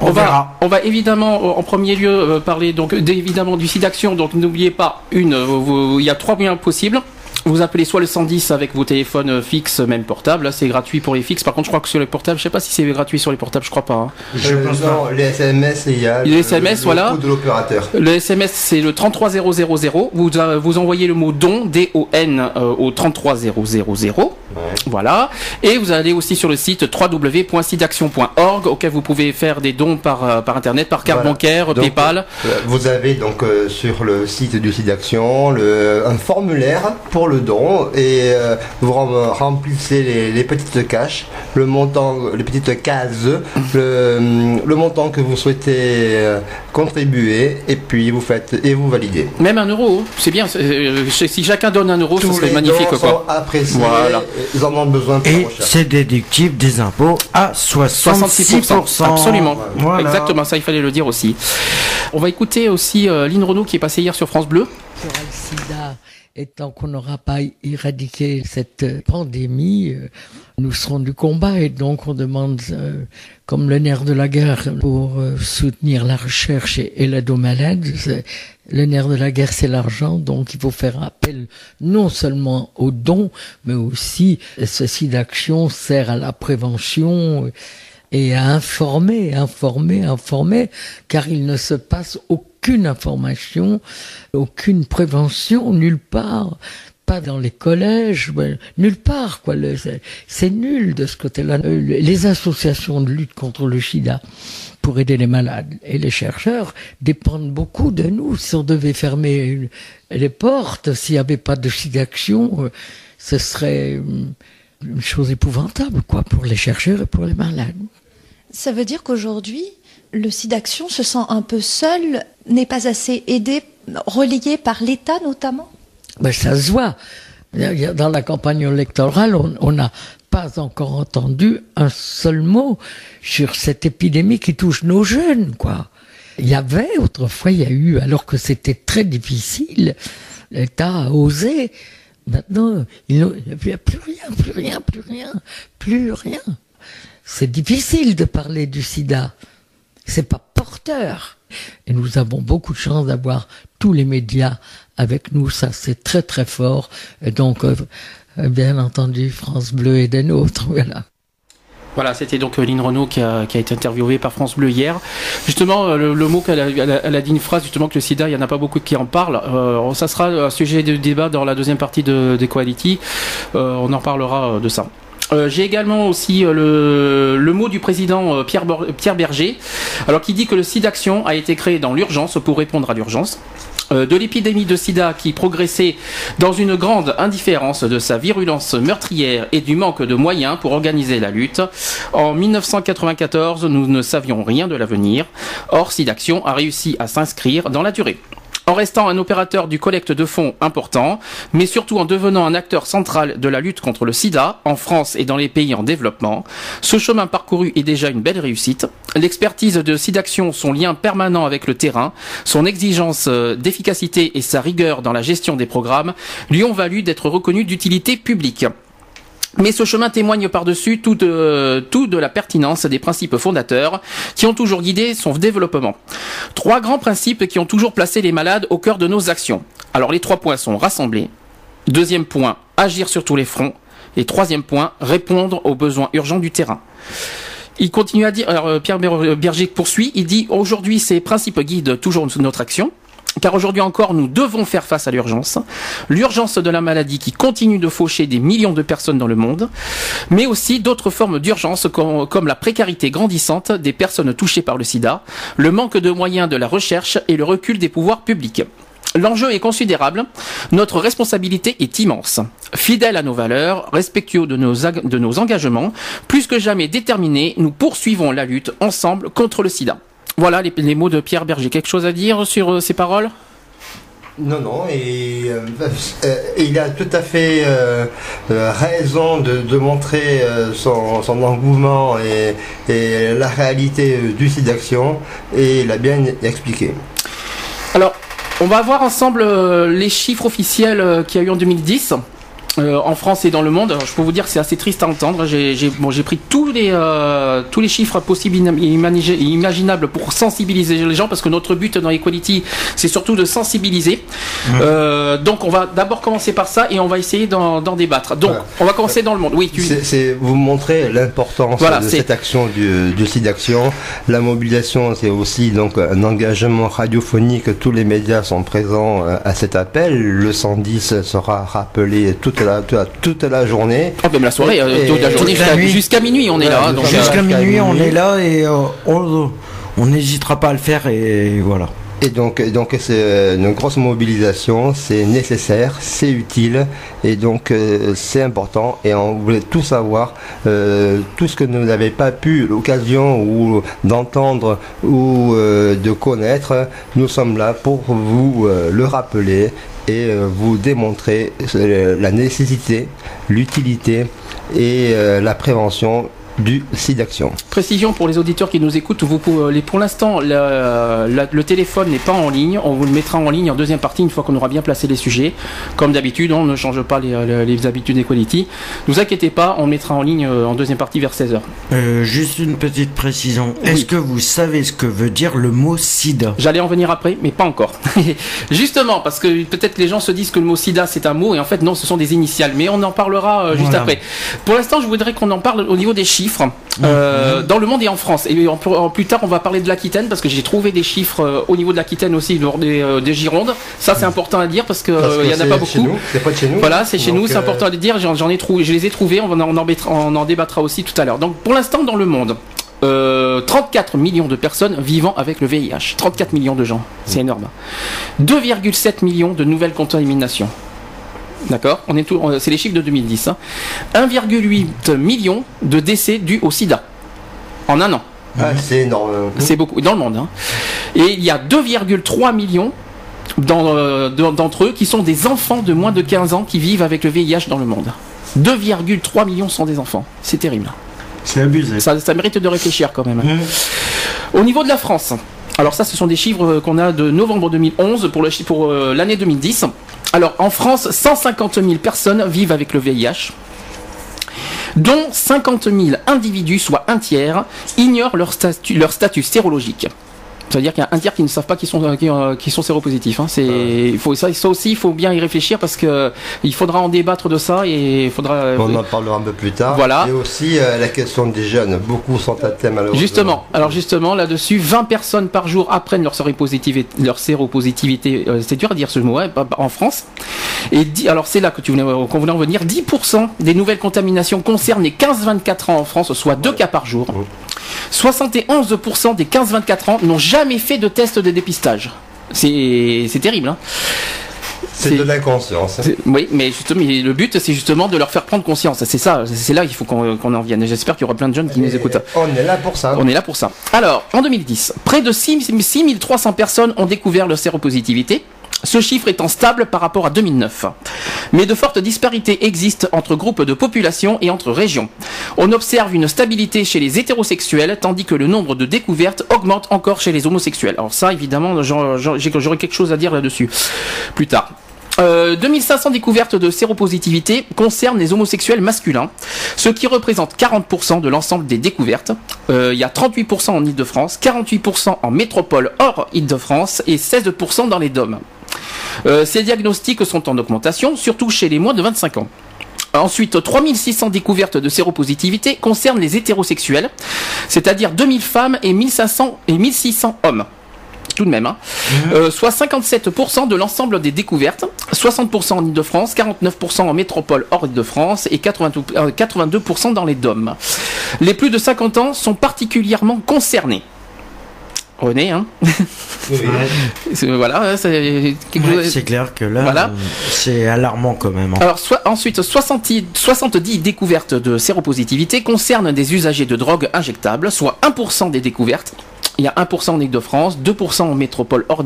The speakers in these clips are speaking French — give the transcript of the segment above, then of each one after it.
On, va, on va évidemment en premier lieu euh, parler donc évidemment du site d'action. Donc n'oubliez pas une, euh, il y a trois moyens possibles. Vous appelez soit le 110 avec vos téléphones euh, fixes, même portables. Là, c'est gratuit pour les fixes. Par contre, je crois que sur les portables, je sais pas si c'est gratuit sur les portables. Je crois pas. hein. Je pense non, les SMS, il y a Les le- SMS, le voilà. coût de l'opérateur. Le SMS, c'est le 33000. Vous, euh, vous envoyez le mot don, D-O-N, euh, au 33000. Voilà. Et vous allez aussi sur le site www.sidaction.org, auquel vous pouvez faire des dons par, euh, par Internet, par carte Voilà. bancaire, Donc, PayPal. euh, Vous avez donc euh, sur le site du site d'action le, un formulaire pour le don et euh, vous rem- remplissez les, les petites caches, le montant, les petites cases, le, le montant que vous souhaitez euh, contribuer et puis vous faites et vous validez. Même un euro, c'est bien. euh, si chacun donne un euro, ce Tous serait les magnifique. dons Quoi. sont appréciés, Voilà. ils en ont besoin pour Et c'est déductible des impôts à 66%. 66%. Absolument. Voilà. Exactement, ça il fallait le dire aussi. On va écouter aussi euh, Lynn Renault qui est passée hier sur France Bleu. sera le sida et tant qu'on n'aura pas éradiqué cette euh, pandémie, euh, nous serons du combat et donc on demande, euh, comme le nerf de la guerre, pour soutenir la recherche et, et l'aide aux malades. Le nerf de la guerre, c'est l'argent, donc il faut faire appel non seulement aux dons, mais aussi ceci d'action sert à la prévention. et à informer, informer, informer, car il ne se passe aucune information, aucune prévention nulle part, pas dans les collèges, nulle part quoi. c'est- nul de ce côté-là. Euh, Les associations de lutte contre le SIDA pour aider les malades et les chercheurs dépendent beaucoup de nous. Si on devait fermer les portes, s'il n'y avait pas de SIDA-action, euh, ce serait hum, une chose épouvantable quoi pour les chercheurs et pour les malades. Ça veut dire qu'aujourd'hui, le SIDAction se sent un peu seul, n'est pas assez aidé, relayé par l'État notamment Ben, ça se voit. Dans la campagne électorale, on n'a pas encore entendu un seul mot sur cette épidémie qui touche nos jeunes, quoi. Il y avait autrefois, il y alors que c'était très difficile, l'État a osé. Maintenant, il n'y a plus rien, plus rien, plus rien, plus rien. C'est difficile de parler du sida. C'est pas porteur. Et nous avons beaucoup de chance d'avoir tous les médias avec nous. Ça, c'est très très fort. Et donc, euh, euh, bien entendu, France Bleu et des nôtres. Voilà. Voilà, c'était donc euh, Lynn Renault qui a, été interviewée par France Bleu hier. Justement, le, le mot qu'elle a, elle a, dit une phrase, justement, que le sida, il n'y en a pas beaucoup qui en parlent. Euh, ça sera un sujet de débat dans la deuxième partie de d'Equality. Euh, on en parlera de ça. Euh, J'ai également aussi euh, le, mot du président euh, Pierre, Pierre Berger, alors qui dit que le SIDAction a été créé dans l'urgence pour répondre à l'urgence. De l'épidémie de sida qui progressait dans une grande indifférence de sa virulence meurtrière et du manque de moyens pour organiser la lutte. En 1994, nous ne savions rien de l'avenir. Or, SIDAction a réussi à s'inscrire dans la durée. En restant un opérateur du collecte de fonds important, mais surtout en devenant un acteur central de la lutte contre le sida, en France et dans les pays en développement, ce chemin parcouru est déjà une belle réussite. L'expertise de SIDAction, son lien permanent avec le terrain, son exigence euh, d'efficacité et sa rigueur dans la gestion des programmes lui ont valu d'être reconnu d'utilité publique. Mais ce chemin témoigne par-dessus tout de, tout de la pertinence des principes fondateurs qui ont toujours guidé son développement. Trois grands principes qui ont toujours placé les malades au cœur de nos actions. Alors les trois points sont rassemblés. Deuxième point, agir sur tous les fronts. Et troisième point, répondre aux besoins urgents du terrain. Il continue à dire, alors euh, Pierre Ber- Berger poursuit, il dit aujourd'hui ces principes guident toujours notre action. Car aujourd'hui encore, nous devons faire face à l'urgence. L'urgence de la maladie qui continue de faucher des millions de personnes dans le monde, mais aussi d'autres formes d'urgence com- comme la précarité grandissante des personnes touchées par le sida, le manque de moyens de la recherche et le recul des pouvoirs publics. L'enjeu est considérable, notre responsabilité est immense. Fidèles à nos valeurs, respectueux de nos engagements, plus que jamais déterminés, nous poursuivons la lutte ensemble contre le sida. Voilà les, les mots de Pierre Berger. Quelque chose à dire sur euh, ces paroles? Non, non, et euh, euh, il a tout à fait euh, raison de, de montrer son, son engouement et, et la réalité du site d'action, et il a bien expliqué. Alors, on va voir ensemble les chiffres officiels qu'il y a eu en 2010. Euh, en France et dans le monde, Alors, je peux vous dire que c'est assez triste à entendre. J'ai bon, pris tous les euh, tous les chiffres possibles et imaginables pour sensibiliser les gens parce que notre but dans Equality c'est surtout de sensibiliser. Euh, donc on va d'abord commencer par ça et on va essayer d'en débattre. Donc Voilà. on va commencer dans le monde. Oui, tu vous montrer l'importance Voilà, de cette action du, du site d'action. La mobilisation, c'est aussi donc un engagement radiophonique. Tous les médias sont présents à cet appel. Le 110 sera rappelé toute la, la, toute la journée. Oh, même la soirée, euh, Et- toute la journée jusqu'à nuit. jusqu'à minuit on est là. Jusqu'à- euh, minuit, on est là et euh, on on n'hésitera pas à le faire et voilà. Et donc, donc c'est une grosse mobilisation, c'est nécessaire, c'est utile, et donc euh, c'est important. Et on voulait tout savoir, euh, tout ce que nous n'avez pas pu l'occasion ou d'entendre ou euh, de connaître, nous sommes là pour vous euh, le rappeler et euh, vous démontrer euh, la nécessité, l'utilité et euh, la prévention du site d'action. Précision pour les auditeurs qui nous écoutent, vous pouvez, les- pour l'instant, le, le téléphone n'est pas en ligne. On vous le mettra en ligne en deuxième partie une fois qu'on aura bien placé les sujets. Comme d'habitude, on ne change pas les, les- les habitudes d'Equality. Ne vous inquiétez pas, on mettra en ligne euh, en deuxième partie vers 16h. Euh, juste une petite précision. Est-ce que vous savez ce que veut dire le mot sida? J'allais en venir après, mais pas encore. Justement, parce que peut-être les gens se disent que le mot sida c'est un mot, et en fait non, ce sont des initiales. Mais on en parlera euh, juste Voilà. après. Pour l'instant, je voudrais qu'on en parle au niveau des chiffres, euh, dans le monde et en France. Et en, en- plus tard, on va parler de l'Aquitaine, parce que j'ai trouvé des chiffres euh, au niveau de l'Aquitaine aussi, lors des, euh, des Girondes. Ça, c'est important à dire, parce que il y en a pas beaucoup. C'est pas de chez nous. Voilà, c'est chez nous, c'est important à dire. J'en ai trouvé, je les ai trouvés. On, va en, on, en mettra- on en débattra aussi tout à l'heure. Donc, pour l'instant, dans le monde, euh, 34 millions de personnes vivant avec le VIH. 34 millions de gens, c'est énorme. 2,7 millions de nouvelles contaminations. D'accord On est tout, c'est les chiffres de 2010. hein. 1,8 million de décès dus au SIDA en un an. Ah, c'est énorme. C'est beaucoup dans le monde. hein. Et il y a 2,3 millions dans, euh, de- d'entre eux qui sont des enfants de moins de 15 ans qui vivent avec le VIH dans le monde. 2,3 millions sont des enfants. C'est terrible. C'est abusé. Ça, ça mérite de réfléchir quand même. Au niveau de la France, alors ça, ce sont des chiffres euh, qu'on a de novembre 2011 pour le chi- pour euh, l'année 2010. Alors en France, 150 000 personnes vivent avec le VIH, dont 50 000 individus, soit un tiers, ignorent leur statut, leur statut sérologique. C'est-à-dire qu'il y a un tiers qui ne savent pas qu'ils sont, euh, qui, euh, qui sont séropositifs. Hein. C'est, faut, ça, ça aussi, il faut bien y réfléchir parce que il faudra en débattre de ça et il faudra. euh, On en parlera un peu plus tard. Voilà. Et aussi euh, la question des jeunes. Beaucoup sont atteints malheureusement. Justement, alors justement là-dessus, 20 personnes par jour apprennent leur séropositivité, leur séropositivité euh, c'est dur à dire ce mot, ouais, en France. Et alors c'est là que tu qu'on voulait en venir, 10% des nouvelles contaminations concernent les 15-24 ans en France, soit deux cas par jour. 71% des 15-24 ans n'ont jamais fait de test de dépistage. C'est terrible. Hein C'est de l'inconscience. c'est- Oui, mais justement, le but, c'est justement de leur faire prendre conscience. C'est ça, c'est là qu'il faut qu'on en vienne. J'espère qu'il y aura plein de jeunes qui nous écoutent. On est là pour ça. On est là pour ça. Alors, en 2010, près de 6 6300 personnes ont découvert leur séropositivité. Ce chiffre étant stable par rapport à 2009. Mais de fortes disparités existent entre groupes de population et entre régions. On observe une stabilité chez les hétérosexuels, tandis que le nombre de découvertes augmente encore chez les homosexuels. Alors ça, évidemment, j'aurai quelque chose à dire là-dessus plus tard. Euh, 2500 découvertes de séropositivité concernent les homosexuels masculins, ce qui représente 40% de l'ensemble des découvertes. Euh, Il y a 38% en Ile-de-France, 48% en métropole hors Ile-de-France et 16% dans les DOM. Euh, ces diagnostics sont en augmentation, surtout chez les moins de 25 ans. Ensuite, 3600 découvertes de séropositivité concernent les hétérosexuels, c'est-à-dire 2000 femmes et 1500 et 1600 hommes tout de même, hein. Euh, soit 57% de l'ensemble des découvertes, 60% en Ile-de-France, 49% en métropole hors Ile-de-France et 82, euh, 82% dans les DOM. Les plus de 50 ans sont particulièrement concernés. René, hein C'est- Voilà, c'est Ouais, clair que là, Voilà. euh, c'est alarmant quand même. hein. alors, soit, ensuite, 60 70 découvertes de séropositivité concernent des usagers de drogues injectables, soit 1% des découvertes. Il y a 1% en Ile-de-France, 2% en métropole hors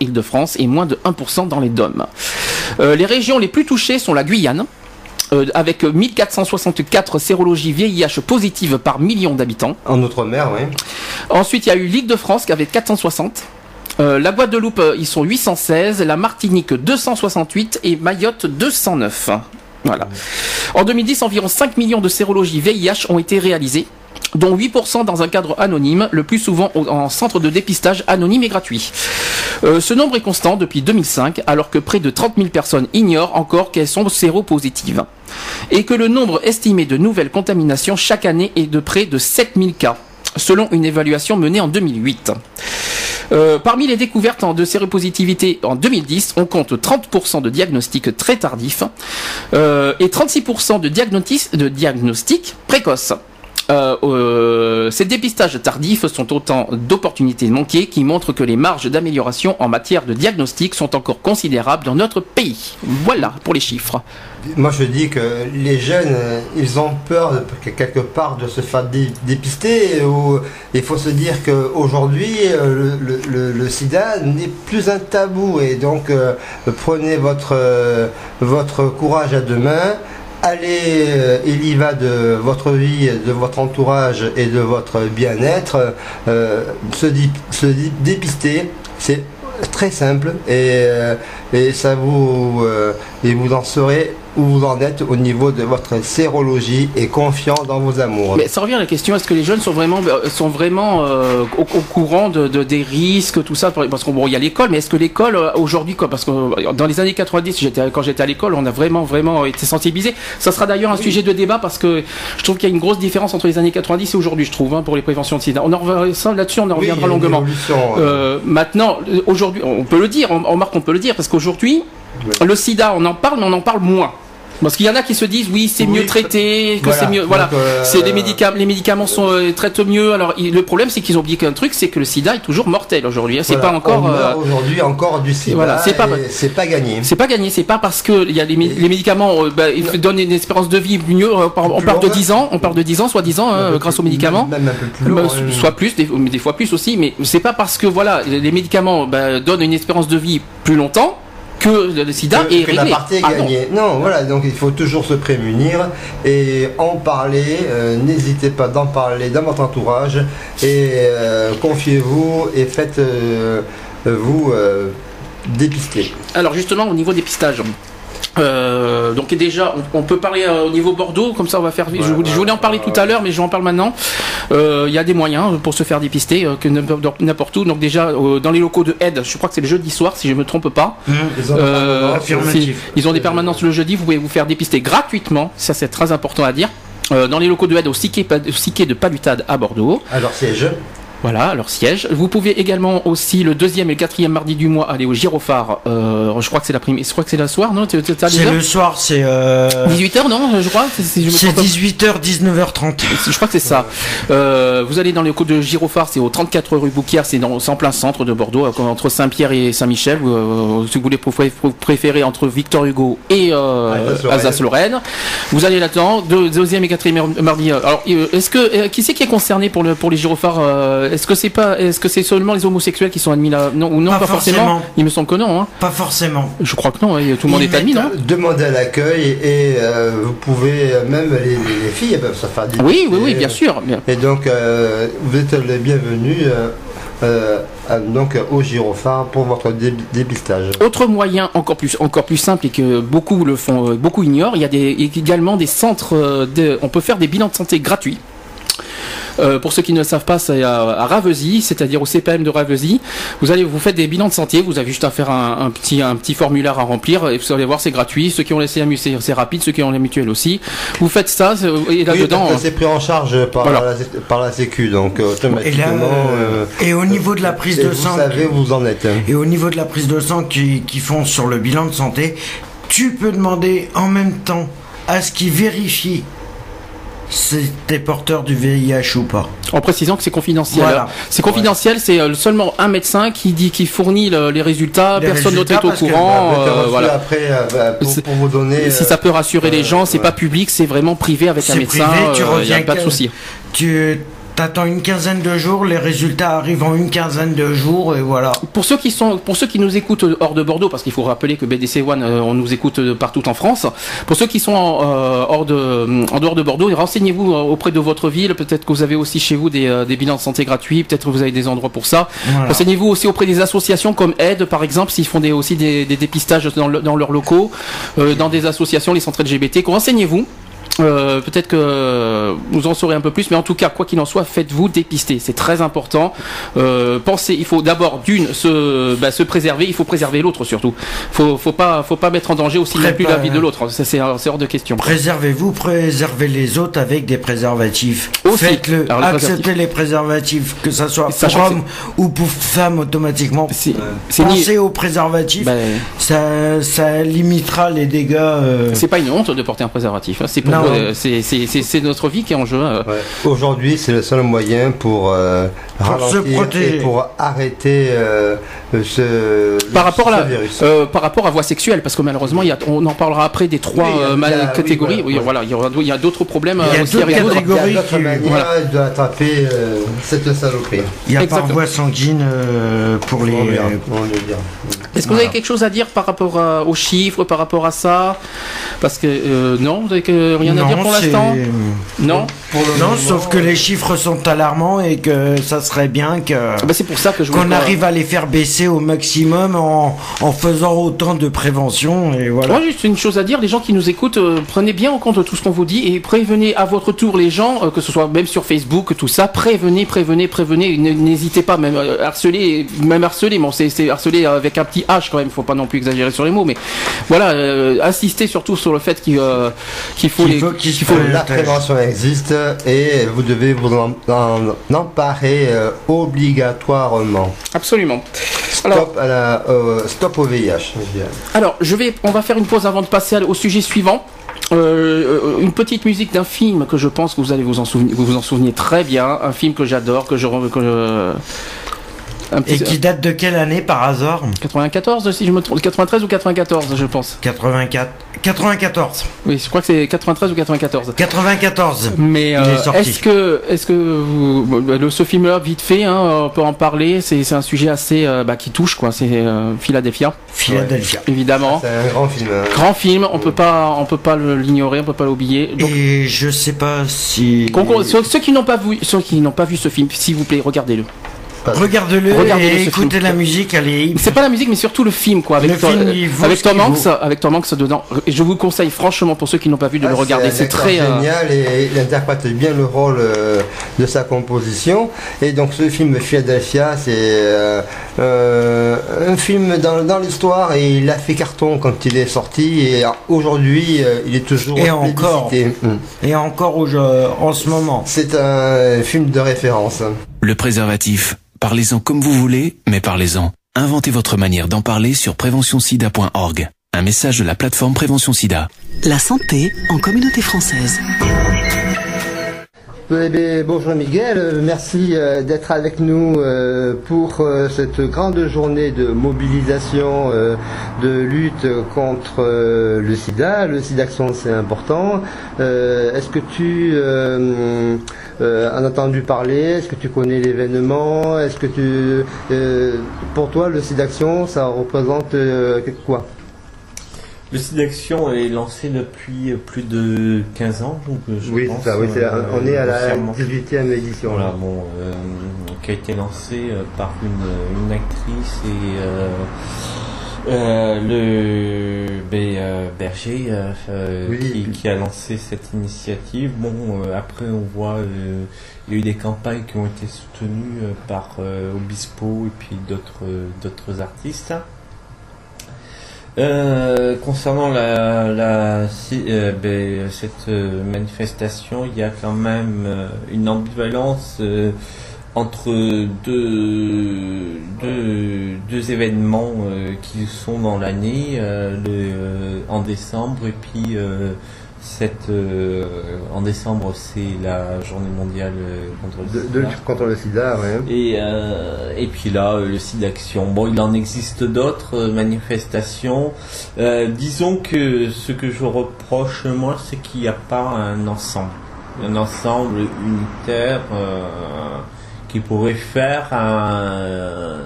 Île-de-France et moins de 1% dans les DOM. Euh, les régions les plus touchées sont la Guyane, euh, avec 1464 sérologies VIH positives par million d'habitants. En Outre-mer, oui. Ensuite, il y a eu l'Île-de-France qui avait 460. Euh, la Guadeloupe, euh, ils sont 816. La Martinique, 268. Et Mayotte, 209. Voilà. En 2010, environ 5 millions de sérologies VIH ont été réalisées, dont 8% dans un cadre anonyme, le plus souvent en centre de dépistage anonyme et gratuit. Euh, ce nombre est constant depuis 2005, alors que près de 30 000 personnes ignorent encore qu'elles sont séropositives. Et que le nombre estimé de nouvelles contaminations chaque année est de près de 7 000 cas, selon une évaluation menée en 2008. Euh, parmi les découvertes de séropositivité en 2010, on compte 30% de diagnostics très tardifs euh, et 36% de, diagnostics de diagnostics précoces. Euh, euh, ces dépistages tardifs sont autant d'opportunités manquées qui montrent que les marges d'amélioration en matière de diagnostic sont encore considérables dans notre pays. Voilà pour les chiffres. Moi, je dis que les jeunes, euh, ils ont peur quelque part de se faire dé- dépister. Il faut se dire qu'aujourd'hui, le, le- sida n'est plus un tabou. Et donc, prenez votre, votre courage à deux mains. Allez, euh, il y va de votre vie, de votre entourage et de votre bien-être. Euh, se, dé- se dé- dépister, c'est très simple et, euh, et ça vous et vous en saurez où vous en êtes au niveau de votre sérologie et confiant dans vos amours. Mais ça revient à la question est-ce que les jeunes sont vraiment euh, sont vraiment euh, au, au courant de, de- des risques tout ça? Parce qu'on bon il y a l'école mais est-ce que l'école euh, aujourd'hui quoi? Parce que dans les années 90 j'étais quand j'étais à l'école on a vraiment vraiment été sensibilisés. Ça sera d'ailleurs un sujet de débat parce que je trouve qu'il y a une grosse différence entre les années 90 et aujourd'hui je trouve hein, pour les préventions de sida. On en reviendra là-dessus on en reviendra longuement. euh. Maintenant aujourd'hui on peut le dire on, on remarque qu'on peut le dire parce qu'aujourd'hui le sida on en parle mais on en parle moins parce qu'il y en a qui se disent oui c'est Oui, mieux traité que voilà. c'est mieux voilà euh, c'est les médicaments les médicaments sont euh, traitent mieux alors il- le problème c'est qu'ils ont oublié qu'un truc c'est que le sida est toujours mortel aujourd'hui hein. c'est Voilà, pas encore euh, aujourd'hui encore du sida. voilà, c'est pas- c'est pas gagné. c'est pas gagné, c'est pas parce que il y a les, mé- les médicaments euh, bah, ils donnent une espérance de vie mieux. on parle de longue. 10 ans, on parle de 10 ans, soit 10 ans, hein, grâce aux médicaments. Même un peu plus long. soit plus, des, mais des fois plus aussi, mais c'est pas parce que voilà les médicaments bah, donnent une espérance de vie plus longtemps que le, sida que, est que la partie est Ah non. gagnée. non. voilà, donc il faut toujours se prémunir et en parler. euh, N'hésitez pas d'en parler dans votre entourage et euh, confiez-vous et faites euh, vous euh, dépister. Alors justement au niveau dépistage. Euh, donc déjà, on, on peut parler euh, au niveau Bordeaux, comme ça on va faire. je, voulais- je voulais en parler tout à l'heure, mais je vais en parle maintenant. Euh, Il y a des moyens pour se faire dépister que n'importe où. Donc déjà dans les locaux de Aide, je crois que c'est le jeudi soir, si je me trompe pas. Ils ont si- ils ont des permanences le jeudi, vous pouvez vous faire dépister gratuitement, ça c'est très important à dire. Dans les locaux de aide au Siquet, au Siquet de Palutade à Bordeaux. Alors siège. Voilà, leur siège. Vous pouvez également aussi le deuxième et le quatrième mardi du mois aller au Gyrophare. Euh, je crois que c'est la prime. Je crois que c'est le soir, non C'est le soir, c'est euh, 18h, non Je crois. si- c'est trompe pas. 18h, 19h30. Je crois que c'est ça. Euh, vous allez dans les locaux de Gyrophare, c'est au 34 rue Bouquière, c'est en plein centre de Bordeaux, euh, entre Saint-Pierre et Saint-Michel. Vous, euh, si vous voulez préfé- préférer entre Victor Hugo et euh, Alsace-Lorraine. Vous allez là-dedans. Deux- Deuxième et quatrième mardi. euh, Alors, euh, est-ce que euh, qui c'est qui est concerné pour le pour les gyrophares euh, Est-ce que c'est pas est-ce que c'est seulement les homosexuels qui sont admis là? Non ou non Pas pas, forcément. forcément. Il me semble que non. Hein. Pas forcément. Je crois que non. hein, Tout le monde Ils est admis, non? Demandez à l'accueil et euh, vous pouvez euh, même les, les- les filles peuvent se faire. Oui, oui, oui, bien sûr. bien. Et donc euh, vous êtes les bienvenus euh, euh, donc au gyrophare pour votre dé- dépistage. Autre moyen encore plus encore plus simple et que beaucoup le font, euh, beaucoup ignorent, il y a des, également des centres, euh, de- on peut faire des bilans de santé gratuits. Euh, pour ceux qui ne le savent pas, c'est à, à Ravesy, c'est-à-dire au CPM de Ravesy. Vous allez, vous faites des bilans de santé, vous avez juste à faire un, un petit, un petit formulaire à remplir. Et vous allez voir, c'est gratuit. Ceux qui ont laissé la c'est c'est rapide. Ceux qui ont la mutuelle aussi. Vous faites ça et Oui, là-dedans. que c'est pris en charge par, Voilà. la, par la Sécu, donc euh, Et automatiquement. là, euh, et au niveau de la prise et de vous sang, savez où vous en êtes. hein. et au niveau de la prise de sang qui, qui font sur le bilan de santé, tu peux demander en même temps à ce qu'ils vérifient si t'es porteur du VIH ou pas. En précisant que c'est confidentiel. Voilà. C'est confidentiel, c'est euh, seulement un médecin qui dit qui fournit le- les résultats. Les Personne d'autre est au que, courant. Êtes euh, voilà. Après, euh, bah, pour, vous donner. si ça peut rassurer les gens, c'est ouais. pas public, c'est vraiment privé avec un médecin. privé, tu y a reviens pas de souci. Tu T'attends une quinzaine de jours, les résultats arrivent en une quinzaine de jours et voilà. Pour ceux qui sont, pour ceux qui nous écoutent hors de Bordeaux, parce qu'il faut rappeler que BDC One, euh, on nous écoute partout en France. Pour ceux qui sont en, euh, hors de, en dehors de Bordeaux, renseignez-vous euh, auprès de votre ville. Peut-être que vous avez aussi chez vous des, des bilans de santé gratuits. Peut-être que vous avez des endroits pour ça. Voilà. Renseignez-vous aussi auprès des associations comme Aide, par exemple, s'ils font des, aussi des, des dépistages dans, le- dans leurs locaux, euh, dans des associations, les centres LGBT. Renseignez-vous. Euh, peut-être que vous en saurez un peu plus, mais en tout cas, quoi qu'il en soit, faites-vous dépister. C'est très important. Euh, pensez, il faut d'abord d'une se, bah, se préserver. Il faut préserver l'autre surtout. Faut, faut pas, faut pas mettre en danger aussi non plus la vie de l'autre. Ça, c'est hors de question. Préservez-vous, préservez les autres avec des préservatifs. Faites-le, acceptez les préservatifs, que ça soit pour homme ou pour femme automatiquement. C'est c'est ni- Pensez aux préservatifs, bah, ça, ça limitera les dégâts. euh, c'est pas une honte de porter un préservatif. hein. C'est pour, Non. Euh, c'est- notre vie qui est en jeu. euh. Ouais. Aujourd'hui, c'est le seul moyen pour, euh, Pour se protéger. et pour arrêter euh, ce, Par rapport, à la, virus. euh, par rapport à voie sexuelle, parce que malheureusement, il y a, on en parlera après des trois Oui, il y a- euh, il y a- mal- oui, catégories. voilà, Oui, voilà, il y aura- il y a d'autres problèmes Il y a aussi catégories. Il y a d'autres qui- manières voilà. d'attraper euh, cette saloperie. Il y a par Exactement. voie sanguine euh, pour les. Est-ce que vous avez quelque chose à dire par rapport à- aux chiffres, par rapport à ça? Parce que euh, non, vous avez que- rien à non, dire pour l'instant Non Non, sauf que les chiffres sont alarmants et que ça serait bien que Ah bah, C'est pour ça que je qu'on pas- arrive à les faire baisser au maximum en, en faisant autant de prévention et voilà. Moi, juste une chose à dire, les gens qui nous écoutent, euh, prenez bien en compte tout ce qu'on vous dit et prévenez à votre tour les gens, euh, que ce soit même sur Facebook, tout ça, prévenez, prévenez, prévenez, n'hésitez pas, même euh, harceler, même harceler, bon, c'est c'est harceler avec un petit H quand même, faut pas non plus exagérer sur les mots, mais voilà, euh, insistez surtout sur le fait qu'il euh, qu'il faut Qu'il faut. La prévention existe et vous devez vous en, en emparer euh, obligatoirement. absolument. Alors, Stop, à la, euh, stop au VIH. Alors, je vais, on va faire une pause avant de passer au sujet suivant. Euh, une petite musique d'un film que je pense que vous allez vous en souvenir, vous vous en souvenez très bien, un film que j'adore, que je, que Et qui date de quelle année par hasard? 94 si je me trompe, 93 ou 94 je pense. 84. 94. Oui, je crois que c'est 93 ou 94. 94. Mais euh, est est-ce que, est-ce que vous, bon, le, ce film-là, vite fait, hein, on peut en parler. C'est, un sujet assez, euh, bah, qui touche, quoi. C'est euh, Philadelphia, Philadelphia. évidemment. C'est un grand film. hein. Grand film, on peut pas, on peut pas l'ignorer, on peut pas l'oublier. Donc, Et je sais pas si. Concours- ceux, ceux qui n'ont pas vu, ceux qui n'ont pas vu ce film, s'il vous plaît, regardez-le. Regarde-le Regardez-le, et écoutez film. la musique, elle est. C'est pas la musique, mais surtout le film, quoi, avec, Le film, avec Tom Hanks, avec Tom Hanks dedans. Et je vous conseille franchement pour ceux qui n'ont pas vu de Ah, le regarder. C'est très. euh, génial et il interprète bien le rôle euh, de sa composition. Et donc ce film Philadelphia, c'est euh, euh, un film dans, dans l'histoire et il a fait carton quand il est sorti et aujourd'hui euh, il est toujours Et encore. Mm. Et encore au- en ce moment. C'est un film de référence. Le préservatif. Parlez-en comme vous voulez, mais parlez-en. Inventez votre manière d'en parler sur préventionsida.org. Un message de la plateforme Prévention Sida. La santé en communauté française. Eh bonjour Miguel, Euh, merci euh, d'être avec nous euh, pour cette grande journée de mobilisation, de lutte contre le sida. Le SIDAction c'est important. Est-ce que tu en as entendu parler? Est-ce que tu connais l'événement? Est-ce que tu, pour toi le SIDAction ça représente quoi? Le site d'action est lancé depuis plus de 15 ans, donc euh, je Oui, pense. ça, oui, c'est la- euh, on est à la grossièrement. 18e édition. Voilà, bon, euh, qui a été lancé euh, par une, une actrice et euh, euh, le ben, euh, Berger Oui. qui, qui a lancé cette initiative. Bon, euh, après on voit, euh, il y a eu des campagnes qui ont été soutenues par euh, Obispo et puis d'autres d'autres artistes. Euh, concernant la, la euh, ben, cette euh, manifestation, il y a quand même euh, une ambivalence entre deux, deux, deux événements qui sont dans l'année, en décembre et puis cette, euh, en décembre c'est la journée mondiale euh, contre le De, de sida. lutte contre le sida, ouais. Et, euh, et puis là, euh, le site d'action. Bon, il en existe d'autres euh, manifestations. Euh, disons que ce que je reproche, moi, c'est qu'il n'y a pas un ensemble. un ensemble unitaire euh, qui pourrait faire un.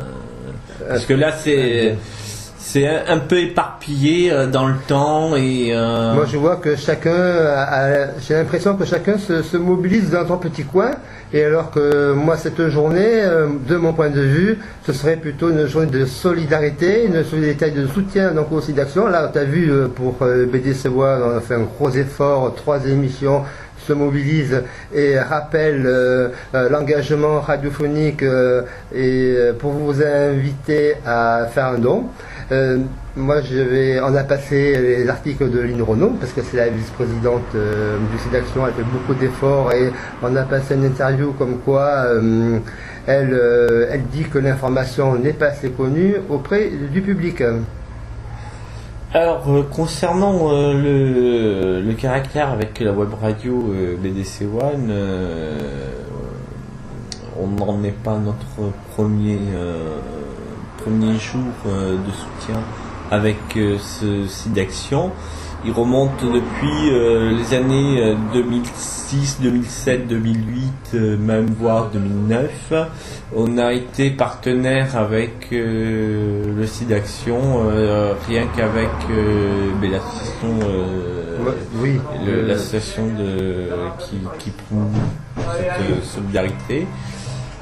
Parce que là, c'est c'est un, peu éparpillé euh, dans le temps et. euh, Moi, je vois que chacun, j'ai l'impression que chacun se, se mobilise dans son petit coin, et alors que moi, cette journée, euh, de mon point de vue, ce serait plutôt une journée de solidarité, une solidarité de soutien donc aussi d'action. Là, tu as vu euh, pour BDC One, on a fait un gros effort, trois émissions se mobilisent et rappellent euh, euh, l'engagement radiophonique euh, et pour vous inviter à faire un don. Moi, je vais, on a passé les articles de Lynn Renault, parce que c'est la vice-présidente du site d'action, elle fait beaucoup d'efforts, et on a passé une interview comme quoi elle, elle dit que l'information n'est pas assez connue auprès du public. Alors, euh, concernant euh, le, caractère avec la web radio euh, BDC One, on n'en est pas notre premier, premier jour de soutien avec ce site d'action. Il remonte depuis euh, les années euh, 2006, 2007, 2008, euh, même voire 2009. On a été partenaire avec euh, le site d'action, euh, rien qu'avec ben, l'association, oui, l'association de qui, qui promeut cette solidarité.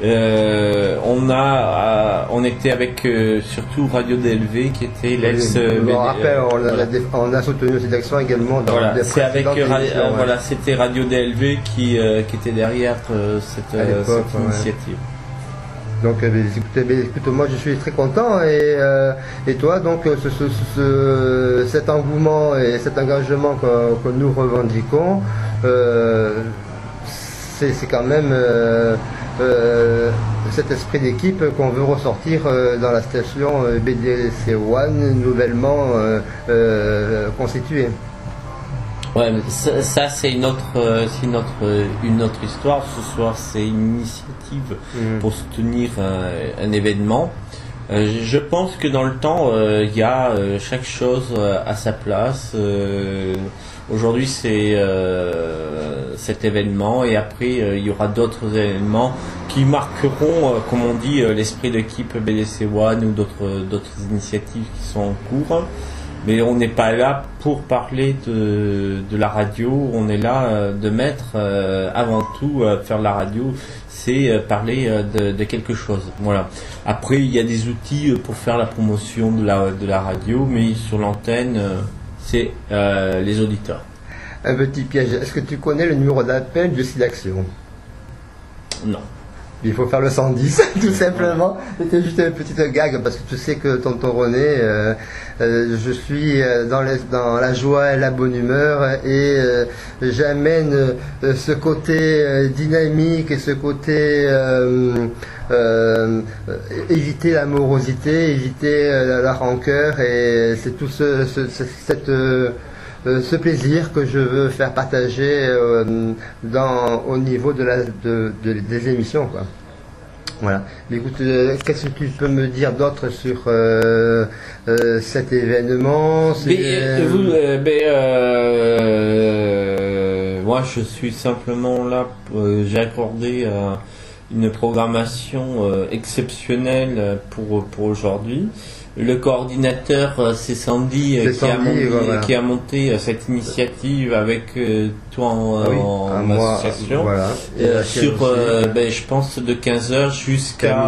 Euh, on a, euh, on était avec euh, surtout Radio DLV qui était l'ex. je me BD, rappelle, on, a- voilà. on a soutenu le site d'action également dans Voilà, c'est avec euh, ouais. voilà, c'était Radio DLV qui, qui était derrière cette, cette ouais. initiative. Donc, bien, écoutez, ben, écoute, moi je suis très content et, et toi, donc ce, ce- ce- cet engouement et cet engagement que, que nous revendiquons, c'est quand même euh, cet esprit d'équipe qu'on veut ressortir euh, dans la station euh, BDC One nouvellement euh, constituée. Ouais, ça, ça, c'est une autre, une autre, une autre histoire. Ce soir, c'est une initiative Mhm. pour soutenir un événement. Euh, je- pense que dans le temps, euh, il y a euh, chaque chose à sa place. Aujourd'hui, c'est euh, cet événement, et après, euh, il y aura d'autres événements qui marqueront, euh, comme on dit, l'esprit d'équipe BDC One ou d'autres, initiatives qui sont en cours. Mais on n'est pas là pour parler de, la radio, on est là de mettre avant tout faire la radio, c'est parler de, quelque chose. Voilà. Après, il y a des outils pour faire la promotion de la, radio, mais sur l'antenne, c'est euh, les auditeurs. Un petit piège, est-ce que tu connais le numéro d'appel du site d'action Non. Il faut faire le 110, tout simplement. C'était juste une petite gag parce que tu sais que tonton René, euh, euh, je suis euh, dans, dans la joie et la bonne humeur et j'amène ce côté dynamique et ce côté éviter la morosité, éviter la, rancœur et c'est tout ce- ce- cette euh, ce plaisir que je veux faire partager euh, dans, au niveau de la, de, de- des émissions. Quoi. Voilà. Mais écoute, euh, qu'est-ce que tu peux me dire d'autre sur euh, euh, cet événement? C'est, Mais, vous, moi, je suis simplement là. J'ai accordé une programmation exceptionnelle pour pour aujourd'hui. Le coordinateur, euh, c'est Sandy, euh, qui, a monté, voilà. qui a monté cette initiative avec euh, toi en, Ah oui, en moi, association. voilà. Et Euh, sur, euh, ouais. ben, je pense, de 15h jusqu'à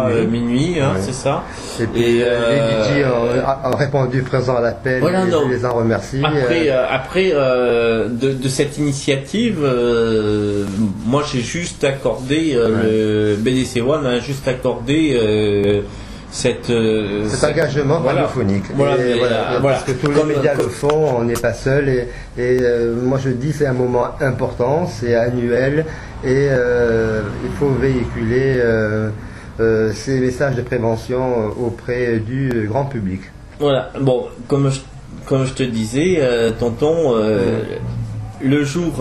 Jusqu'à minuit. minuit, hein, Ouais. c'est ça. Et puis Et, euh, ont, ont répondu présent à l'appel Voilà, et je les en remercie. Après, après euh, de, de cette initiative, euh, moi j'ai juste accordé, euh, le BDC One a juste accordé euh, cette, euh, cet engagement voilà. radiophonique. Voilà, Et voilà, euh, parce que tous Comme- les médias comme- le font, on n'est pas seul. Et, et, euh, moi je dis c'est un moment important, c'est annuel et euh, il faut véhiculer ces messages de prévention auprès du grand public. Voilà, bon, comme je, comme je te disais, tonton, euh, le jour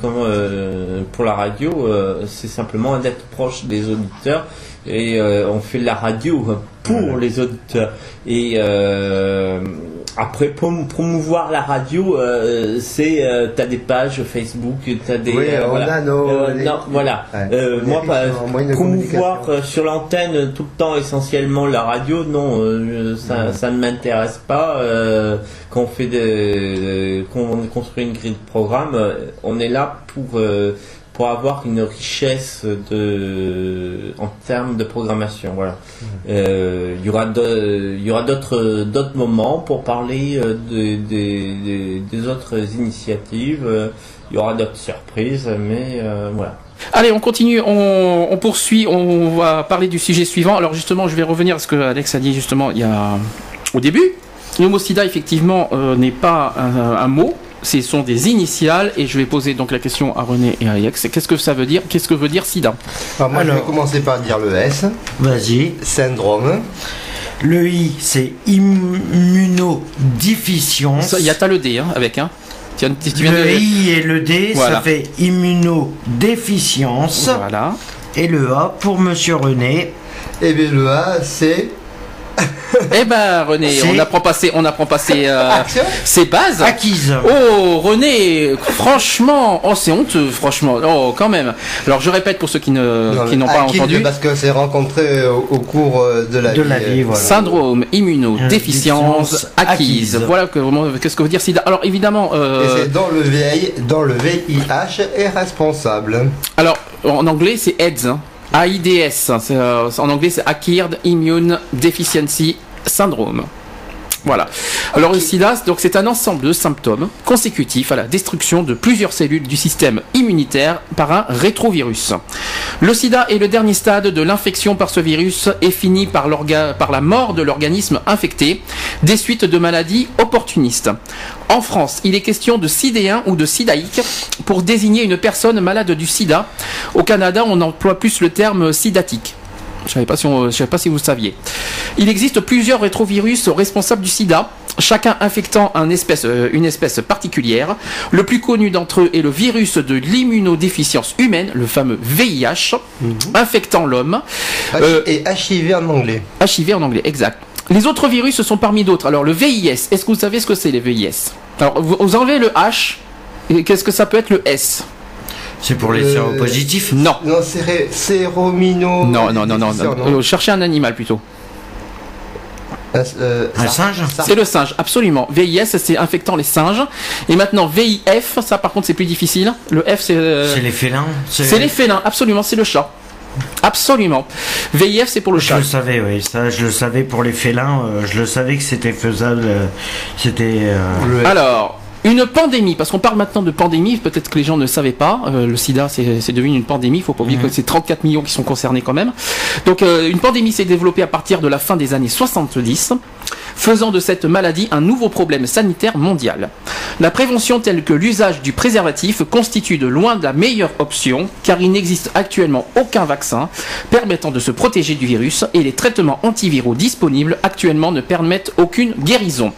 comme, pour la radio, c'est simplement d'être proche des auditeurs et euh, on fait de la radio pour les auditeurs. Et, euh, après prom- promouvoir la radio, euh, c'est euh, t'as des pages Facebook, t'as des Oui, on voilà. a nos- les- non, voilà. Ouais. Moi, de promouvoir sur l'antenne tout le temps essentiellement la radio, non, ça, ne m'intéresse pas. Quand on fait des, quand on construit une grille de programme, on est là pour pour avoir une richesse de en termes de programmation. Voilà. Euh, Il y aura de- il y aura d'autres d'autres moments pour parler euh, de- des- des- des autres initiatives. Euh, Il y aura d'autres surprises, mais euh, voilà. Allez, on continue, on, on poursuit, on va parler du sujet suivant. Alors justement, je vais revenir à ce que Alex a dit justement il y a au début. Sida, effectivement, euh, n'est pas un, un mot, ce sont des initiales, et je vais poser donc la question à René et à Alex. Qu'est-ce que ça veut dire Qu'est-ce que veut dire sida Alors moi, je vais commencer par dire le S, Vas-y. syndrome. Le I, c'est immunodéficience. Ça, Il y a t'as le D hein, avec, hein tu tu viens Le de- I et le D, Voilà. ça fait immunodéficience. Voilà. Et le A pour Monsieur René. Et bien le A, c'est Eh ben René, on apprend pas ses, on apprend pas ses, euh, ses bases. Acquise. Oh René, franchement, oh c'est honteux, franchement, oh quand même. Alors je répète pour ceux qui ne Non, qui n'ont pas entendu. Parce que c'est rencontré au, au cours euh, de la De vie. la vie, euh, voilà. Syndrome immunodéficience Déficience acquise. acquise. Voilà que, qu'est-ce que veut dire SIDA. Alors évidemment, Et euh, c'est dans le VIH, dans le VIH est responsable. alors en anglais c'est AIDS, hein. AIDS. euh, en anglais c'est Acquired Immune Deficiency Syndrome. Voilà. Alors le sida, donc c'est un ensemble de symptômes consécutifs à la destruction de plusieurs cellules du système immunitaire par un rétrovirus. Le sida est le dernier stade de l'infection par ce virus et finit par, par la mort de l'organisme infecté des suites de maladies opportunistes. En France, il est question de sidéen ou de sidaïque pour désigner une personne malade du sida. Au Canada, on emploie plus le terme sidatique. Je ne savais, pas si on- je savais pas si vous saviez. Il existe plusieurs rétrovirus responsables du sida, chacun infectant un espèce, euh, une espèce particulière. Le plus connu d'entre eux est le virus de l'immunodéficience humaine, le fameux VIH, infectant l'homme. Euh, Et HIV en anglais. HIV en anglais, exact. Les autres virus sont parmi d'autres. Alors le VIS, est-ce que vous savez ce que c'est les VIS Alors vous, vous enlevez le H, et qu'est-ce que ça peut être le S? C'est pour les Euh, séropositifs. Non. Non, c'est séromino. Non, non, non, non. non. Euh, cherchez un animal plutôt. Euh, euh, Un singe? C'est le singe, absolument. VIS, c'est infectant les singes. Et maintenant, VIF, ça par contre c'est plus difficile. Le F, c'est... euh, C'est les félins. c'est les félins, absolument, c'est le chat. Absolument. VIF, c'est pour le Je chat. le savais, oui. Ça, je le savais pour les félins. euh, je le savais que c'était faisable. euh, c'était. euh, Alors, une pandémie, parce qu'on parle maintenant de pandémie, peut-être que les gens ne savaient pas, euh, le sida c'est devenu une pandémie, il faut pas oublier que c'est 34 millions qui sont concernés quand même. Donc euh, une pandémie s'est développée à partir de la fin des années 70, faisant de cette maladie un nouveau problème sanitaire mondial. La prévention telle que l'usage du préservatif constitue de loin la meilleure option, car il n'existe actuellement aucun vaccin permettant de se protéger du virus et les traitements antiviraux disponibles actuellement ne permettent aucune guérison.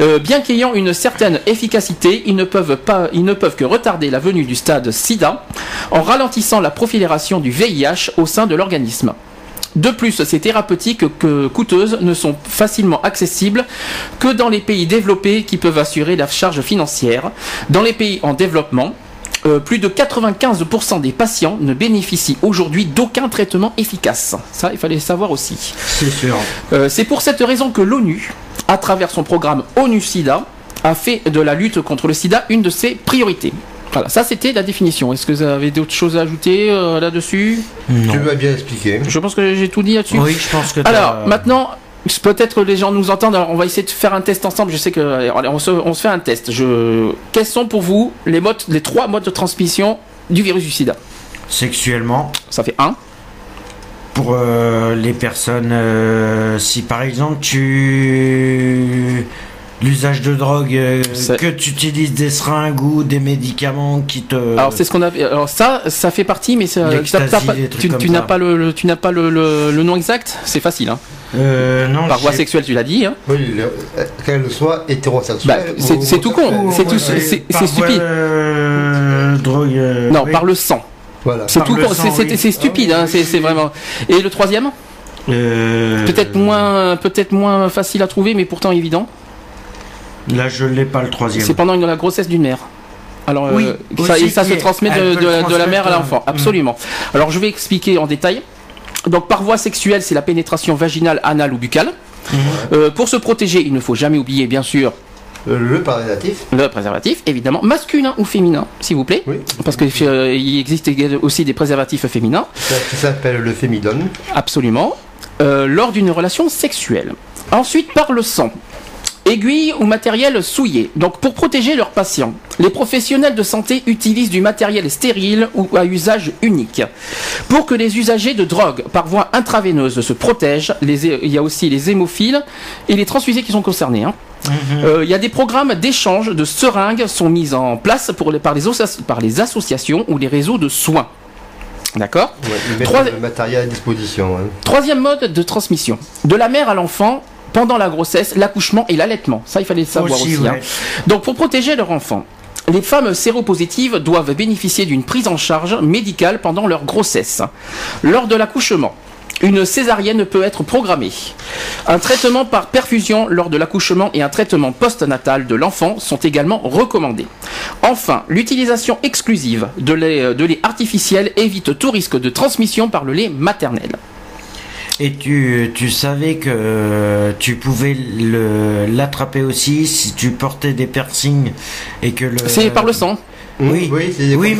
Euh, bien qu'ayant une certaine efficacité, ils ne, peuvent pas, ils ne peuvent que retarder la venue du stade SIDA en ralentissant la profilation du VIH au sein de l'organisme. De plus, ces thérapeutiques que coûteuses ne sont facilement accessibles que dans les pays développés qui peuvent assurer la charge financière. Dans les pays en développement, euh, plus de 95% des patients ne bénéficient aujourd'hui d'aucun traitement efficace. Ça, il fallait le savoir aussi. C'est sûr. Euh, c'est pour cette raison que l'ONU, à travers son programme ONU-SIDA, a fait de la lutte contre le sida une de ses priorités. Voilà, ça c'était la définition. Est-ce que vous avez d'autres choses à ajouter euh, là-dessus Non. Tu m'as bien expliqué. Je pense que j'ai tout dit là-dessus. Oui, je pense que. Alors, maintenant, peut-être que les gens nous entendent, alors on va essayer de faire un test ensemble. Je sais que. allez, on, se, on se fait un test. Je... Quels sont pour vous les, modes, les trois modes de transmission du virus du sida? Sexuellement, Ça fait un. pour euh, les personnes, euh, si par exemple tu l'usage de drogue, euh, que tu utilises des seringues ou des médicaments qui te. Alors c'est ce qu'on a. Alors ça, ça fait partie, mais ça- tu, n'as pas le, le- tu n'as pas le, le- le nom exact? C'est facile. Hein. Euh, non, Par voie sexuelle, tu l'as dit. Hein. Oui, le- euh, qu'elle soit Bah, hétérosexuelle. c'est ou c'est tout con. C'est tout. C'est par c'est stupide. euh, drogue. euh, Non, oui. par le sang. Voilà. C'est tout. le con. sang, C'est- c'est oui. c'est stupide. Ah oui, hein. C'est oui, c'est oui. vraiment. Et le troisième? Euh, Peut-être moins, peut-être moins facile à trouver, mais pourtant évident. Là, je l'ai pas le troisième. C'est pendant une- la grossesse d'une mère. Alors, euh, Oui, ça, et ça se transmet de, la mère à l'enfant, euh, absolument. Alors, je vais expliquer en détail. Donc, par voie sexuelle, c'est la pénétration vaginale, anale ou buccale. Mhm. Euh, pour se protéger, il ne faut jamais oublier, bien sûr, Le préservatif. le préservatif, évidemment, masculin ou féminin, s'il vous plaît. Oui. Parce qu'il existe aussi des préservatifs féminins. Ça qui s'appelle le fémidone. Absolument. Euh, lors d'une relation sexuelle. Ensuite, par le sang. Aiguilles ou matériel souillé. Donc, pour protéger leurs patients, les professionnels de santé utilisent du matériel stérile ou à usage unique. Pour que les usagers de drogue par voie intraveineuse se protègent, les il y a aussi les hémophiles et les transfusés qui sont concernés. hein. Euh, Il y a des programmes d'échange de seringues sont mis en place pour les- par, les ossa- par les associations ou les réseaux de soins. D'accord? Ouais, ils mettent Trois- le matériel à disposition. hein. Troisième mode de transmission. De la mère à l'enfant pendant la grossesse, l'accouchement et l'allaitement. Ça, il fallait le savoir aussi. Aussi, hein. Donc, pour protéger leur enfant, les femmes séropositives doivent bénéficier d'une prise en charge médicale pendant leur grossesse. Lors de l'accouchement, une césarienne peut être programmée. Un traitement par perfusion lors de l'accouchement et un traitement postnatal de l'enfant sont également recommandés. Enfin, l'utilisation exclusive de lait, de lait artificiel évite tout risque de transmission par le lait maternel. Et tu, tu savais que euh, tu pouvais l'attraper aussi si tu portais des piercings et que le. C'est par le sang. Oui, Oui, c'est Oui,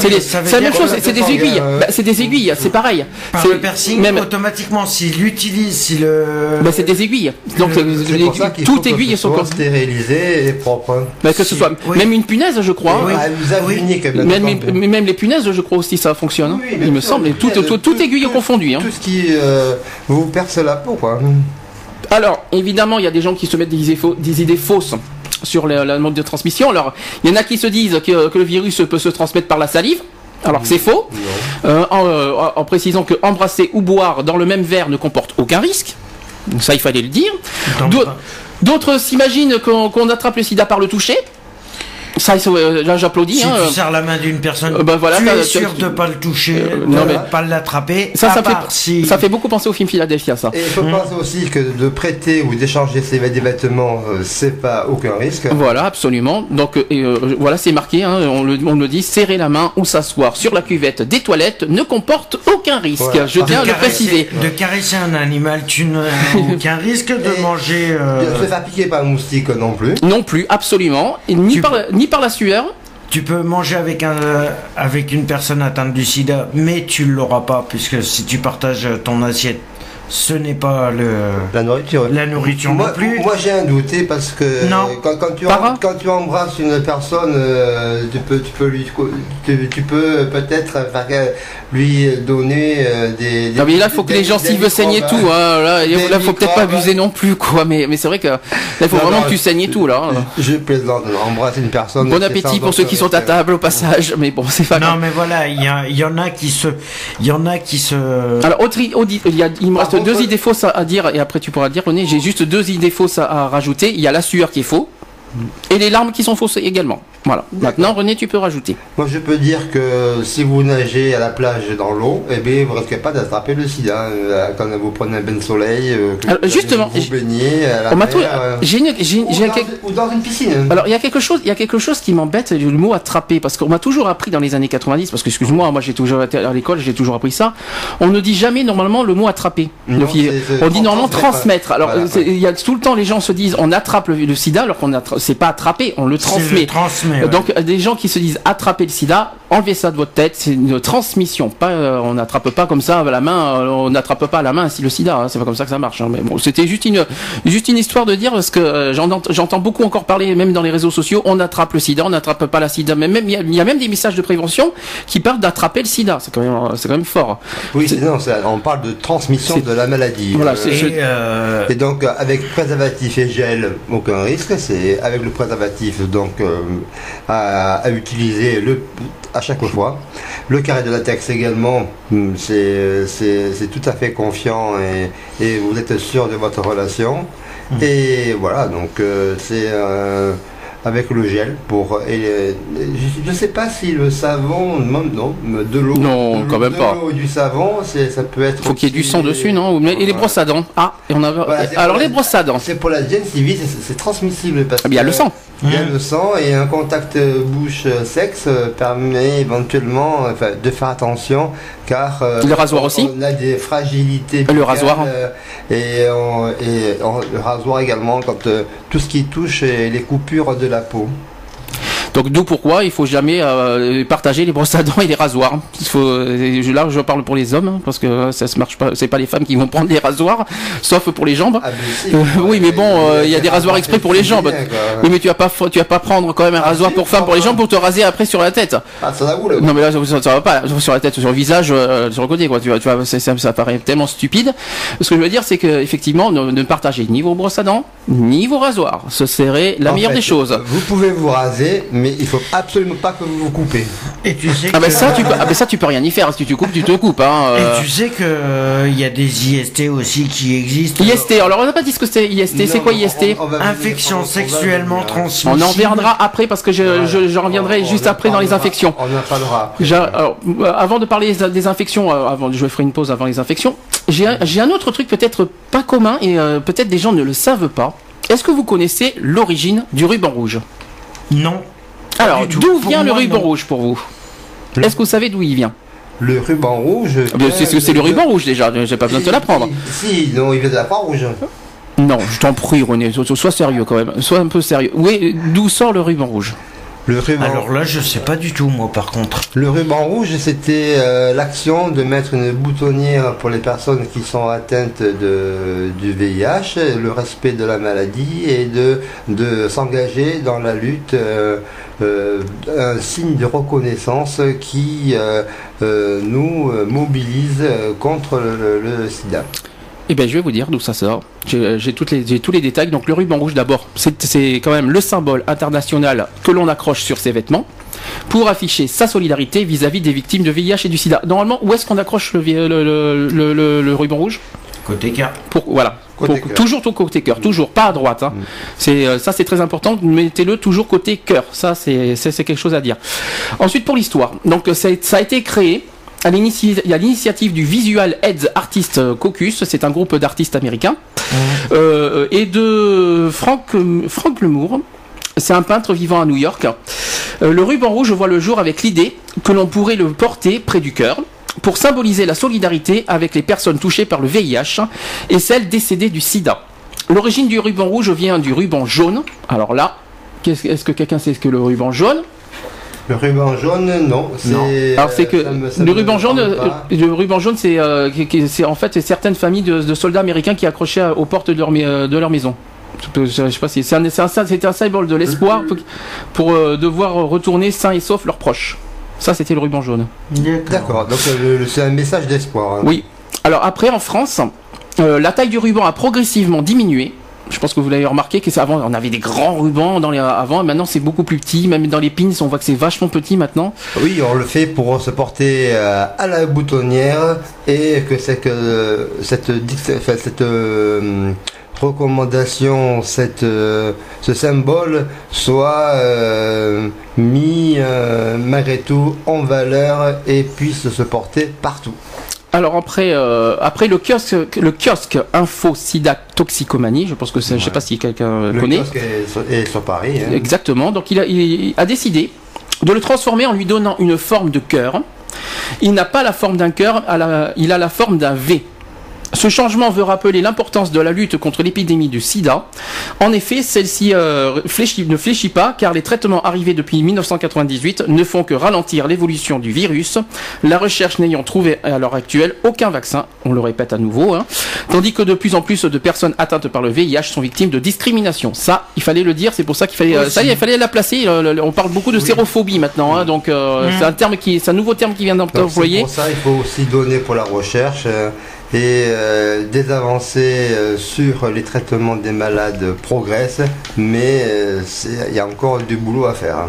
la même chose, c'est des aiguilles. euh, Bah, c'est des aiguilles, c'est pareil. Par le piercing, même, automatiquement, s'il utilise, si le. bah, c'est des aiguilles. Donc C'est euh, pour ça qu'il faut toute que aiguille ce est son soit corps. stérilisé et propre. hein. Bah, que ce soit même une punaise, je crois. Unique. bien Même, entendu. mais même les punaises, je crois aussi, ça fonctionne. hein. Il me semble. Tout, aiguille confondue. Hein. Tout ce qui euh, vous perce la peau, quoi. Alors, évidemment, il y a des gens qui se mettent des idées, fau- des idées fausses sur le- la mode de transmission. Alors, il y en a qui se disent que, que le virus peut se transmettre par la salive. Alors que c'est faux, Euh, en, euh, en précisant que embrasser ou boire dans le même verre ne comporte aucun risque. Donc ça, il fallait le dire. D'autres s'imaginent qu'on qu'on attrape le sida par le toucher. Ça, euh, là, j'applaudis. Si hein, tu serres la main d'une personne, Euh, bah voilà, tu es sûr de pas le toucher, Euh, de non, mais- pas l'attraper. Ça, à ça part fait, si... ça fait beaucoup penser au film Philadelphia, ça. Et il faut penser aussi que de prêter ou d'échanger ses des vêtements, euh, c'est pas aucun risque. Voilà, absolument. Donc et, voilà, c'est marqué. hein, on, le, on le dit. Serrer la main ou s'asseoir sur la cuvette des toilettes ne comporte aucun risque. Voilà. Je tiens à le préciser. De caresser un animal, tu n'as aucun risque de Et- manger. euh, De se faire piquer par un moustique non plus. Non plus, absolument. Et ni Tu- par la- par la sueur. Tu peux manger avec un avec une personne atteinte du sida, mais tu l'auras pas puisque si tu partages ton assiette, ce n'est pas le La nourriture. la nourriture Moi, non plus. moi j'ai un douté parce que Non. quand, quand tu quand tu embrasses une personne, euh, tu peux tu peux lui tu, tu peux peut-être faire que- lui donner euh, des, des- Non mais là, faut que des- les gens, s'ils veulent saigner tout, hein, là, là, faut peut-être pas abuser non plus, quoi. Mais, mais c'est vrai que là, il faut Non, vraiment non, que tu saignes tout, là. hein. Je plaisante, embrasser une personne. Bon appétit pour ceux qui sont à table au passage, mais bon, c'est pas grave. Non mais voilà, il y, y en a qui se, il y en a qui se. Alors, autre, il, y a- il me reste deux idées fausses à, à dire, et après tu pourras dire, René, j'ai juste deux idées fausses à, à rajouter. Il y a la sueur qui est faux, et les larmes qui sont fausses également. Voilà. Maintenant, René, tu peux rajouter. Moi, je peux dire que si vous nagez à la plage dans l'eau, eh bien, vous risquez pas d'attraper le sida euh, quand vous prenez un bain de soleil. euh, que Alors, vous- justement, vous baignez à la On m'a mer, tout- euh, J'ai une, j'ai- ou, dans, quel- ou dans une piscine. Alors il y a quelque chose, il y a quelque chose qui m'embête, le mot attraper, parce qu'on m'a toujours appris dans les années 90, parce que excuse-moi, moi j'ai toujours été à l'école, j'ai toujours appris ça. On ne dit jamais normalement le mot attraper. Non, on dit normalement transmettre. Alors Voilà, il y a tout le temps les gens se disent on attrape le, le sida, alors qu'on c'est pas attraper, on le transmet. Ouais. Donc euh, des gens qui se disent attraper le sida, enlevez ça de votre tête, c'est une transmission. Pas, euh, on n'attrape pas comme ça à la main, euh, on n'attrape pas à la main si le sida, hein, c'est pas comme ça que ça marche. hein. Mais bon, c'était juste une, juste une histoire de dire parce que euh, j'entends, j'entends beaucoup encore parler, même dans les réseaux sociaux, on attrape le sida, on n'attrape pas la sida. Mais même il y, a- il y a même des messages de prévention qui parlent d'attraper le sida. C'est quand même, c'est quand même fort. Oui, non, on parle de transmission de la maladie. Voilà, Euh, Et, je- euh, Et donc avec préservatif et gel, aucun risque. C'est avec le préservatif donc euh, à, à utiliser le à chaque fois. Le carré de latex également, hum, c'est c'est tout à fait confiant et, et vous êtes sûr de votre relation. Et voilà, donc euh, c'est euh, avec le gel pour. Et, euh, je ne sais pas si le savon, non, non de l'eau. Non, de l'eau- quand même de pas. du savon, c'est ça peut être. Faut qu'il y ait du sang dessus, non Et les brosses à dents. Ah, et on a. Voilà, c'est alors les brosses à dents. C'est pour la gêne civile, c'est- transmissible parce Ah, il y a le sang. Il y a le sang et un contact euh, bouche-sexe euh, permet éventuellement de faire attention car euh, Le rasoir on- aussi On a des fragilités. Le rasoir. euh, et, on- et on- le rasoir également quand euh, tout ce qui touche les coupures de la peau. Donc d'où pourquoi il faut jamais euh, partager les brosses à dents et les rasoirs. Il faut, euh, là je parle pour les hommes hein, parce que ça se marche pas. C'est pas les femmes qui vont prendre les rasoirs, sauf pour les jambes. Ah, mais si, Euh, oui, mais bon, il y a des rasoirs exprès pour les jambes. bien. Oui, mais tu vas pas, tu vas pas prendre quand même un Ah, rasoir si, pour femme pour les jambes pour te raser après sur la tête. Ah, ça roule. Non mais là ça, ça va pas sur la tête, sur le visage, euh, sur le côté quoi. Tu vois, tu vois, ça, ça paraît tellement stupide. Ce que je veux dire c'est que effectivement ne, ne partagez ni vos brosses à dents ni vos rasoirs. Ce serait la En meilleure fait, des choses. Vous pouvez vous raser, mais il faut absolument pas que vous vous coupez. Et tu sais Ah que- ça tu peux, ah bah ça tu peux rien y faire. Si tu coupes, tu te coupes. Hein, euh. Et tu sais que euh, il y a des IST aussi qui existent. IST, alors on n'a pas dit ce que c'est IST, c'est quoi IST on- on va venir, Infection sexuellement transmissible. On en reviendra après parce que je, je, je reviendrai On- juste après dans les infections. On en parlera après. Alors, euh, avant de parler des- infections, euh, avant, je ferai une pause avant les infections. J'ai un, j'ai un autre truc peut-être pas commun et euh, peut-être des gens ne le savent pas. Est-ce que vous connaissez l'origine du ruban rouge? Non. Alors, d'où vient le ruban rouge pour vous Est-ce que vous savez d'où il vient Le ruban rouge. Ah C'est le ruban rouge déjà, j'ai pas besoin de te l'apprendre. Si, si, non, il vient de la Croix-Rouge. Non, je t'en prie René, sois, sérieux quand même, sois un peu sérieux. Oui, d'où sort le ruban rouge Le ruban, Alors là, je sais pas du tout, moi, par contre. le ruban rouge, c'était euh, l'action de mettre une boutonnière pour les personnes qui sont atteintes de, du VIH, le respect de la maladie et de, de s'engager dans la lutte, euh, un signe de reconnaissance qui euh, euh, nous euh, mobilise euh, contre le, le- le sida. Eh bien, je vais vous dire d'où ça sort. J'ai tous les détails. Donc, le ruban rouge, d'abord, c'est c'est quand même le symbole international que l'on accroche sur ses vêtements pour afficher sa solidarité vis-à-vis des victimes de VIH et du sida. Normalement, où est-ce qu'on accroche le, vi- le, le- le- le- le ruban rouge? Côté cas. pour, Voilà. Côté Pour- cœur. toujours au côté cœur, toujours, pas à droite. hein. C'est euh, Ça, c'est très important. Mettez-le toujours côté cœur. Ça, c'est quelque chose à dire. Ensuite, pour l'histoire. Donc, euh, ça a- été créé à l'initiative du Visual Aids Artist Caucus, c'est un groupe d'artistes américains, euh, et de Frank, Frank Lemour. C'est un peintre vivant à New York. Euh, le ruban rouge voit le jour avec l'idée que l'on pourrait le porter près du cœur pour symboliser la solidarité avec les personnes touchées par le VIH et celles décédées du sida. L'origine du ruban rouge vient du ruban jaune. Alors là, est-ce que quelqu'un sait ce que le ruban jaune? Le ruban jaune, non. c'est- Alors c'est que ça me- ça le me ruban jaune, parle euh, pas. le ruban jaune, c'est euh, en fait certaines familles de, de soldats américains qui accrochaient aux portes de leur, mai- euh, de leur maison. Je sais pas si c'est un, symbole de l'espoir pour, pour, euh, devoir retourner sains et saufs leurs proches. Ça, c'était le ruban jaune. D'accord, donc euh, c'est un message d'espoir. hein. Oui. Alors après, en France, euh, la taille du ruban a progressivement diminué. Je pense que vous l'avez remarqué que c'est avant on avait des grands rubans dans les avant maintenant c'est beaucoup plus petit même dans les pins on voit que c'est vachement petit maintenant Oui, on le fait pour se porter euh, à la boutonnière et que c'est que cette, cette euh, recommandation, cette, euh, ce symbole soit euh, mis euh, malgré tout en valeur et puisse se porter partout. Alors après, euh, après le kiosque, le kiosque info SIDA toxicomanie, je pense que je sais pas si quelqu'un Le connaît. kiosque est sur, est sur Paris. hein. Exactement. Donc il a, il a décidé de le transformer en lui donnant une forme de cœur. Il n'a pas la forme d'un cœur, il a la forme d'un V. Ce changement veut rappeler l'importance de la lutte contre l'épidémie du sida. En effet, celle-ci euh, fléchit- ne fléchit pas car les traitements arrivés depuis 1998 ne font que ralentir l'évolution du virus, la recherche n'ayant trouvé à l'heure actuelle aucun vaccin, on le répète à nouveau, hein, tandis que de plus en plus de personnes atteintes par le VIH sont victimes de discrimination. Ça, il fallait le dire, c'est pour ça qu'il fallait, euh, ça y est, il fallait la placer. euh, le- on parle beaucoup de sérophobie maintenant, hein, donc euh, Mm. c'est un terme qui, c'est un nouveau terme qui vient d'être Donc, c'est employé. pour ça il faut aussi donner pour la recherche euh, et euh, des avancées euh, sur les traitements des malades progressent, mais euh, il y a encore du boulot à faire.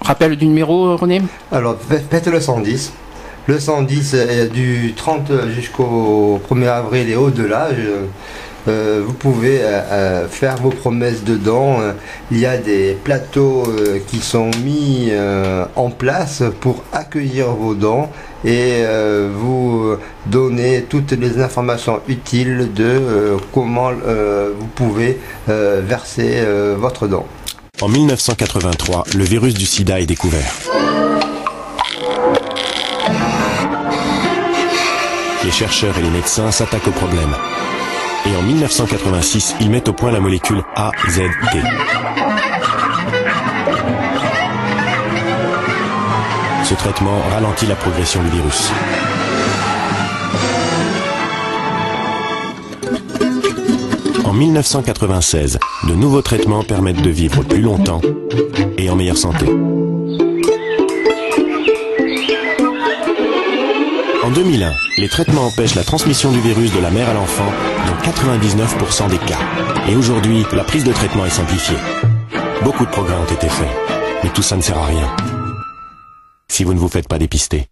Rappel du numéro, René? Alors faites faites le 110. Le 110 est du 30 jusqu'au 1er avril et au-delà. je- euh, vous pouvez euh, euh, faire vos promesses dedans. Il y a des plateaux qui sont mis en place pour accueillir vos dons et vous donner toutes les informations utiles de comment vous pouvez verser votre don. En 1983, le virus du sida est découvert. Les chercheurs et les médecins s'attaquent au problème. Et en 1986, ils mettent au point la molécule AZT. Ce traitement ralentit la progression du virus. En 1996, de nouveaux traitements permettent de vivre plus longtemps et en meilleure santé. En 2001, les traitements empêchent la transmission du virus de la mère à l'enfant dans 99% des cas. Et aujourd'hui, la prise de traitement est simplifiée. Beaucoup de progrès ont été faits, mais tout ça ne sert à rien. Si vous ne vous faites pas dépister.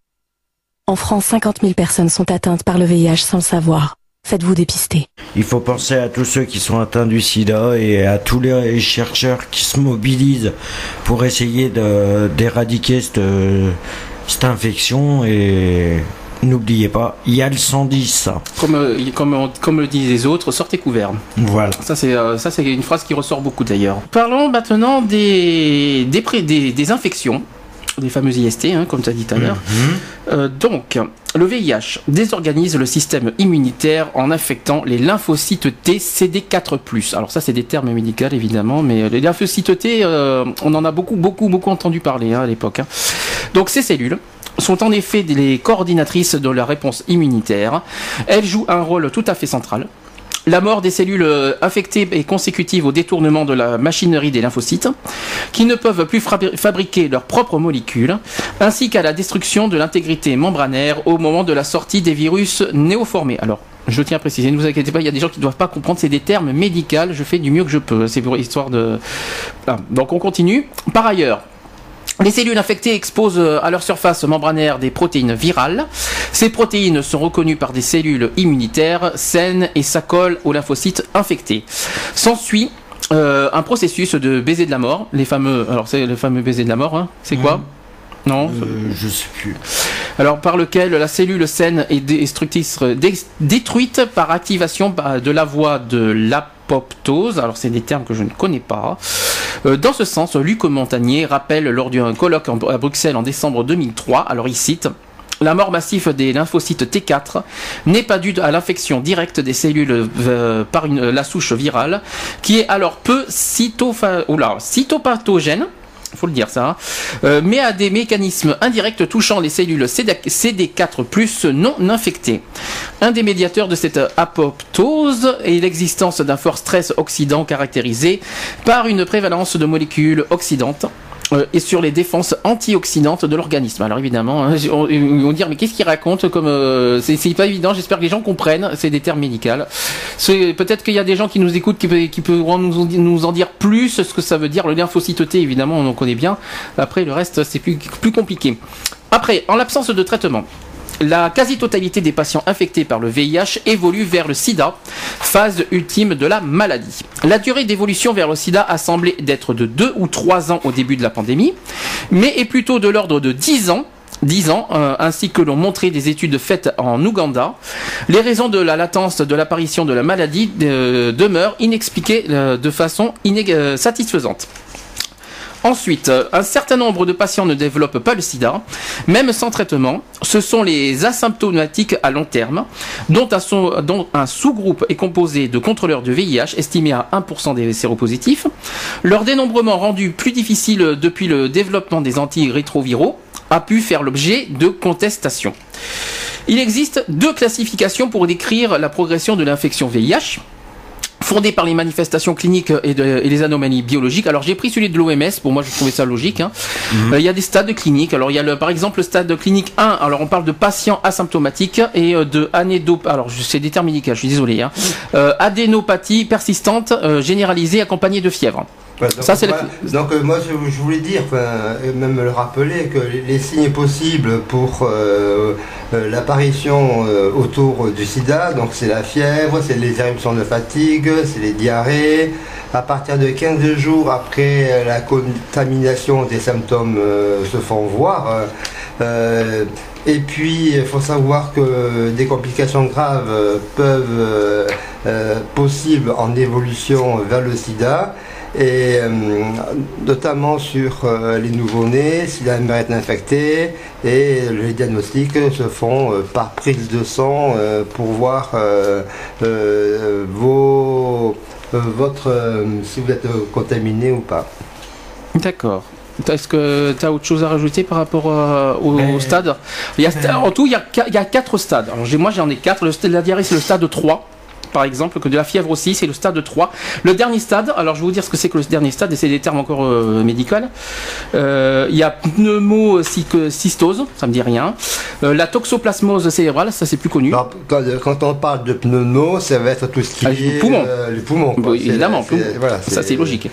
En France, 50 000 personnes sont atteintes par le VIH sans le savoir. Faites-vous dépister. Il faut penser à tous ceux qui sont atteints du sida et à tous les chercheurs qui se mobilisent pour essayer d'éradiquer cette, cette infection et n'oubliez pas, il y a le 110. Comme, euh, comme, comme le disent les autres, sortez couverts. Voilà. Ça, c'est euh, ça, c'est une phrase qui ressort beaucoup d'ailleurs. Parlons maintenant des, des, des, des infections, des fameuses IST, hein, comme tu as dit tout à l'heure. Euh, donc, le VIH désorganise le système immunitaire en infectant les lymphocytes T CD4+. Alors ça, c'est des termes médicaux évidemment, mais les lymphocytes T, euh, on en a beaucoup, beaucoup, beaucoup entendu parler hein, à l'époque. hein. Donc ces cellules sont en effet les coordinatrices de la réponse immunitaire. Elles jouent un rôle tout à fait central. La mort des cellules euh, infectées est consécutive au détournement de la machinerie des lymphocytes, qui ne peuvent plus fabriquer leurs propres molécules, ainsi qu'à la destruction de l'intégrité membranaire au moment de la sortie des virus néoformés. Alors, je tiens à préciser, ne vous inquiétez pas, il y a des gens qui ne doivent pas comprendre, c'est des termes médicaux, je fais du mieux que je peux, c'est pour histoire de... Voilà. Donc on continue. Par ailleurs, les cellules infectées exposent euh, à leur surface membranaire des protéines virales. Ces protéines sont reconnues par des cellules immunitaires saines et s'accolent aux lymphocytes infectés. S'ensuit euh, un processus de baiser de la mort. Les fameux, alors c'est le fameux baiser de la mort. hein. C'est quoi? Non? je sais plus. Alors par lequel la cellule saine est destructrice, détruite par activation bah, de la voie de l'apoptose. Alors c'est des termes que je ne connais pas. Euh, dans ce sens, Luc Montagnier rappelle lors d'un colloque à Bruxelles en décembre 2003, alors il cite la mort massive des lymphocytes T4 n'est pas due à l'infection directe des cellules euh, par la souche virale, qui est alors peu cytopathogène, faut le dire ça, hein, euh, mais à des mécanismes indirects touchant les cellules CD- CD4+, non infectées. Un des médiateurs de cette apoptose est l'existence d'un fort stress oxydant caractérisé par une prévalence de molécules oxydantes et sur les défenses antioxydantes de l'organisme. Alors évidemment, hein, on, dire mais qu'est-ce qu'ils racontent comme euh, c'est pas évident. J'espère que les gens comprennent. C'est des termes médicaux. Peut-être qu'il y a des gens qui nous écoutent qui, pourront nous, en- dire plus ce que ça veut dire. Le lymphocyte évidemment, on en connaît bien. Après, le reste, c'est plus compliqué. Après, en l'absence de traitement. La quasi-totalité des patients infectés par le VIH évolue vers le sida, phase ultime de la maladie. La durée d'évolution vers le sida a semblé d'être de 2 ou 3 ans au début de la pandémie, mais est plutôt de l'ordre de 10 ans 10 ans, euh, ainsi que l'ont montré des études faites en Ouganda. Les raisons de la latence de l'apparition de la maladie euh, demeurent inexpliquées euh, de façon satisfaisante. Ensuite, euh, un certain nombre de patients ne développent pas le sida, même sans traitement. Ce sont les asymptomatiques à long terme, dont un, sous-groupe est composé de contrôleurs de VIH, estimé à 1% des séropositifs. Leur dénombrement rendu plus difficile depuis le développement des antirétroviraux a pu faire l'objet de contestations. Il existe deux classifications pour décrire la progression de l'infection VIH fondée par les manifestations cliniques et, de- et les anomalies biologiques. Alors j'ai pris celui de l'OMS, pour moi je trouvais ça logique. hein. Euh, Il y a des stades cliniques. Alors il y a le, par exemple le stade clinique 1, alors on parle de patients asymptomatiques et euh, de anédop... Alors c'est des termes médicaux, je suis désolé. Hein. Euh, adénopathie persistante euh, généralisée accompagnée de fièvre. Ouais, donc, Ça, c'est voilà. donc euh, moi je, je voulais dire, euh, même le rappeler, que les, les signes possibles pour euh, euh, l'apparition autour du sida, donc c'est la fièvre, c'est les éruptions de fatigue, c'est les diarrhées. À partir de 15 jours après la contamination, des symptômes se font voir. Et puis, il faut savoir que des complications graves peuvent euh, possibles en évolution vers le sida et euh, notamment sur euh, les nouveau-nés, si la mère est infectée, et les diagnostics se font euh, par prise de sang euh, pour voir euh, euh, vos, euh, votre, euh, si vous êtes contaminé ou pas. D'accord. Est-ce que tu as autre chose à rajouter par rapport euh, au, au stade? Il y a, En tout, il y, a, qua- il y a quatre stades. Alors, j'ai- moi, j'en ai quatre. Le stade de la diarrhée, c'est le stade 3. Par exemple, que de la fièvre aussi, c'est le stade 3. Le dernier stade, alors je vais vous dire ce que c'est que le dernier stade, et c'est des termes encore euh, médicaux. Euh, il y a pneumocystose, ça me dit rien. Euh, la toxoplasmose cérébrale, ça c'est plus connu. Quand, quand on parle de pneumo, ça va être tout ce qui Ah, est les poumons. euh, les poumons. quoi. Évidemment, voilà, ça c'est logique.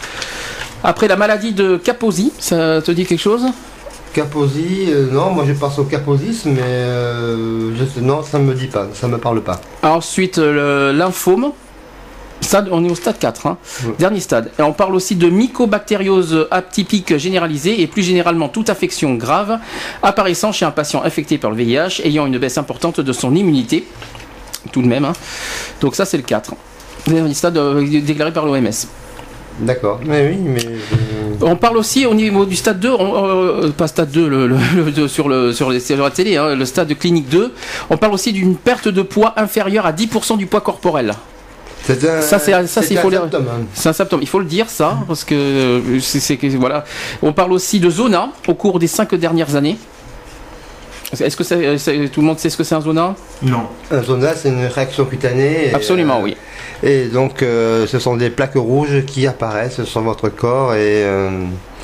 Après la maladie de Kaposi, ça te dit quelque chose? Kaposi, euh, non, moi je pense au kaposis, mais euh, je non, ça me dit pas, ça me parle pas. Ensuite, euh, lymphome. Stade, on est au stade 4, hein. Ouais. dernier stade. Et on parle aussi de mycobactériose atypique généralisée et plus généralement toute affection grave apparaissant chez un patient infecté par le VIH ayant une baisse importante de son immunité. Tout de même. hein. Donc ça c'est le 4. Dernier stade euh, déclaré par l'OMS. D'accord, mais oui, mais. euh, On parle aussi au niveau du stade 2, on- euh, pas stade 2 le, le- sur, le, sur, les, sur la télé, hein, le stade clinique 2. On parle aussi d'une perte de poids inférieure à 10% du poids corporel. C'est un, Ça, c'est- ça, c'est- il un faut le- symptôme, hein. C'est un symptôme, il faut le dire ça, parce que euh, c'est c'est que voilà. On parle aussi de zona au cours des cinq dernières années. Est-ce que c'est- c'est- tout le monde sait ce que c'est un zona Non. Un zona, c'est une réaction cutanée. et, Absolument, euh, oui. Et donc, euh, ce sont des plaques rouges qui apparaissent sur votre corps et. euh,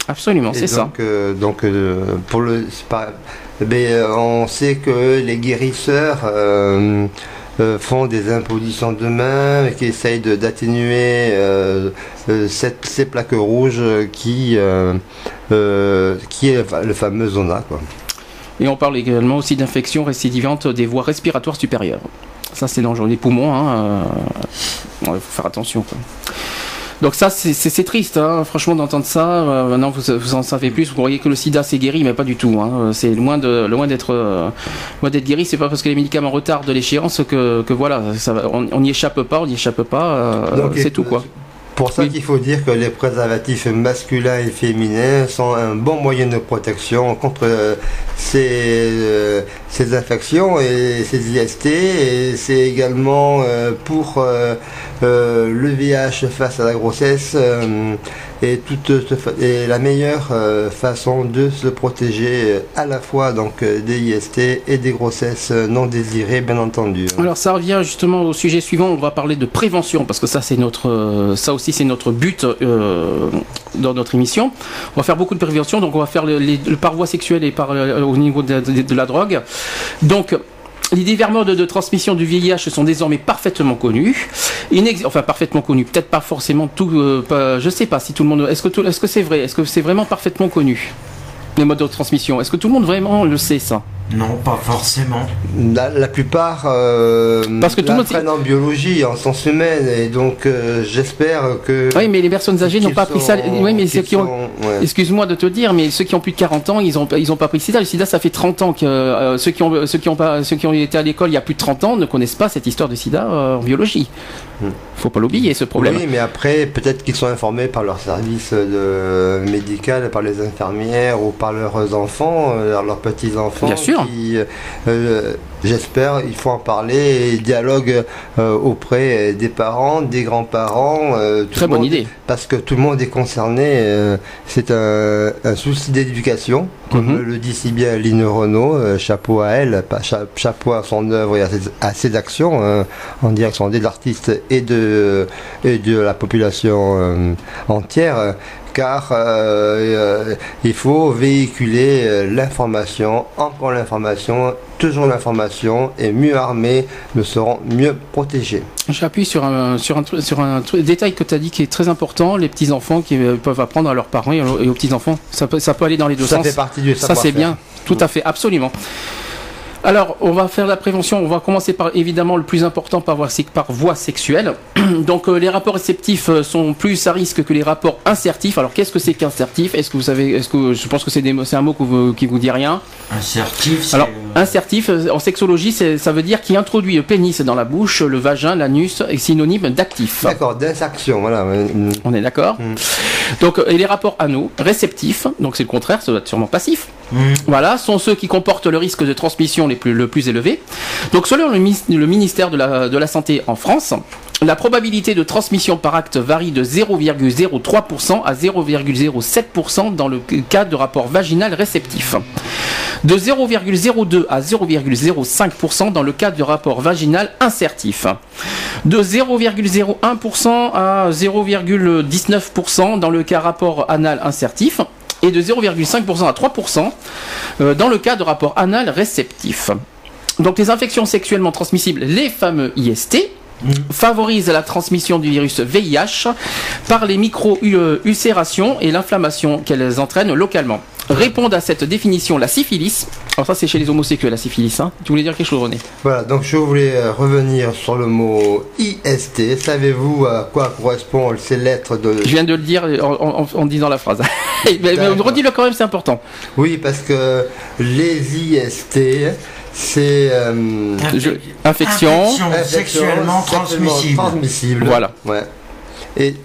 Absolument, et c'est ça. donc, euh, donc, euh, pour le, c'est pas- mais, euh, on sait que les guérisseurs euh, euh, font des impositions de main et qui essayent de- d'atténuer euh, euh, cette- ces plaques rouges qui, euh, euh, qui est le fameux zona. Quoi. Et on parle également aussi d'infections récidivantes des voies respiratoires supérieures. Ça, c'est dangereux. Les poumons, hein, il faut faire attention. quoi. Donc ça, c'est- triste, hein, franchement, d'entendre ça. Euh, maintenant, vous, vous en savez plus. Vous croyez que le sida, c'est guéri, mais pas du tout. hein. C'est loin de loin d'être euh, d'être guéri. C'est pas parce que les médicaments retardent l'échéance que, que voilà, ça on n'y échappe pas, on n'y échappe pas. euh, c'est tout, quoi. Pour ça qu'il faut dire que les préservatifs masculins et féminins sont un bon moyen de protection contre euh, ces, euh, ces infections et ces IST. Et c'est également euh, pour euh, euh, le VIH face à la grossesse et, toute, et la meilleure euh, façon de se protéger euh, à la fois donc euh, des IST et des grossesses non désirées, bien entendu. Alors ça revient justement au sujet suivant. On va parler de prévention parce que ça c'est notre, ça aussi c'est notre but dans notre émission. On va faire beaucoup de prévention. Donc on va faire le, par voie sexuelle et par au niveau de- de la drogue. Donc les divers modes de transmission du VIH sont désormais parfaitement connus. Enfin parfaitement connus, peut-être pas forcément tout. euh, pas- je sais pas si tout le monde. Est-ce que c'est vrai Est-ce que c'est vraiment parfaitement connu les modes de transmission? Est-ce que tout le monde vraiment le sait ça? Non, pas forcément. La, la plupart euh, Parce que tout le monde- en biologie, en sciences humaines, et donc euh, j'espère que. Oui, mais les personnes âgées n'ont pas pris ça. Oui, mais ceux qui ont. ouais. Excuse-moi de te dire, mais ceux qui ont plus de 40 ans, ils ont ils ont pas pris le sida. Le sida, ça fait 30 ans que euh, ceux qui ont ceux qui ont pas ceux qui ont été à l'école il y a plus de 30 ans ne connaissent pas cette histoire de sida euh, en biologie. Faut pas l'oublier ce problème. Oui, mais après, peut-être qu'ils sont informés par leur service de médical, par les infirmières ou par leurs enfants, leurs petits-enfants. Bien sûr. Qui, euh, J'espère, il faut en parler et dialogue euh, auprès des parents, des grands-parents. euh, Très bonne monde- idée. Parce que tout le monde est concerné. euh, C'est un, un souci d'éducation, comme Mhm. le dit si bien Lynn Renault. euh, chapeau à elle, pas cha- chapeau à son œuvre et à ses, à ses actions euh, en direction des artistes et de, et de la population euh, entière. Car euh, euh, il faut véhiculer euh, l'information, encore l'information, toujours l'information, et mieux armés, nous serons mieux protégés. J'appuie sur un, sur un, sur un détail que tu as dit qui est très important, les petits-enfants qui peuvent apprendre à leurs parents et, aux et aux petits-enfants. Ça peut, ça peut aller dans les deux Ça sens. fait partie du Ça, c'est bien. Tout à fait, absolument. Alors, on va faire la prévention. On va commencer par évidemment le plus important par voie, par voie sexuelle. Donc, euh, les rapports réceptifs euh, sont plus à risque que les rapports insertifs. Alors, qu'est-ce que c'est qu'insertif? Est-ce que vous savez Est-ce que je pense que c'est un mot que vous- qui vous dit rien Insertif, c'est. alors, insertif, euh, en sexologie, ça veut dire qui introduit le pénis dans la bouche, le vagin, l'anus, est synonyme d'actif. D'accord, d'insertion, voilà. Mm. On est d'accord Donc, euh, et les rapports anneaux, réceptifs, donc c'est le contraire, ça doit être sûrement passif. Voilà, sont ceux qui comportent le risque de transmission le plus élevé. Donc, selon le ministère de la, de la Santé en France, la probabilité de transmission par acte varie de 0,03% à 0,07% dans le cas de rapport vaginal réceptif. De 0,02 à 0,05% dans le cas de rapport vaginal insertif. De 0,01% à 0,19% dans le cas rapport anal insertif. Et de 0,5% à 3% euh, dans le cas de rapport anal réceptif. Donc les infections sexuellement transmissibles, les fameux IST, favorisent la transmission du virus VIH par les micro-ulcérations et l'inflammation qu'elles entraînent localement. Répondent à cette définition la syphilis. Alors ça c'est chez les homosexuels la syphilis. Hein. Tu voulais dire quelque chose René? Voilà, donc je voulais euh, revenir sur le mot IST. Savez-vous à quoi correspondent ces lettres de... Je viens de le dire en, en- en disant la phrase. mais mais redis-le quand même, c'est important. Oui, parce que les IST, c'est... euh, infection. Infection sexuellement transmissible. transmissible. Voilà. Ouais. Et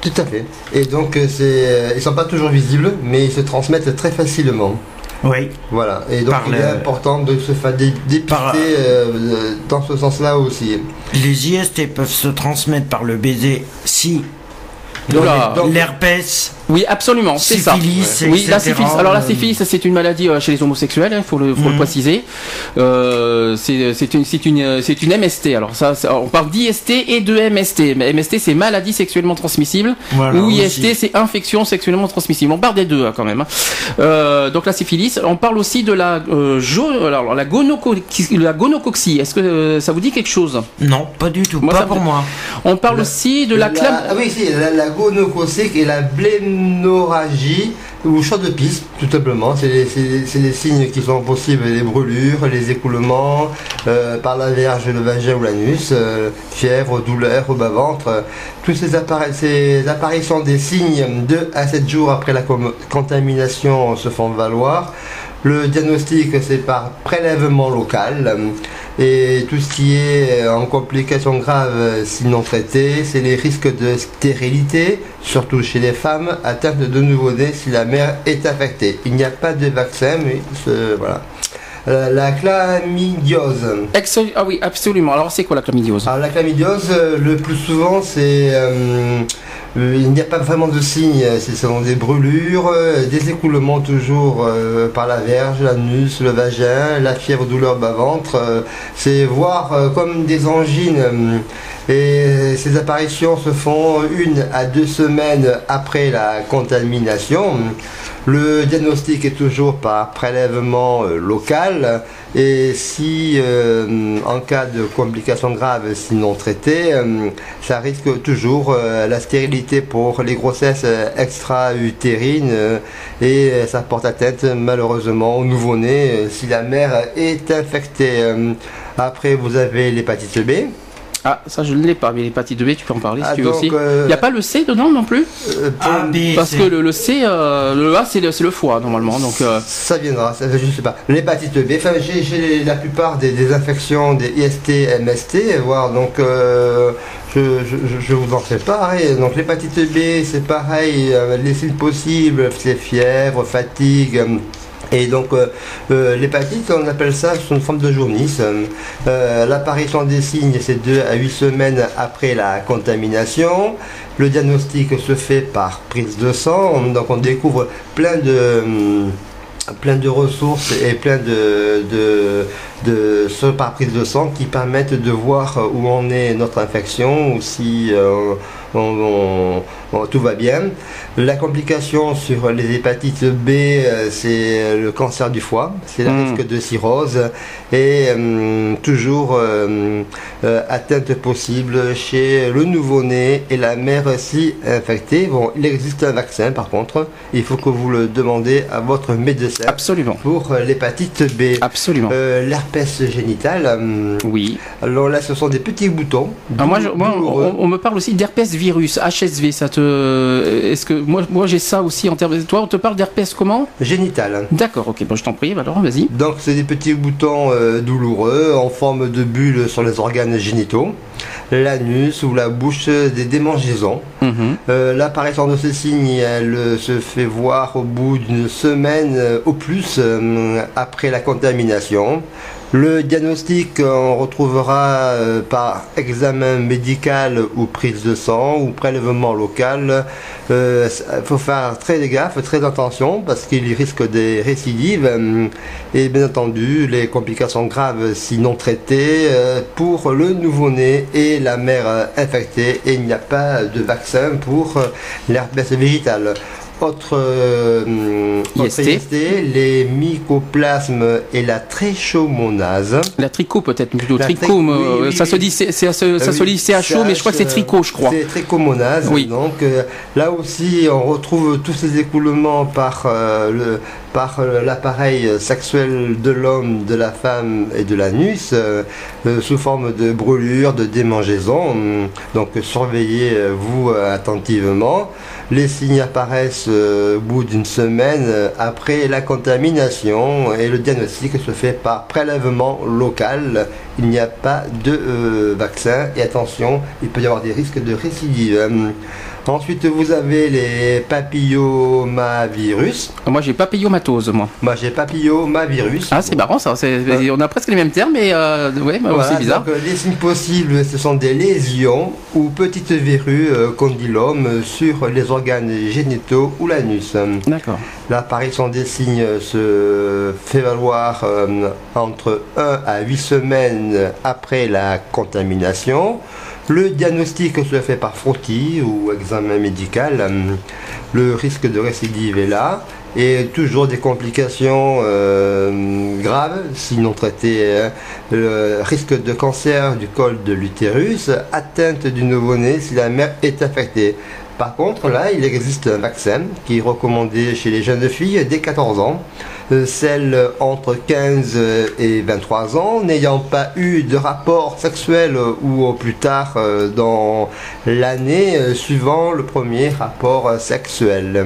tout à fait. Et donc euh, c'est, euh, ils sont pas toujours visibles, mais ils se transmettent très facilement. Oui. Voilà. Et donc Par il est important de se faire dé- dépister Par- euh, dans ce sens-là aussi. Les IST peuvent se transmettre par le baiser si l'herpès Oui, absolument, c'est ça. Syphilis, Oui, la syphilis. Alors la syphilis, c'est une maladie euh, chez les homosexuels, il faut, le, faut le Mhm. préciser. Euh, c'est une, MST. Alors ça, on parle d'IST et de MST. Mais MST, c'est maladie sexuellement transmissible. Voilà, ou. IST, c'est infection sexuellement transmissible. On parle des deux hein, quand même. hein. Euh, donc la syphilis. On parle aussi de la, euh, jo- alors, la, gonoco- la gonocoxie. Est-ce que euh, ça vous dit quelque chose? Non, pas du tout. Moi, pas ça pour moi. On parle aussi de la, clam- Ah oui, si, la, la gonococque et la blénorragie ou chaud de piste, tout simplement. C'est les, signes qui sont possibles, les brûlures, les écoulements, euh, par la verge, le vagin ou l'anus, euh, fièvre, douleur au bas-ventre. tous ces, appareils, ces apparitions des signes 2 à 7 jours après la contamination se font valoir. Le diagnostic, c'est par prélèvement local. Et tout ce qui est euh, en complications graves, sinon traitées, c'est les risques de stérilité, surtout chez les femmes atteintes de nouveau-nés si la mère est affectée. Il n'y a pas de vaccin, mais voilà. Euh, la chlamydiose. Ex- ah oui, absolument. Alors c'est quoi la chlamydiose? Alors la chlamydiose, euh, le plus souvent, c'est euh, il n'y a pas vraiment de signes. Ce sont des brûlures, des écoulements toujours euh, par la verge, l'anus, le vagin, la fièvre, douleur bas-ventre. euh, c'est voir comme des angines. et ces apparitions se font une à deux semaines après la contamination. Le diagnostic est toujours par prélèvement euh, local et si euh, en cas de complications graves sinon traitées, euh, ça risque toujours la stérilité pour les grossesses extra-utérines et ça porte atteinte malheureusement au nouveau-né si la mère est infectée. Après vous avez l'hépatite B. Ah, ça je ne l'ai pas, mais l'hépatite B, tu peux en parler si Ah, tu veux donc, aussi. Il euh, n'y a pas le C dedans non plus Euh, pour- A, B, Parce que le, le C, euh, le A c'est le, foie normalement. Donc, euh, Ça viendra, ça, je sais pas. L'hépatite B, enfin, j'ai la plupart des, des infections des IST, MST, voire donc euh, je, je, je- vous en fais pareil. Donc l'hépatite B, c'est pareil, euh, les signes possibles, c'est fièvre, fatigue. Et donc euh, euh, l'hépatite, on appelle ça une forme de jaunisse. Euh, L'apparition des signes, c'est 2 à 8 semaines après la contamination. Le diagnostic se fait par prise de sang, donc on découvre plein de... hum, plein de ressources et plein de, de, ce par prise de sang qui permettent de voir où en est notre infection ou si on- Bon, tout va bien. La complication sur les hépatites B, euh, c'est le cancer du foie, c'est le Mm. risque de cirrhose et euh, toujours euh, euh, atteinte possible chez le nouveau-né et la mère si infectée. Bon, il existe un vaccin par contre, il faut que vous le demandez à votre médecin. Absolument. Pour l'hépatite B. Absolument. Euh, L'herpès génital. euh, oui. Alors là, ce sont des petits boutons. Ah, moi, je- moi, on, on me parle aussi d'herpès virus, HSV. Ça te, est-ce que moi, moi j'ai ça aussi en termes. Toi, on te parle d'herpès comment? Génital. D'accord, ok. Bon, je t'en prie. Alors, vas-y. Donc c'est des petits boutons euh, douloureux en forme de bulle sur les organes génitaux, l'anus ou la bouche des démangeaisons. Mhm. Euh, L'apparition de ces signes, elle se fait voir au bout d'une semaine euh, au plus euh, après la contamination. Le diagnostic, euh, on retrouvera euh, par examen médical ou prise de sang ou prélèvement local. Il faut faire très gaffe, très attention parce qu'il risque des récidives euh, et bien entendu les complications graves si non traitées euh, pour le nouveau-né et la mère euh, infectée et il n'y a pas de vaccin pour euh, l'herpès végétal. Autre, euh, autre IST. IST, les mycoplasmes et la trichomonase. La tricot peut-être plutôt. La Tricot, tri- oui, oui, ça se dit, c'est- ça, ça Euh, se CHO, mais je crois que c'est tricot, je crois. C'est trichomonase. Oui. Donc euh, là aussi, on retrouve tous ces écoulements par euh, le par l'appareil sexuel de l'homme, de la femme et de l'anus sous forme de brûlure, de démangeaison. Donc surveillez-vous attentivement. Les signes apparaissent euh, au bout d'une semaine euh, après la contamination et le diagnostic se fait par prélèvement local. Il n'y a pas de euh, vaccin et attention, il peut y avoir des risques de récidive. Ensuite, vous avez les papillomavirus. Moi, j'ai papillomatose, moi. Moi, j'ai papillomavirus. Ah, c'est marrant ça. c'est- On a presque les mêmes termes, mais euh, ouais, Voilà, c'est bizarre. donc, euh, les signes possibles, ce sont des lésions ou petites verrues euh, condylome sur les organes génitaux ou l'anus. D'accord. L'apparition des signes se fait valoir euh, entre 1 à 8 semaines après la contamination. Le diagnostic se fait par frottis ou examen médical. Euh, Le risque de récidive est là. Et toujours des complications euh, graves, sinon traitées. hein. Le risque de cancer du col de l'utérus, atteinte du nouveau-né si la mère est affectée. Par contre, là, il existe un vaccin qui est recommandé chez les jeunes filles dès 14 ans. Euh, Celles entre 15 et 23 ans n'ayant pas eu de rapport sexuel ou au plus tard euh, dans l'année suivant le premier rapport sexuel.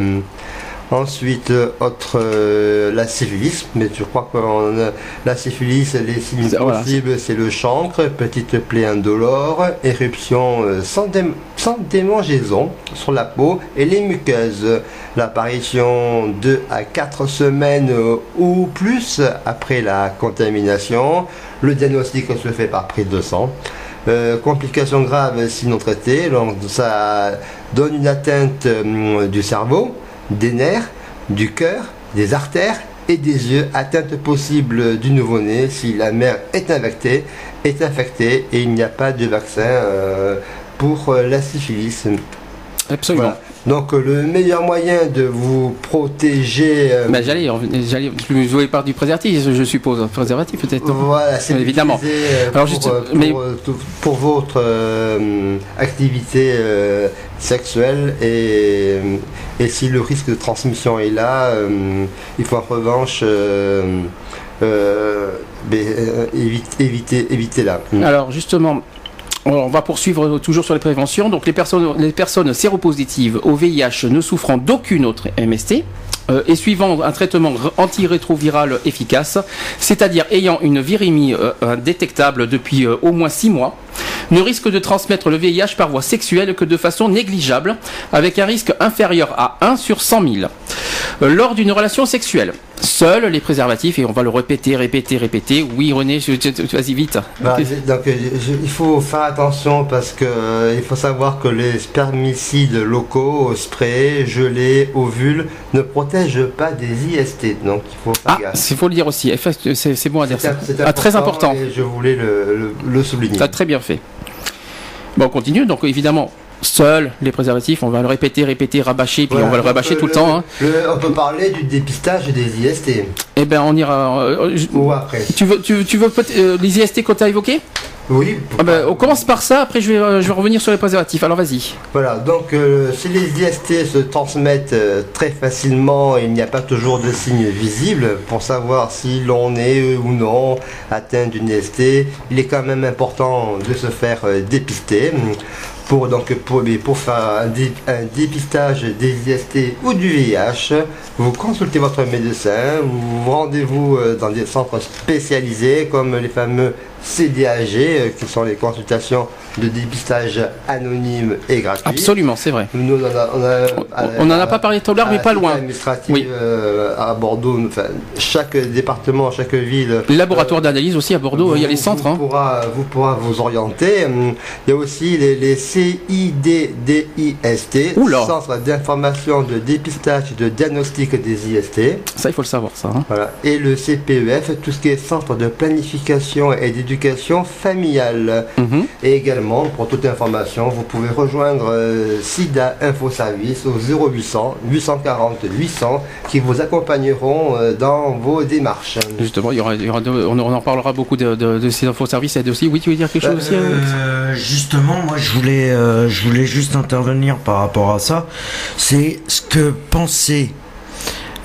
Ensuite, euh, autre, euh, la syphilis, mais je crois que euh, la syphilis, les signes voilà. possibles, c'est le chancre, petite plaie indolore, éruption euh, sans, dé- sans démangeaison sur la peau et les muqueuses. L'apparition 2 à 4 semaines ou plus après la contamination. Le diagnostic se fait par prise de sang. Euh, complications graves sinon traitées, donc ça donne une atteinte euh, du cerveau, des nerfs, du cœur, des artères et des yeux, atteinte possible du nouveau-né si la mère est infectée, est infectée et il n'y a pas de vaccin euh, pour euh, la syphilis. Absolument. Voilà. Donc euh, le meilleur moyen de vous protéger euh, Bah, j'allais, j'allais, vous voulez par du préservatif, je suppose, préservatif peut-être. Voilà, c'est évidemment. euh, Alors pour, juste, pour, mais pour votre euh, activité euh, sexuelle et, et si le risque de transmission est là, il faut en revanche ben, éviter, éviter, éviter là. Alors justement, on va poursuivre toujours sur les préventions. Donc les personnes, séropositives au VIH ne souffrant d'aucune autre MST. Euh, et suivant un traitement antirétroviral efficace, c'est-à-dire ayant une virémie euh, détectable depuis euh, au moins 6 mois, ne risque de transmettre le VIH par voie sexuelle que de façon négligeable, avec un risque inférieur à 1 sur 100 000. Euh, lors d'une relation sexuelle, seuls les préservatifs, et on va le répéter, répéter, répéter, oui René, vas-y vite. Bah, donc, je- il faut faire attention parce que euh, il faut savoir que les spermicides locaux, spray, gelés, ovules, ne protègent pas des IST. Donc il faut faire Ah, gaffe. il faut le dire aussi. C'est bon à dire ça. C'est Ah, très important. et je voulais le, le- le souligner. Ça très bien fait. Bon, on continue. Donc évidemment, Seuls les préservatifs, on va le répéter, répéter, rabâcher, puis on va le rabâcher tout le, temps. Hein. on peut parler du dépistage des IST. Eh ben, on ira. Euh, Ou après. Tu veux, tu, tu veux les IST qu'on t'a évoqués? Oui. Ah ben, on commence par ça, après je vais, euh, je vais revenir sur les préservatifs. Alors vas-y. Voilà, donc euh, si les IST se transmettent euh, très facilement, il n'y a pas toujours de signes visibles pour savoir si l'on est ou non atteint d'une IST. Il est quand même important de se faire dépister pour, donc, pour, pour faire un, dépistage des IST ou du VIH, vous consultez votre médecin, vous rendez-vous dans des centres spécialisés comme les fameux CDAG, euh, qui sont les consultations de dépistage anonyme et gratuit. Absolument, c'est vrai. Nous, on n'en a pas parlé tout à l'heure, mais pas loin. Oui. Euh, à Bordeaux, chaque département, chaque ville. Le laboratoire euh, d'analyse aussi à Bordeaux, il y a les centres. Vous, hein. pourra, vous pourra vous orienter. Il y a aussi les, les CIDDIST, Centre d'information de dépistage et de diagnostic des IST. Ça, il faut le savoir, ça. Hein. Voilà. Et le CPEF, tout ce qui est centre de planification et d'éducation familiale. Mhm. Et également pour toute information, vous pouvez rejoindre euh, SIDA Info Service au 0800 840 800 qui vous accompagneront euh, dans vos démarches. Justement, il y aura, on, en parlera beaucoup de, de, ces infos services et aussi. Oui, tu veux dire quelque chose aussi euh, Justement, moi je voulais, je voulais juste intervenir par rapport à ça. C'est ce que pensaient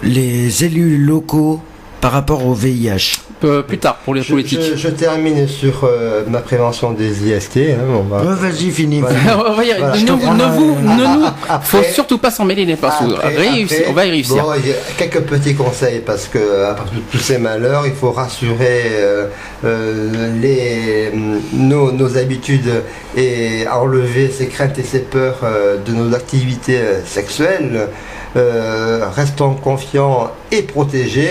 les élus locaux par rapport au VIH plus tard pour les politiques. Je, termine sur euh, ma prévention des IST. Hein, Vas-y, finis. Ne, vous, faut surtout pas s'en mêler les pinceaux. on va y réussir. Bon, quelques petits conseils parce que à part tous ces malheurs, il faut rassurer euh, euh, les, nos, nos, habitudes et enlever ces craintes et ces peurs de nos activités sexuelles. Euh, restons confiants et protégés.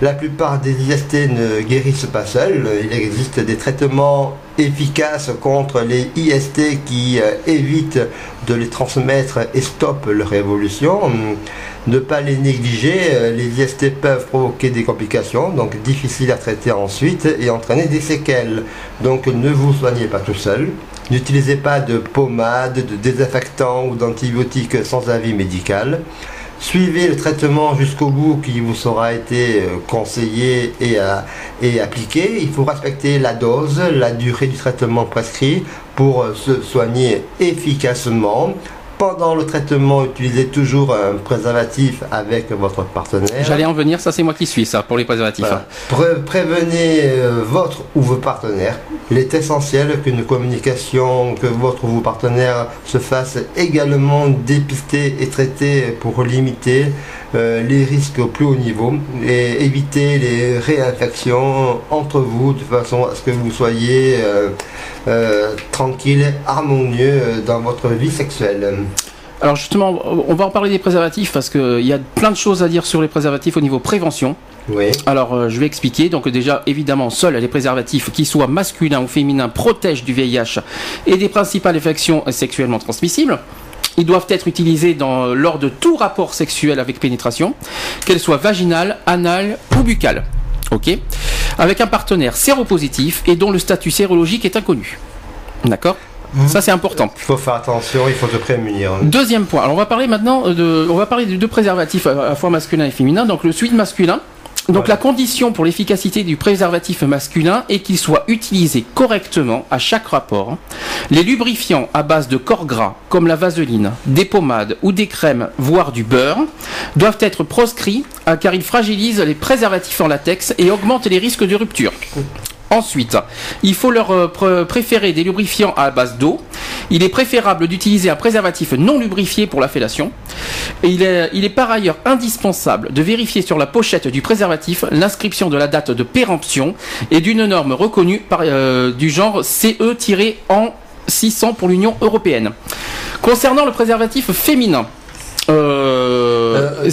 La plupart des IST ne guérissent pas seuls. Il existe des traitements efficaces contre les IST qui euh, évitent de les transmettre et stoppent leur évolution. Ne pas les négliger, euh, les IST peuvent provoquer des complications, donc difficiles à traiter ensuite et entraîner des séquelles. Donc ne vous soignez pas tout seul. N'utilisez pas de pommade, de désinfectant ou d'antibiotiques sans avis médical. Suivez le traitement jusqu'au bout qui vous sera été euh, conseillé et, euh, et appliqué. Il faut respecter la dose, la durée du traitement prescrit pour euh, se soigner efficacement pendant le traitement, utilisez toujours un préservatif avec votre partenaire. J'allais en venir, ça c'est moi qui suis ça pour les préservatifs. prévenez euh, votre ou vos partenaires. Il est essentiel qu'une communication, que votre ou vos partenaires se fasse également dépister et traiter pour limiter euh, les risques au plus haut niveau et éviter les réinfections entre vous de façon à ce que vous soyez euh, tranquille, harmonieux dans votre vie sexuelle. Alors justement, on va en parler des préservatifs parce qu'il y a plein de choses à dire sur les préservatifs au niveau prévention. Oui. Alors je vais expliquer. Donc déjà, évidemment, seuls les préservatifs, qu'ils soient masculins ou féminins, protègent du VIH et des principales infections sexuellement transmissibles. Ils doivent être utilisés dans, lors de tout rapport sexuel avec pénétration, qu'elle soit vaginale, anale ou buccale ok, avec un partenaire séropositif et dont le statut sérologique est inconnu. D'accord? Mhm. ça c'est important. Il faut faire attention, il faut se prémunir. Deuxième point. Alors on va parler maintenant de, on va parler de deux préservatifs à la fois masculin et féminin. Donc le suite masculin, donc la condition pour l'efficacité du préservatif masculin est qu'il soit utilisé correctement à chaque rapport. Les lubrifiants à base de corps gras, comme la vaseline, des pommades ou des crèmes, voire du beurre, doivent être proscrits euh, car ils fragilisent les préservatifs en latex et augmentent les risques de rupture. Ensuite, il faut leur euh, préférer des lubrifiants à base d'eau. Il est préférable d'utiliser un préservatif non lubrifié pour la fellation. Et il, est, il est par ailleurs indispensable de vérifier sur la pochette du préservatif l'inscription de la date de péremption et d'une norme reconnue par, euh, du genre CE-en 600 pour l'Union européenne. Concernant le préservatif féminin, euh,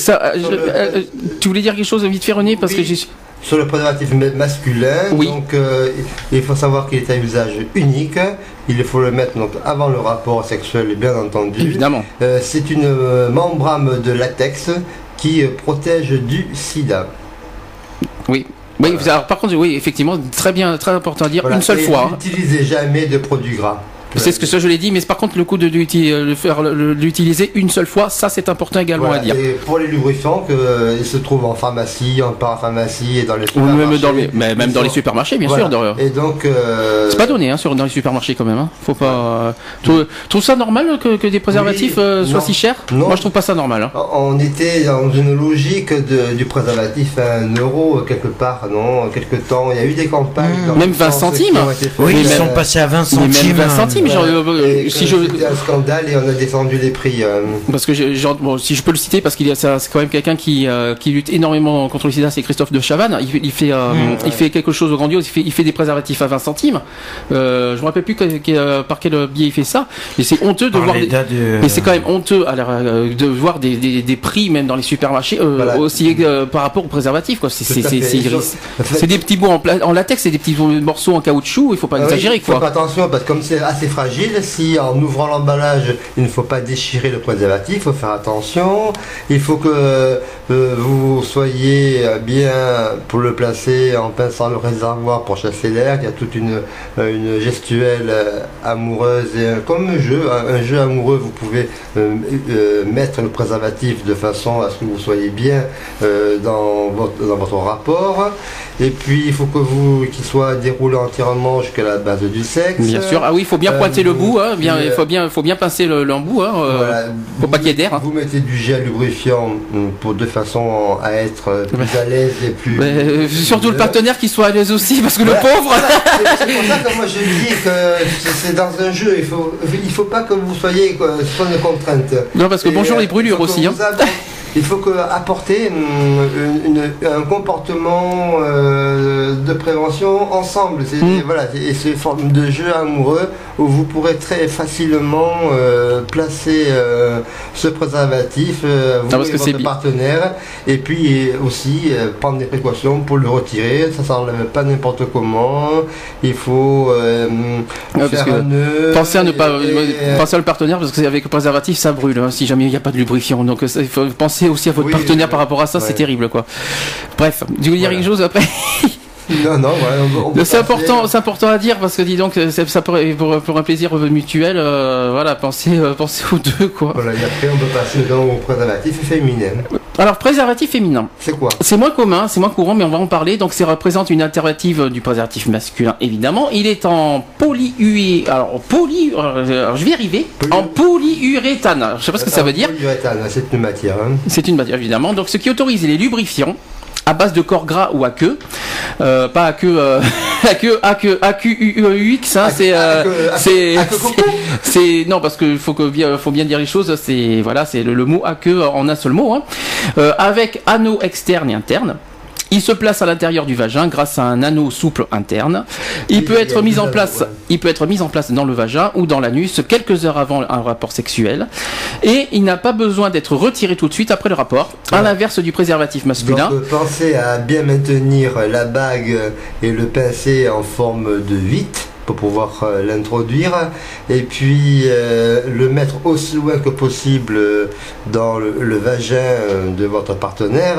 tu voulais dire quelque chose vite fait René parce que j'ai sur le préservatif masculin. Donc, euh, il faut savoir qu'il est à usage unique. Il faut le mettre donc, avant le rapport sexuel, bien entendu. Évidemment. Euh, c'est une euh, membrane de latex qui protège du sida. Oui. Oui, par contre, oui, effectivement, très bien, très important à dire, une seule fois. N'utilisez jamais de produits gras. C'est ce que ça, je l'ai dit, mais par contre, le coup de, euh, l'utiliser une seule fois, ça c'est important également Voilà, à dire. Et pour les lubrifiants, que, euh, ils se trouvent en pharmacie, en parapharmacie et dans les Ou supermarchés. même dans les, mais même dans les supermarchés, bien Voilà. sûr. d'ailleurs. Et donc. euh, C'est pas donné hein, sur, dans les supermarchés quand même. Hein. Faut pas. euh, tu trouves ça normal que, que des préservatifs Oui, euh, soient non. si chers? Non. Moi je trouve pas ça normal. Hein. On était dans une logique de- du préservatif à 1 euro quelque part, non Quelque temps. Il y a eu des campagnes. dans Même le 20 sens centimes. Oui, ils sont passés à 20 Mais même centimes. 20 centimes, genre, euh, Et si je. C'était un scandale et on a descendu les prix. euh. Parce que j'ai- genre, bon, si je peux le citer, parce qu'il y a ça, c'est quand même quelqu'un qui, euh, qui lutte énormément contre le sida, c'est Christophe de Chavannes. Il, fait- il fait, euh, il fait quelque chose de grandiose. Il fait, il fait des préservatifs à 20 centimes. Euh, je me rappelle plus que- que- par quel biais il fait ça, mais c'est honteux de Par voir. Des, l'état de- mais c'est quand même honteux euh, de voir des, des, des prix même dans les supermarchés euh, Voilà. aussi euh, par rapport aux préservatifs. Quoi. C'est, Tout c'est, à c'est, fait. c'est- Et sur- c'est- c'est des petits bouts en, pla- en latex, c'est des petits morceaux en caoutchouc. Il faut pas Ah oui, exagérer. Faut Quoi. faire attention parce que comme c'est assez fragile, si en ouvrant l'emballage, il ne faut pas déchirer le préservatif, il faut faire attention. Il faut que euh, vous soyez bien pour le placer en pinçant le réservoir pour chasser l'air. Il y a toute une, euh, une gestuelle euh, amoureuse et comme un jeu, un, jeu amoureux, vous pouvez mettre le préservatif de façon à ce que vous soyez bien dans, votre, dans votre rapport. Et puis il faut que vous qu'il soit déroulé entièrement jusqu'à la base du sexe. Bien sûr. Ah oui, il faut bien pointer le bout. Hein, bien, il faut bien, faut bien pincer le- l'embout. Hein, euh, Voilà. pas qu'il y ait d'air. hein. Vous mettez du gel lubrifiant pour de façon à être euh, plus à l'aise et plus. Mais, euh, surtout le partenaire qui soit à l'aise aussi, parce que Voilà. le pauvre. C'est c'est pour ça que moi je dis que c'est- dans un jeu, il faut, il faut pas que vous soyez quoi, sous une contrainte. Non, parce que Et, bonjour euh, les brûlures aussi. hein. vous Il faut que apporter une- une- un comportement euh, de prévention ensemble. C'est Mm. voilà, et c'est une forme de jeu amoureux où vous pourrez très facilement euh, placer euh, ce préservatif, vous Ah, parce et que votre partenaire, et puis aussi prendre des précautions pour le retirer. Ça s'enlève pas n'importe comment. Il faut Ouais, parce faire que un nœud. Pensez à ne pas, et- pensez à le partenaire parce que avec le préservatif ça brûle hein, si jamais il n'y a pas de lubrifiant. Donc il faut penser aussi à votre Oui, partenaire par rapport à ça, c'est terrible quoi. Bref, tu veux dire Voilà. quelque chose après? Non, non, voilà, on- C'est important, c'est important à dire parce que dis donc euh, ça, pour, pour un plaisir mutuel, euh, voilà, pensez, euh, pensez aux deux quoi. Voilà, et après on peut passer donc au préservatif féminin. Alors préservatif féminin. C'est quoi? C'est moins commun, c'est moins courant, mais on va en parler. Donc, ça représente une alternative du préservatif masculin, évidemment. Il est en polyuré, alors poly, euh, alors, je vais y arriver, Poly- en polyuréthane. Je sais pas ce que ça veut dire. Polyuréthane, c'est une matière. hein. C'est une matière, évidemment. Donc, ce qui autorise les lubrifiants à base de corps gras ou à queue, Euh, pas à queue, euh, à queue, à queue, à queue, U- U- UX, hein, À- c'est, à euh, queue- à- c'est, à queue coco c'est, non, parce que faut que bien, faut bien dire les choses. C'est, voilà, c'est le, le mot à queue en un seul mot, hein. Euh, avec anneau externe et interne. Il se place à l'intérieur du vagin grâce à un anneau souple interne. Il Oui, peut être mis en place, ouais. il peut être mis en place dans le vagin ou dans l'anus quelques heures avant un rapport sexuel. Et il n'a pas besoin d'être retiré tout de suite après le rapport. À l'inverse du préservatif masculin. Donc pensez à bien maintenir la bague et le pincé en forme de 8 pour pouvoir euh, l'introduire et puis euh, le mettre aussi loin que possible euh, dans le, le vagin de votre partenaire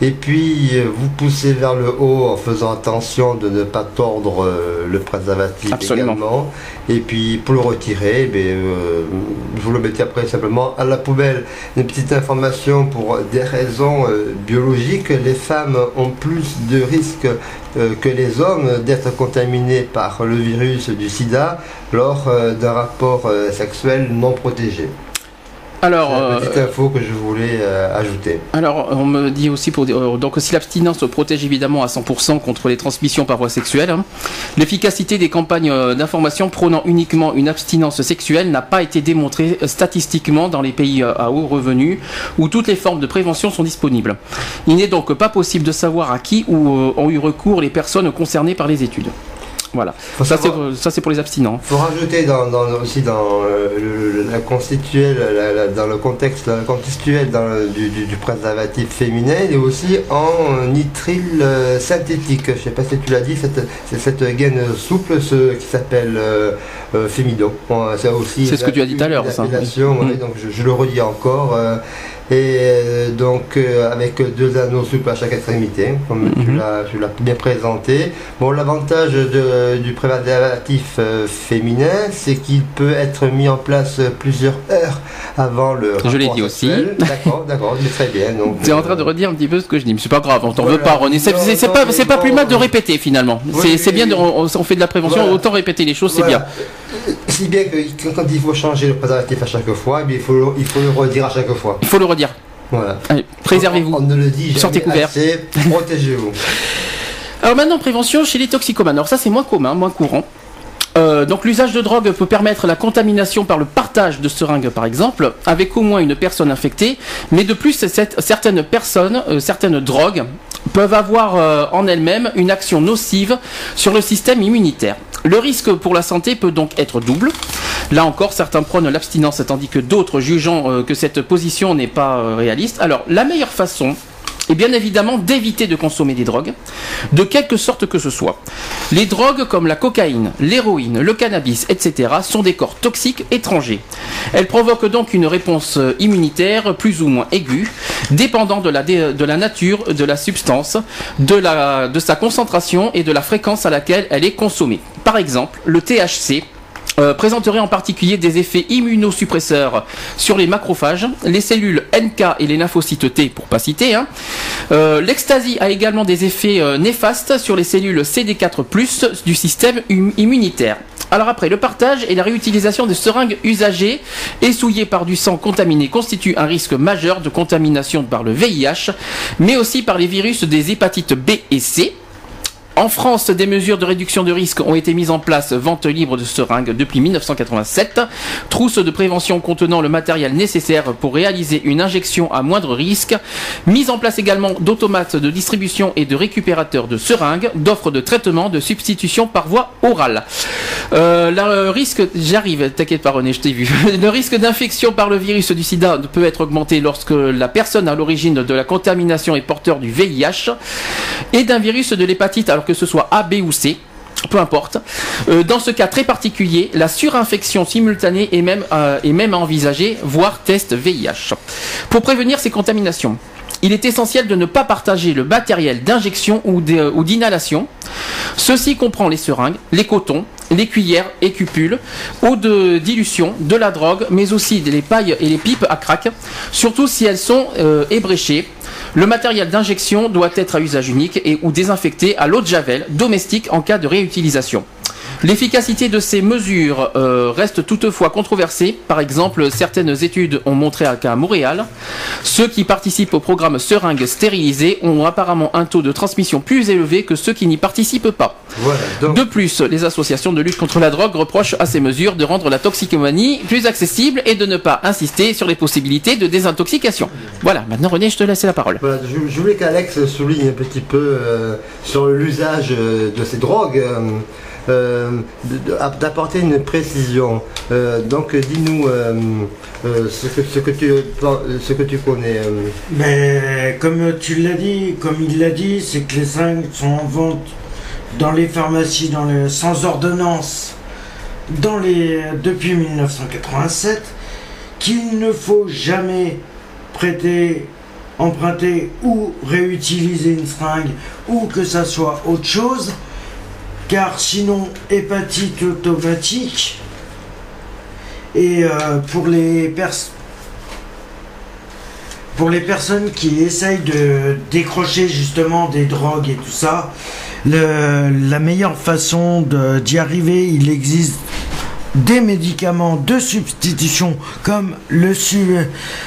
et puis euh, vous poussez vers le haut en faisant attention de ne pas tordre euh, le préservatif Absolument. également et puis pour le retirer ben, euh, vous le mettez après simplement à la poubelle une petite information pour des raisons euh, biologiques, les femmes ont plus de risques euh, que les hommes d'être contaminés par le virus du sida lors d'un rapport sexuel non protégé. Alors, euh, petite info que je voulais euh, ajouter. Alors, on me dit aussi pour euh, donc si l'abstinence protège évidemment à 100% contre les transmissions par voie sexuelle, hein, l'efficacité des campagnes d'information prônant uniquement une abstinence sexuelle n'a pas été démontrée statistiquement dans les pays à haut revenu où toutes les formes de prévention sont disponibles. Il n'est donc pas possible de savoir à qui ou, ont eu recours les personnes concernées par les études. Voilà. Faut Ça c'est pour les abstinents. Il faut rajouter dans, dans- aussi dans euh, le- la constituelle, la- la- dans le contexte la dans le- du, du- du préservatif féminin, il est aussi en nitrile euh, synthétique. Je ne sais pas si tu l'as dit, c'est cette gaine souple ce, qui s'appelle euh, euh, Fémidon. Bon, c'est aussi C'est ce que tu as dit tout à l'heure, ça. ouais, Mm. donc je, je le redis encore. Et euh, donc euh, avec deux anneaux souples à chaque extrémité, comme tu Mhm. l'as tu l'as bien présenté. Bon, l'avantage du préservatif euh, féminin, c'est qu'il peut être mis en place plusieurs heures avant le. Je l'ai dit aussi. D'accord, d'accord, mais très bien. Tu es en train de redire un petit peu ce que je dis, mais c'est pas grave, on t'en veut pas, René. C'est c'est- c'est pas, c'est pas plus mal de répéter finalement. Oui, C'est oui, c'est bien, de- on, on fait de la prévention, Voilà. autant répéter les choses, c'est bien. Si bien que quand- il faut changer le préservatif à chaque fois, eh bien, il, faut le, il faut le redire à chaque fois. Il faut le redire. Voilà. Préservez-vous. On, on ne le dit jamais Sortez couverts. assez, protégez-vous. Alors maintenant, prévention chez les toxicomanes. Alors ça, c'est moins commun, moins courant. Euh, donc l'usage de drogue peut permettre la contamination par le partage de seringues par exemple, avec au moins une personne infectée, mais de plus cette- certaines personnes, euh, certaines drogues peuvent avoir euh, en elles-mêmes une action nocive sur le système immunitaire. Le risque pour la santé peut donc être double. Là encore, certains prônent l'abstinence tandis que d'autres jugeant euh, que cette position n'est pas euh, réaliste. Alors la meilleure façon est bien évidemment d'éviter de consommer des drogues, de quelque sorte que ce soit. Les drogues comme la cocaïne, l'héroïne, le cannabis, etc. sont des corps toxiques étrangers. Elles provoquent donc une réponse euh, immunitaire plus ou moins aiguë, dépendant de la, nature de la substance, de sa concentration et de la fréquence à laquelle elle est consommée. Par exemple, le THC euh, présenterait en particulier des effets immunosuppresseurs sur les macrophages, les cellules NK et les lymphocytes T, pour pas citer. hein. Euh, L'ecstasy a également des effets euh, néfastes sur les cellules CD4+ du système immunitaire. Alors après, le partage et la réutilisation des seringues usagées et souillées par du sang contaminé constituent un risque majeur de contamination par le VIH, mais aussi par les virus des hépatites B et C. En France, des mesures de réduction de risque ont été mises en place, vente libre de seringues depuis 1987, trousse de prévention contenant le matériel nécessaire pour réaliser une injection à moindre risque, mise en place également d'automates de distribution et de récupérateurs de seringues, d'offres de traitement, de substitution par voie orale. Euh, le risque, j'arrive, t'inquiète pas René, je t'ai vu. Le risque d'infection par le virus du sida peut être augmenté lorsque la personne à l'origine de la contamination est porteur du VIH et d'un virus de l'hépatite, que ce soit A, B ou C. Peu importe. Euh, dans ce cas très particulier, la surinfection simultanée est même, euh, est même à voire test VIH. Pour prévenir ces contaminations, il est essentiel de ne pas partager le matériel d'injection ou d'inhalation. Ceci comprend les seringues, les cotons, les cuillères et cupules, eau de dilution, de la drogue, mais aussi les pailles et les pipes à crack, surtout si elles sont euh, ébréchées. Le matériel d'injection doit être à usage unique et ou désinfecté à l'eau de javel domestique en cas de réutilisation. L'efficacité de ces mesures euh, reste toutefois controversée. Par exemple, certaines études ont montré qu'à Montréal, ceux qui participent au programme seringue stérilisée ont apparemment un taux de transmission plus élevé que ceux qui n'y participent pas. Voilà, donc, De plus, les associations de lutte contre la drogue reprochent à ces mesures de rendre la toxicomanie plus accessible et de ne pas insister sur les possibilités de désintoxication. Voilà, maintenant René, je te laisse la parole. voilà, je, je voulais qu'Alex souligne un petit peu euh, sur l'usage euh, de ces drogues. euh, d'apporter une précision. Euh, donc dis-nous euh, euh, ce, que, ce, que tu, ce que tu connais. euh. Mais comme tu l'as dit, comme il l'a dit, c'est que les seringues sont en vente dans les pharmacies dans le, sans ordonnance dans les, depuis 1987, qu'il ne faut jamais prêter, emprunter ou réutiliser une seringue ou que ça soit autre chose, car sinon hépatite automatique. Et euh, pour les personnes pour les personnes qui essayent de décrocher justement des drogues et tout ça, la meilleure façon d'y arriver, il existe des médicaments de substitution comme le, su-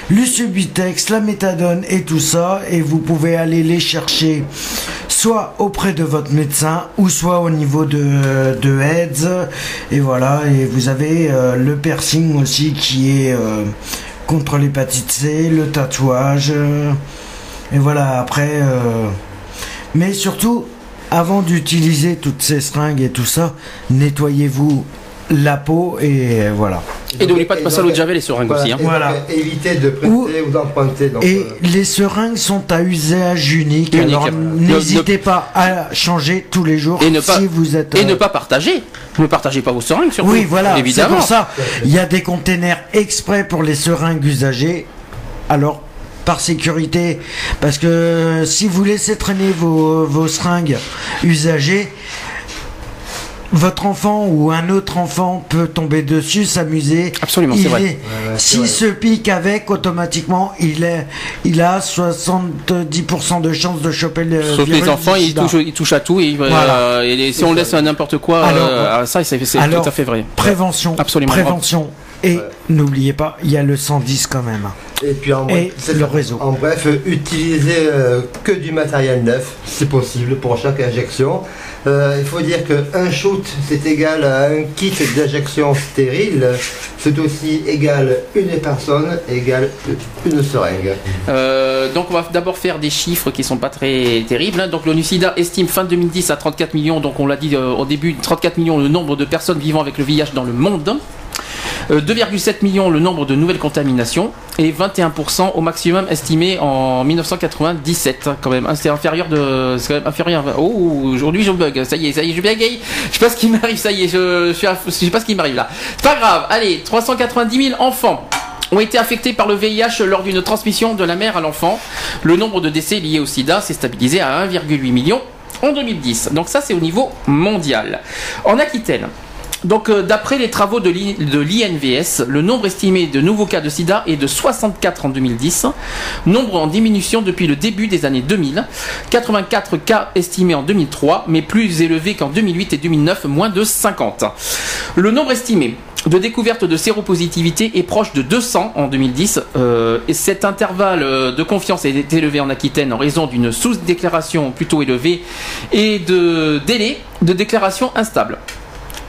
le Subitex, la méthadone et tout ça, et vous pouvez aller les chercher soit auprès de votre médecin ou soit au niveau de, de AIDS. Et voilà, et vous avez euh, le piercing aussi qui est euh, contre l'hépatite C, le tatouage. et voilà, après. euh, mais surtout, avant d'utiliser toutes ces seringues et tout ça, nettoyez-vous la peau et euh, voilà. Et n'oublie pas de passer à l'eau de javel et seringue aussi. hein. Voilà. euh, éviter de prêter Ou- ou, d'emprunter. Et euh, les seringues sont à usage unique, Unique. alors Ne- n'hésitez pas à changer tous les jours Et ne pas- si vous êtes. Et euh, ne pas partager. Ne partagez pas vos seringues surtout. Oui, voilà, c'est Évidemment. pour ça. Il y a des containers exprès pour les seringues usagées. Alors, par sécurité. Parce que si vous laissez traîner vos, vos seringues usagées, votre enfant ou un autre enfant peut tomber dessus, s'amuser. Absolument, c'est vrai. Ouais, S'il se pique avec, automatiquement, il, est, il a 70% de chances de choper le Sauf que virus les enfants, ils touchent, ils touchent à tout et, euh, Voilà. et les- si on laisse n'importe quoi, Alors, euh, ça, c'est tout à fait vrai. Prévention. Absolument. Prévention. Et n'oubliez pas, il y a le 110 quand même. Et puis en, Et c'est le réseau. En bref, utiliser euh, que du matériel neuf, si possible, pour chaque injection. Euh, il faut dire qu'un shoot, c'est égal à un kit d'injection stérile. C'est aussi égal une personne, égal une seringue. Euh, donc on va d'abord faire des chiffres qui sont pas très terribles. hein. Donc l'ONU SIDA estime fin 2010 à 34 millions, donc on l'a dit euh, au début, 34 millions le nombre de personnes vivant avec le VIH dans le monde. Euh, 2,7 millions le nombre de nouvelles contaminations et 21% au maximum estimé en 1997 hein, quand même. hein. C'est inférieur de, c'est quand même inférieur. Oh aujourd'hui je bug. Ça y est, ça y est, je bégaye. Je sais pas ce qui m'arrive. Ça y est, je, suis à- je sais pas ce qui m'arrive là. Pas grave. Allez, 390 000 enfants ont été affectés par le VIH lors d'une transmission de la mère à l'enfant. Le nombre de décès liés au sida s'est stabilisé à 1,8 million en 2010. Donc ça c'est au niveau mondial. En Aquitaine, donc euh, d'après les travaux de l'I- de l'INVS, le nombre estimé de nouveaux cas de sida est de 64 en 2010, nombre en diminution depuis le début des années 2000, 84 cas estimés en 2003, mais plus élevé qu'en 2008 et 2009, moins de 50. Le nombre estimé de découverte de séropositivité est proche de 200 en 2010 euh, et cet intervalle euh, de confiance est élevé en Aquitaine en raison d'une sous-déclaration plutôt élevée et de délai de déclaration instable.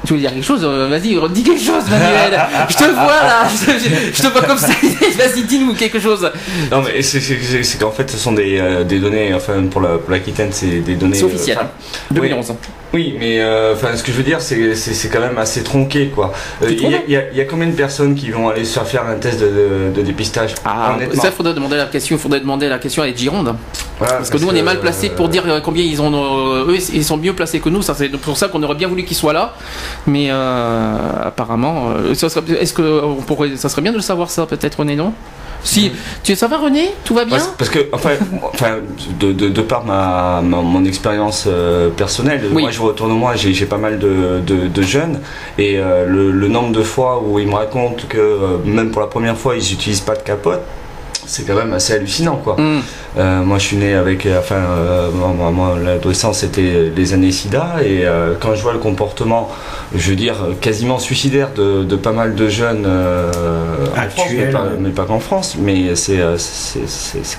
Tu veux dire quelque chose Euh, Vas-y, dis quelque chose, Manuel. Je te vois là, je, je te vois comme ça. Vas-y, dis-nous quelque chose. Non mais c'est- qu'en fait ce sont des, euh, des données, enfin pour la pour l'Aquitaine c'est des données... C'est officiel, euh, hein. enfin, 2011. Oui, oui, mais euh, enfin ce que je veux dire c'est c'est- c'est quand même assez tronqué quoi. Euh, Il y, a- y y combien de personnes qui vont aller se faire faire un test de, de- de dépistage Ah, ça, faudrait demander la question. faudrait demander la question à Ed Gironde. Voilà, parce que nous, on est mal placés pour dire euh, combien ils ont. euh, eux, ils sont mieux placés que nous. Ça, c'est pour ça qu'on aurait bien voulu qu'ils soient là. Mais euh, apparemment, euh, ça serait- est-ce que on pourrait, ça serait bien de le savoir ça, peut-être René, non? Si, tu ça va René? Tout va bien? Parce, parce que, enfin, enfin de, de, de par ma, ma- mon expérience euh, personnelle, moi je retourne moi, j'ai j'ai pas mal de, de, de jeunes. Et euh, le, le nombre de fois où ils me racontent que euh, même pour la première fois ils n'utilisent pas de capote, c'est quand même assez hallucinant quoi. Mm. Euh, moi je suis né avec, euh, enfin, euh, moi, moi, l'adolescence c'était les années SIDA et euh, quand je vois le comportement, je veux dire, quasiment suicidaire de, de pas mal de jeunes Actuels. pas, mais pas qu'en France, mais c'est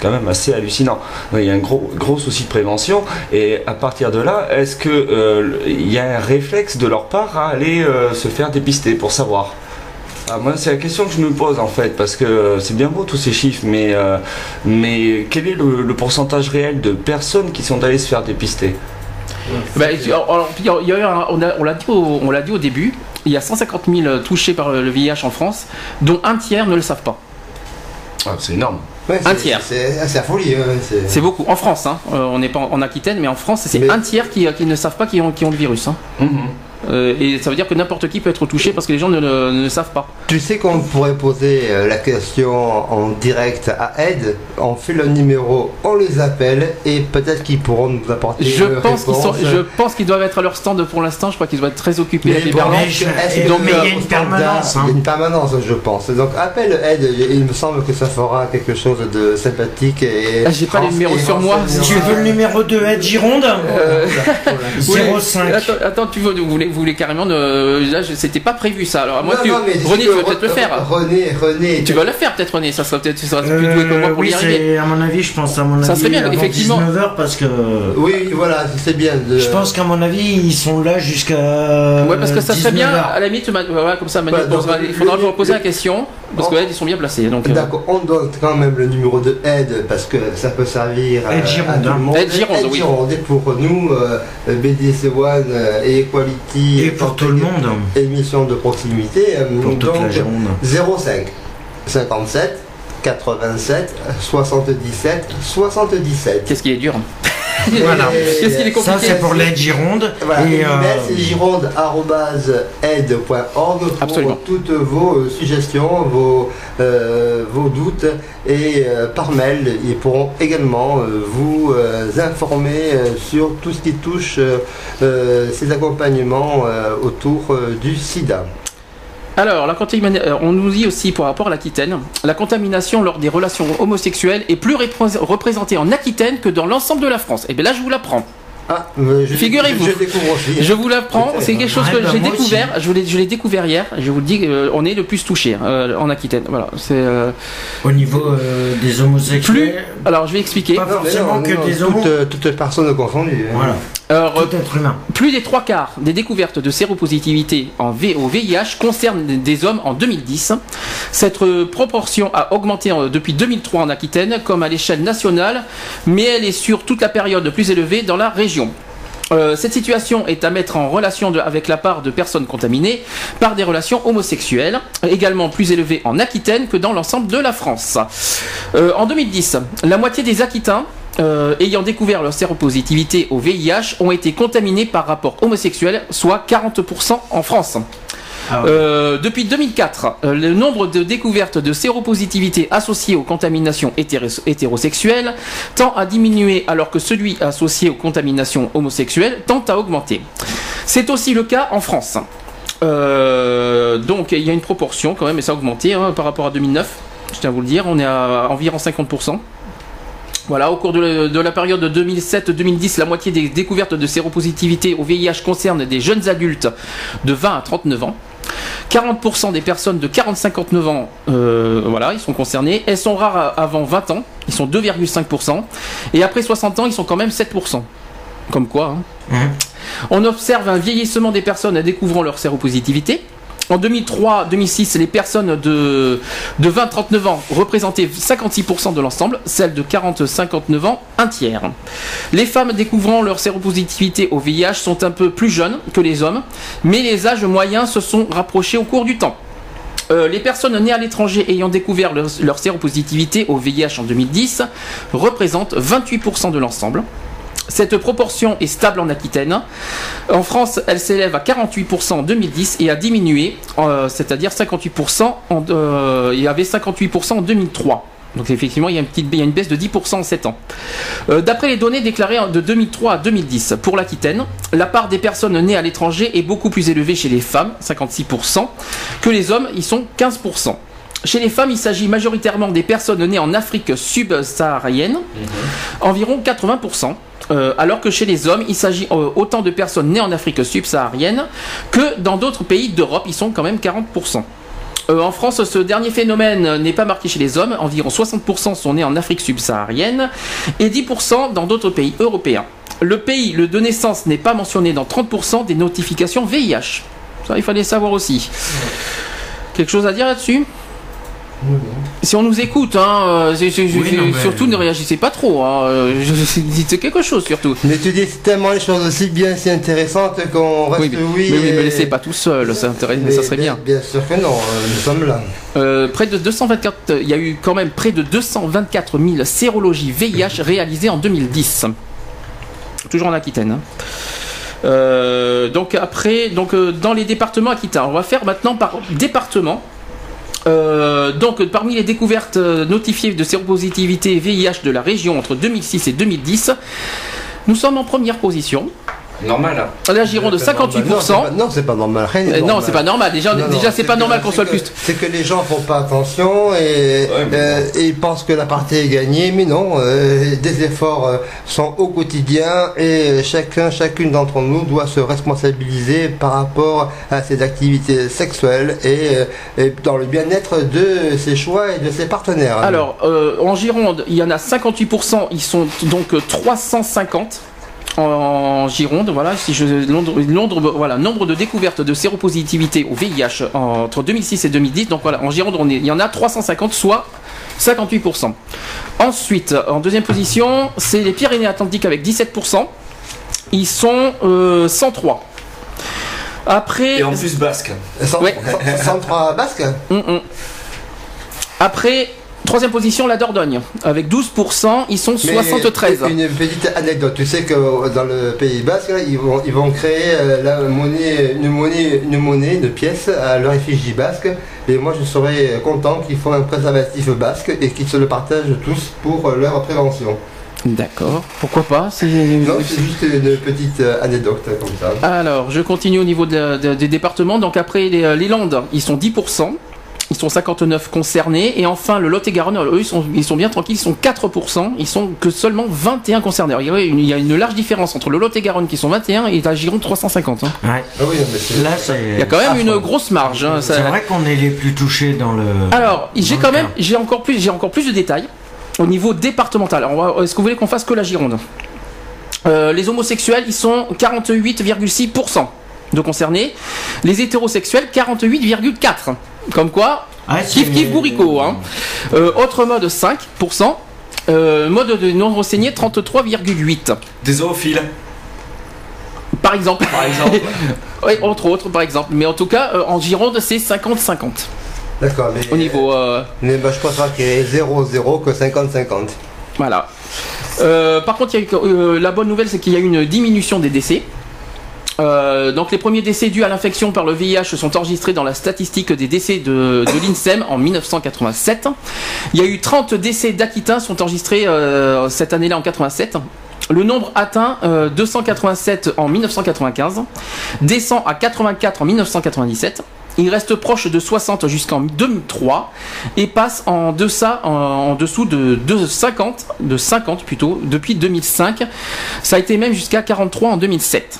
quand même assez hallucinant. Donc, il y a un gros, gros souci de prévention et à partir de là, est-ce que il y a un réflexe de leur part à aller se faire dépister pour savoir? Ah, moi, c'est la question que je me pose en fait, parce que euh, c'est bien beau tous ces chiffres, mais, euh, mais quel est le, le pourcentage réel de personnes qui sont allées se faire dépister? Bah, alors, alors, il y a- il y a eu un- on a- on l'a dit, au- on l'a dit au début. Il y a 150 000 touchés par le VIH en France, dont un tiers ne le savent pas. Ah, c'est énorme. un tiers. C'est c'est la folie. c'est- C'est beaucoup. En France, hein. Euh, on n'est pas en Aquitaine, mais en France, c'est un tiers qui, qui ne savent pas qu'ils ont, qui ont le virus. hein. Euh, et ça veut dire que n'importe qui peut être touché parce que les gens ne, le- ne savent pas. Tu sais qu'on pourrait poser euh, la question en direct à Ed, on fait le numéro, on les appelle et peut-être qu'ils pourront nous apporter Je une pense sont, je pense qu'ils doivent être à leur stand pour l'instant. Je crois qu'ils doivent être très occupés Mais avec bon, Donc, il y a une permanence, une permanence, je pense. Donc appelle Ed, il me semble que ça fera quelque chose de sympathique et. Ah, j'ai pas les numéros sur moi. Si tu veux le numéro de Ed Gironde Euh, oui. 05. Attends, attends, tu veux, vous voulez, voulez carrément de, là, je- c'était pas prévu ça. Alors, à moi, Non, tu, non, René, tu vas peut-être le Re- faire. René, René. Tu vas le faire peut-être, René. Ça sera peut-être, tu seras plus doué que moi Euh, pour oui, y arriver. c'est à mon avis, je pense à mon Ça avis serait bien, avant effectivement. 19h parce que Oui, voilà, c'est bien. De... je pense qu'à mon avis, ils sont là jusqu'à Ouais, parce que ça serait bien, 19h. à la limite, voilà, comme ça, Manu donc, posera- il faudra leur poser la question, parce que ils sont bien placés. Donc, euh, D'accord, on donne quand même le numéro de Ed parce que ça peut servir à, Ed Gironde, à tout le monde. Ed Gironde, oui. Gironde. Et pour nous, euh, BDC One euh, et Equality. Et pour tout le monde. Émission de proximité. Pour toute donc, la Gironde. 05 57 87 77 77. Qu'est-ce qui est dur? Voilà. Qu'est-ce qu'il est Ça, c'est pour l'aide Gironde. Voilà, Et, euh, c'est gironde.aide.org pour Absolument. toutes vos euh, suggestions, vos, euh, vos doutes et euh, par mail, ils pourront également euh, vous euh, informer euh, sur tout ce qui touche ces accompagnements euh, autour euh, du sida. Alors, la euh, on nous dit aussi par rapport à l'Aquitaine, la contamination lors des relations homosexuelles est plus repré- représentée en Aquitaine que dans l'ensemble de la France. Et bien là, je vous l'apprends. Ah, je- Figurez-vous. Je, je découvre aussi. Je vous l'apprends, c'est quelque chose Ouais, que bah, j'ai découvert. Je vous l'ai- je l'ai découvert hier. Je vous le dis, euh, on est le plus touché euh, en Aquitaine. Voilà, c'est euh, Au niveau euh, des plus. homosexuels, Alors, je vais expliquer. pas forcément non, que non, des toutes, homos. euh, toutes personnes confondues. hein. Voilà, Alors, euh. Plus des trois quarts des découvertes de séropositivité en V- au VIH concernent des hommes en 2010. Cette euh, proportion a augmenté depuis 2003 en Aquitaine comme à l'échelle nationale, mais elle est sur toute la période plus élevée dans la région. Euh, cette situation est à mettre en relation de- avec la part de personnes contaminées par des relations homosexuelles, également plus élevée en Aquitaine que dans l'ensemble de la France. Euh, en 2010, la moitié des Aquitains euh, ayant découvert leur séropositivité au VIH ont été contaminés par rapport homosexuel, soit 40% en France. Ah ouais. Euh, depuis 2004, euh, le nombre de découvertes de séropositivité associées aux contaminations hétéro- hétérosexuelles tend à diminuer alors que celui associé aux contaminations homosexuelles tend à augmenter. C'est aussi le cas en France. Euh, donc il y a une proportion quand même, et ça a augmenté hein, par rapport à 2009. Je tiens à vous le dire, on est à environ 50%. Voilà, au cours de, la- de la période 2007-2010, la moitié des découvertes de séropositivité au VIH concernent des jeunes adultes de 20 à 39 ans. 40% des personnes de 40-59 ans, euh, voilà, ils sont concernés. Elles sont rares avant 20 ans, ils sont 2,5%. Et après 60 ans, ils sont quand même 7%. Comme quoi. hein. Hein. On observe un vieillissement des personnes découvrant leur séropositivité. En 2003-2006, les personnes de, de 20-39 ans représentaient 56% de l'ensemble, celles de 40-59 ans, un tiers. Les femmes découvrant leur séropositivité au VIH sont un peu plus jeunes que les hommes, mais les âges moyens se sont rapprochés au cours du temps. Euh, les personnes nées à l'étranger ayant découvert leur, leur séropositivité au VIH en 2010 représentent 28% de l'ensemble. Cette proportion est stable en Aquitaine. En France, elle s'élève à 48% en 2010 et a diminué, euh, c'est-à-dire 58%, en, euh, il y avait 58% en 2003. Donc effectivement, il y a une, petite, il y a une baisse de 10% en 7 ans. Euh, D'après les données déclarées de 2003 à 2010 pour l'Aquitaine, la part des personnes nées à l'étranger est beaucoup plus élevée chez les femmes, 56%, que les hommes, ils sont 15%. Chez les femmes, il s'agit majoritairement des personnes nées en Afrique subsaharienne, environ 80%. Euh, alors que chez les hommes, il s'agit euh, autant de personnes nées en Afrique subsaharienne que dans d'autres pays d'Europe, ils sont quand même 40%. Euh, en France, ce dernier phénomène n'est pas marqué chez les hommes. Environ 60% sont nés en Afrique subsaharienne et 10% dans d'autres pays européens. Le pays le de naissance n'est pas mentionné dans 30% des notifications VIH. Ça, il fallait savoir aussi. Quelque chose à dire là-dessus? Si on nous écoute, hein, euh, Oui, non, mais- surtout ne réagissez pas trop. Hein, euh, je- je- dites quelque chose surtout. Mais tu dis tellement les choses aussi bien, si intéressantes qu'on reste Oui, mais, oui. mais oui, me laissez pas tout seul, ça, ça serait bien. Bien sûr que non, euh, nous sommes là. Euh, près de 224, il y a eu quand même près de 224 000 sérologies VIH réalisées en 2010. Toujours en Aquitaine. hein. Euh, donc après, donc dans les départements aquitains, on va faire maintenant par département. Euh, donc parmi les découvertes euh, notifiées de séropositivité VIH de la région entre 2006 et 2010, nous sommes en première position. Normal. La Gironde de C'est pas normal. 58%. Non, c'est pas- pas normal. Rien n'est Euh, non, normal. c'est pas normal. Déjà, Non, non, déjà c'est pas que- normal qu'on soit plus. que- C'est que les gens font pas attention et, Ouais, mais euh, et ils pensent que la partie est gagnée, mais non. euh, des efforts euh, sont au quotidien et euh, chacun, chacune d'entre nous doit se responsabiliser par rapport à ses activités sexuelles et, euh, et dans le bien-être de ses choix et de ses partenaires. Alors, euh, en Gironde, il y en a 58%, ils sont donc euh, 350 en Gironde, voilà, si je Londres, Londres, voilà, nombre de découvertes de séropositivité au VIH entre 2006 et 2010. Donc voilà, en Gironde, on est, il y en a 350, soit 58%. Ensuite, en deuxième position, c'est les Pyrénées-Atlantiques avec 17%. Ils sont euh, 103. Après, Et en plus basque. Centre, Ouais. centre basque Hum, hum. Après, Troisième position, la Dordogne. Avec 12%, ils sont Mais 73. Une petite anecdote. Tu sais que dans le Pays Basque, ils vont, ils vont créer euh, la monnaie, une monnaie, une monnaie, une pièce à leur effigie basque. Et moi, je serais content qu'ils font un préservatif basque et qu'ils se le partagent tous pour euh, leur prévention. D'accord. Pourquoi pas C'est Non, c'est juste une petite euh, anecdote comme ça. Alors, je continue au niveau de- de- des départements. Donc après, les, euh, les Landes, ils sont 10%. Sont 59 concernés. Et enfin, le Lot-et-Garonne, eux, ils sont, ils sont bien tranquilles. Ils sont 4%. Ils sont que seulement 21 concernés. Alors, il y a une- il y a une large différence entre le Lot-et-Garonne qui sont 21 et la Gironde 350. hein. Ouais. Ah oui, mais c'est- Là, c'est. Il y a quand même une grosse marge. hein, ça- C'est vrai qu'on est les plus touchés dans le. Alors, j'ai quand même, j'ai encore plus, j'ai encore plus de détails au niveau départemental. Est-ce que vous voulez qu'on fasse que la Gironde? Euh, Les homosexuels, ils sont 48,6% de concernés. Les hétérosexuels, 48,4%. Comme quoi, Ah, kiff kiff bourricot. Hein. Euh, autre mode, 5%. Euh, mode de non renseigné, 33,8%. Des zoophiles. Par exemple. Par exemple. oui, entre autres, par exemple. Mais en tout cas, euh, en Gironde, c'est 50-50. D'accord, mais, Au niveau. euh, mais bah, je préfère qu'il y ait 0-0 que 50-50. Voilà. Euh, par contre, y a euh, la bonne nouvelle, c'est qu'il y a eu une diminution des décès. Euh, donc les premiers décès dus à l'infection par le VIH sont enregistrés dans la statistique des décès de, l'INSEM en 1987. Il y a eu 30 décès d'Aquitains sont enregistrés euh, cette année-là en 87. Le nombre atteint euh, 287 en 1995, descend à 84 en 1997. Il reste proche de 60 jusqu'en 2003 et passe en dessous de, de 50, de 50 plutôt, depuis 2005. Ça a été même jusqu'à 43 en 2007.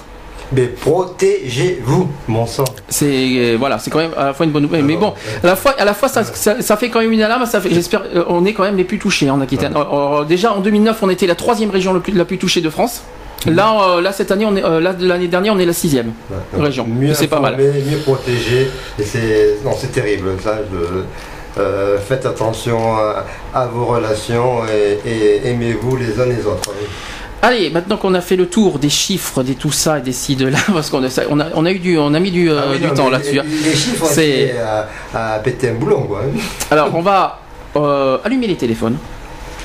Mais protégez-vous, mon sang. C'est euh, voilà, c'est quand même à la fois une bonne nouvelle, mais bon, à la fois, à la fois ça, ça, ça fait quand même une alarme. Ça fait, j'espère, euh, on est quand même les plus touchés en Aquitaine. Euh, déjà en 2009, on était la troisième région plus- la plus touchée de France. Là, euh, là cette année, on est, euh, là, l'année dernière, on est la sixième région. Mieux C'est pas mal. mieux protégé. Et c'est non, c'est terrible. Ça, je- euh, faites attention à, à vos relations et, et aimez-vous les uns les autres. oui. Allez, maintenant qu'on a fait le tour des chiffres, des tout ça et des ci de là, parce qu'on a, on a, on a eu du, on a mis du, euh, Ah oui, du non, temps là-dessus. Les, hein. les chiffres, C'est- c'est à, à péter un boulon, quoi. hein. Alors, on va euh, allumer les téléphones.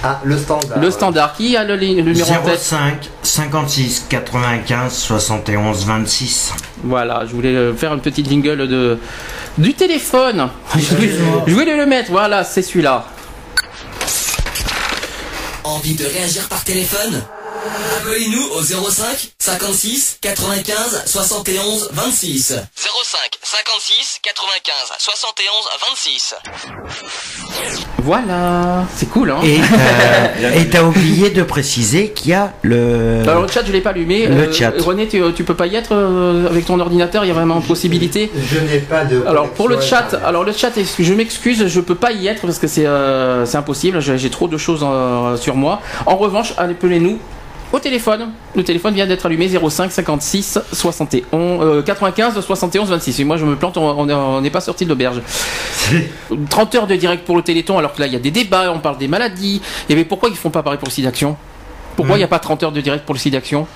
Ah, le standard. Le standard, qui a le, le numéro en tête 05 56 95 71 26. Voilà, je voulais euh, faire une petite jingle de du téléphone. Je voulais, je voulais le mettre, voilà, c'est celui-là. Envie de réagir par téléphone? Appelez-nous au 05 56 95 71 26. 05 56 95 71 26. Voilà, c'est cool, hein Et euh, et t'as oublié de préciser qu'il y a le. Alors le chat, je l'ai pas allumé. Le Euh, chat. René, tu, tu peux pas y être euh, avec ton ordinateur. Il y a vraiment une possibilité. Je n'ai pas de. Alors pour le chat, alors le chat, je m'excuse, je peux pas y être parce que c'est euh, impossible. J'ai j'ai trop de choses euh, sur moi. En revanche, appelez-nous au téléphone. Le téléphone vient d'être allumé 05 56 71 euh, 95 71 26. Et moi je me plante, on- on est- on n'est pas sorti de l'auberge. 30 heures de direct pour le Téléthon, alors que là il y a des débats, on parle des maladies. Et mais pourquoi ils font pas pareil pour le SIDAction Pourquoi il n'y a pas 30 heures de direct pour le SIDAction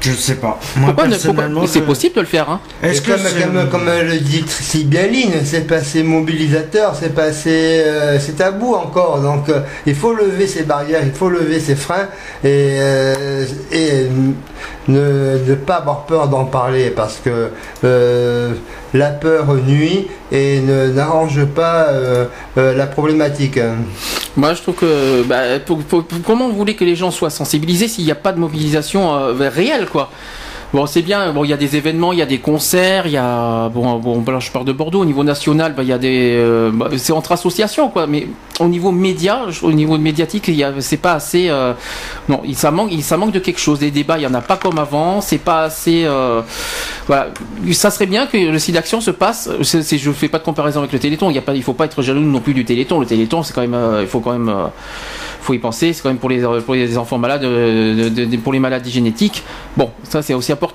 Je sais pas. Moi, Pourquoi ne- personnellement, pourquoi- C'est possible de le faire, hein Est-ce que comme, comme le dit si bien c'est pas assez mobilisateur, c'est pas assez, euh, c'est tabou encore. Donc euh, il faut lever ces barrières, il faut lever ces freins et, euh, et euh, ne, pas avoir peur d'en parler parce que euh, la peur nuit et n'arrange pas euh, euh, la problématique. Moi, je trouve que bah, comment vous voulez que les gens soient sensibilisés s'il n'y a pas de mobilisation réelle, quoi? Bon, c'est bien. Bon, il y a des événements, il y a des concerts, il y a bon, bon, là, je parle de Bordeaux. Au niveau national, bah, il y a des, euh, bah, c'est entre associations, quoi. Mais au niveau média, au niveau médiatique, il y a, c'est pas assez. euh, non, ça manque, ça manque de quelque chose. Des débats, il y en a pas comme avant. C'est pas assez. euh, voilà, ça serait bien que le site d'action se passe. C'est, c'est- je fais pas de comparaison avec le Téléthon. Il y a pas, il faut pas être jaloux non plus du Téléthon. Le Téléthon, c'est quand même, euh, il faut quand même, faut y penser. C'est quand même pour les pour les enfants malades, de- de- pour les maladies génétiques. Bon, ça c'est aussi important.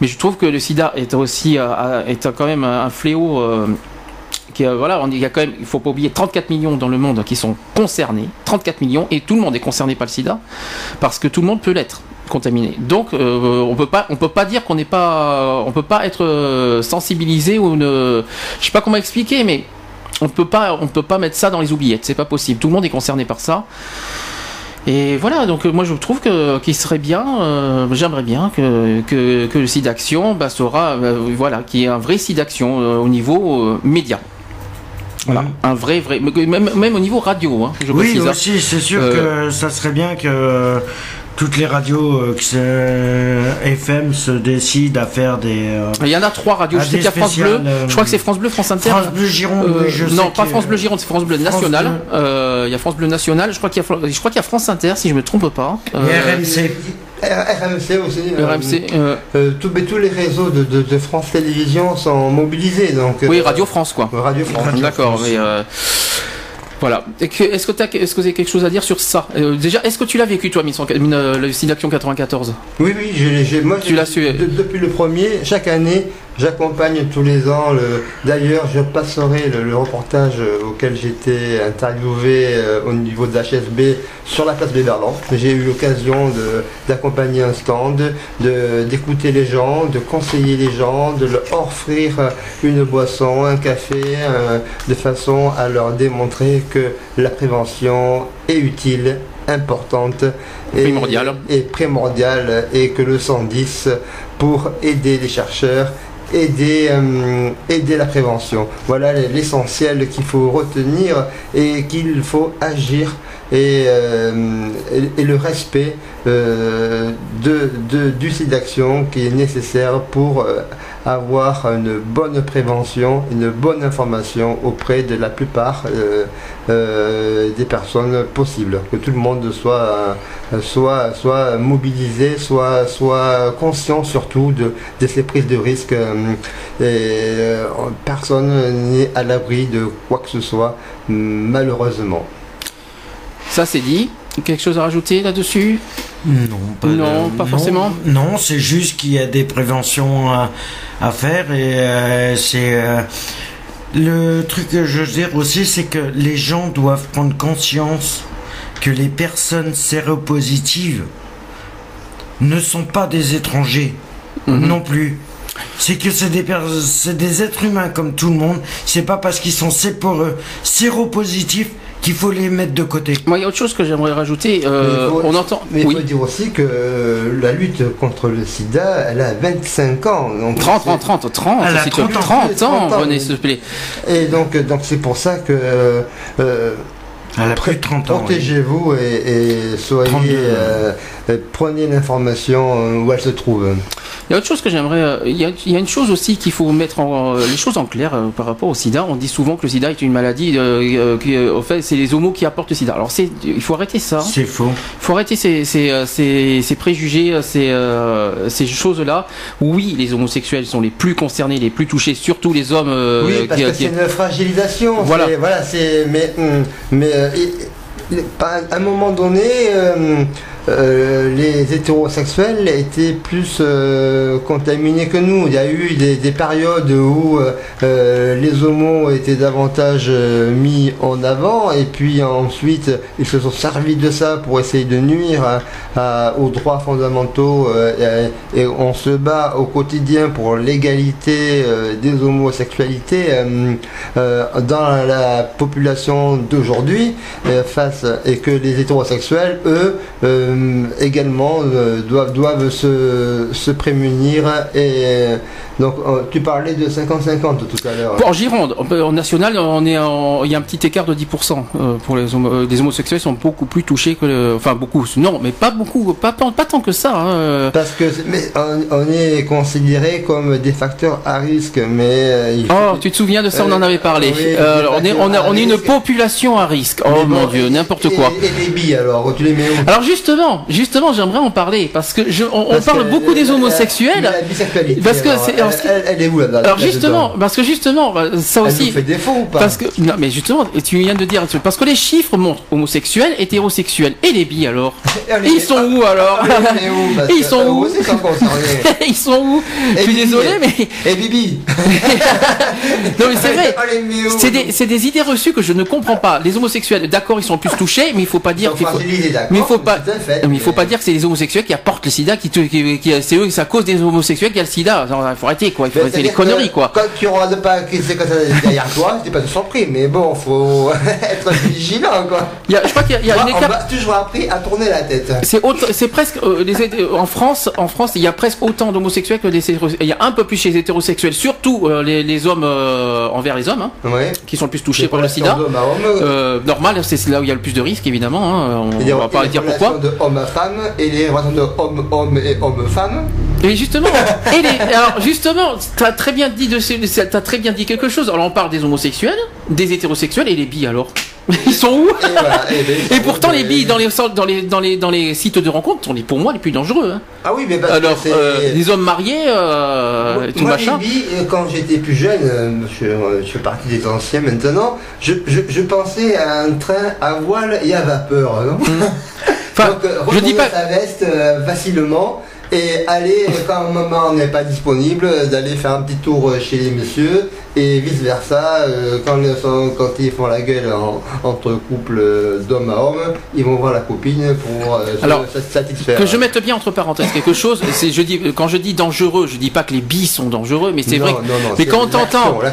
Mais je trouve que le SIDA est aussi euh, est quand même un fléau. euh, qui, euh, voilà, on- il y a quand même, il faut pas oublier 34 millions dans le monde qui sont concernés, 34 millions, et tout le monde est concerné par le SIDA, parce que tout le monde peut l'être contaminé. Donc, on peut pas, on peut pas dire qu'on n'est pas, on peut pas être sensibilisé ou ne, je sais pas comment expliquer, mais on peut pas, on peut pas mettre ça dans les oubliettes. C'est pas possible. Tout le monde est concerné par ça. Et voilà, donc euh, moi je trouve que qu'il serait bien, euh, j'aimerais bien que, que, que le site d'action bah, sera, euh, voilà, qu'il y ait un vrai site d'action euh, au niveau média. Voilà, un vrai, vrai, même, même au niveau radio, hein, je Oui, hein. aussi, c'est sûr que ça serait bien que toutes les radios euh, euh, FM se décident à faire des. euh, Il y en a trois radios. Je sais qu'il y a France Bleu. euh, Je crois que c'est France Bleu, France Inter. France Bleu Gironde, Euh, oui, je sais non, pas que- France Bleu Gironde, c'est France Bleu France National. Bleu. Euh, Il y a France Bleu National. Je crois qu'il y a, je crois qu'il y a France Inter, si je me trompe pas. Et RMC. RMC aussi. RMC, euh, euh, tous, mais tous les réseaux de, de- de France Télévisions sont mobilisés. Donc, Oui, Radio France, quoi. Radio France. D'accord, mais euh, voilà. Est-ce que tu est-ce que vous avez quelque chose à dire sur ça Euh, Déjà, est-ce que tu l'as vécu toi, 1100 euh, le site d'action 94 Oui, oui, j'ai, moi, Tu l'as su. de- depuis le premier, chaque année, j'accompagne tous les ans. Le, d'ailleurs, je passerai le, le reportage euh, auquel j'étais interviewé euh, au niveau de l'HSB sur la place Béberland. J'ai eu l'occasion de, d'accompagner un stand, de, d'écouter les gens, de conseiller les gens, de leur offrir une boisson, un café, euh, de façon à leur démontrer que la prévention est utile, importante et, Primordiale. et primordiale et que le 110 pour aider les chercheurs aider, euh, aider la prévention. Voilà l'essentiel qu'il faut retenir et qu'il faut agir et, euh, le respect euh, du site d'action qui est nécessaire pour avoir une bonne prévention, une bonne information auprès de la plupart euh, euh, des personnes possibles. Que tout le monde soit, euh, soit, soit mobilisé, soit, soit conscient surtout de, de ces prises de risque. et personne n'est à l'abri de quoi que ce soit, malheureusement. Ça, c'est dit. Quelque chose à rajouter là-dessus Non, pas, Non, de- pas forcément. Non, c'est juste qu'il y a des préventions à, à faire et euh, c'est. euh, le truc que je veux dire aussi, c'est que les gens doivent prendre conscience que les personnes séropositives ne sont pas des étrangers Mhm. non plus. C'est que c'est des, des êtres humains comme tout le monde. C'est pas parce qu'ils sont séropositifs qu'il faut les mettre de côté. Moi, il y a autre chose que j'aimerais rajouter. euh, faut- on entend. Mais il oui. faut dire aussi que euh, la lutte contre le sida, elle a 25 ans. Donc 30, c'est- 30, 30, 30, Elle a s'il te plaît. 30 ans. 30 ans, 30 ans. René, s'il te plaît. Et donc, donc c'est pour ça que euh, euh, Elle a plus de 30 ans. oui. protégez-vous et, et soyez, 32, euh, euh, prenez l'information euh, où elle se trouve. Il y a autre chose que j'aimerais. euh, Il y, a, il y a une chose aussi qu'il faut mettre en, euh, les choses en clair par rapport au sida. On dit souvent que le sida est une maladie. euh, qui, au fait, c'est les homos qui apportent le sida. Alors, c'est, il faut arrêter ça. C'est faux. Il faut arrêter ces, ces, ces, ces préjugés, ces, euh, ces choses-là. Oui, les homosexuels sont les plus concernés, les plus touchés, surtout les hommes. euh, oui, parce qui- que qui- c'est une fragilisation. Voilà. c'est- voilà, c'est mais hum, mais euh, à un moment donné. Euh, les hétérosexuels étaient plus euh, contaminés que nous. Il y a eu des, des périodes où euh, les homos étaient davantage mis en avant et puis ensuite ils se sont servis de ça pour essayer de nuire aux droits fondamentaux et, et on se bat au quotidien pour l'égalité des homosexualités dans la, la population d'aujourd'hui face et que les hétérosexuels eux également euh, doivent, doivent se, se prémunir et donc euh, tu parlais de 50-50 tout à l'heure. En Gironde, en national, on est en- il y a un petit écart de 10% euh, pour les, euh, les homosexuels sont beaucoup plus touchés que le, enfin beaucoup, non, mais pas beaucoup, pas, pas, pas tant que ça. hein, euh. Parce que mais on, on est considéré comme des facteurs à risque, mais euh, il faut- Oh, tu te souviens de ça, on en avait parlé. oui, Euh, on est, on, a- on est une population à risque. Oh Mais mon bon, dieu, n'importe et- quoi. Et, les billes alors, tu les mets où? Alors justement, justement, j'aimerais en parler parce que je, on, parle que, beaucoup des euh, homosexuels. La bisexualité, Parce que c'est- alors, elle- elle est où là Alors justement, parce que justement, bah, ça Elle aussi. nous fait défaut ou pas Parce que non, mais justement, et tu viens de dire, parce que les chiffres montrent homosexuels, hétérosexuels et les bi alors. Allez, Ils sont où alors où Ils sont où. Ils sont où Je suis désolé, mais Et Bibi non mais c'est vrai. C'est des, idées reçues que je ne comprends pas. Les homosexuels, d'accord, ils sont plus touchés, mais il faut pas dire qu'il faut. Mais il faut pas. fait. Mais il faut pas dire que c'est les homosexuels qui apportent le sida, qui, qui, qui- c'est eux, c'est à cause des homosexuels qu'il y a le sida. Il faut arrêter quoi, il faut arrêter les conneries quoi. Quand tu regardes pas qui c'est que ça derrière toi, t'es pas surpris. Mais bon, faut être vigilant quoi. Il y a- je crois qu'il y a, Moi, une on écart. m'a toujours appris à tourner la tête. C'est c'est presque euh, les euh, en France, en France, il y a presque autant d'homosexuels que des hétérosexuels. Il y a un peu plus chez les hétérosexuels, surtout euh, les, les hommes euh, envers les hommes, hein, qui sont le plus touchés par le sida. normal, c'est là où il y a le plus de risques évidemment. hein, On, on va pas dire pourquoi. Relations de homme à femme et les relations de homme-homme et homme-femme. Et justement, et les- alors justement, t'as très bien dit de, t'as très bien dit quelque chose. Alors on parle des homosexuels, des hétérosexuels et les bi alors. Ils sont où? Et, voilà, et Et pourtant les bi dans les dans les dans les dans les sites de rencontres sont les, pour moi les plus dangereux. hein. Ah oui, mais parce Alors que euh, les hommes mariés, euh, tout Moi, machin. les billes, euh, quand j'étais plus jeune, je, je fais partie des anciens maintenant, je, je, je pensais à un train à voile et à vapeur. non Enfin, Donc, euh, je dis pas. sa veste euh, facilement et aller, quand maman n'est pas disponible, d'aller faire un petit tour euh, chez les messieurs et vice versa. quand, ils sont- quand ils font la gueule en- entre couples euh, d'homme à homme, ils vont voir la copine pour euh, se Alors, satisfaire. Que je mette bien entre parenthèses quelque chose, c'est je dis quand je dis dangereux, je dis pas que les bis sont dangereux, mais c'est Non, vrai. non, que- non, mais c'est quand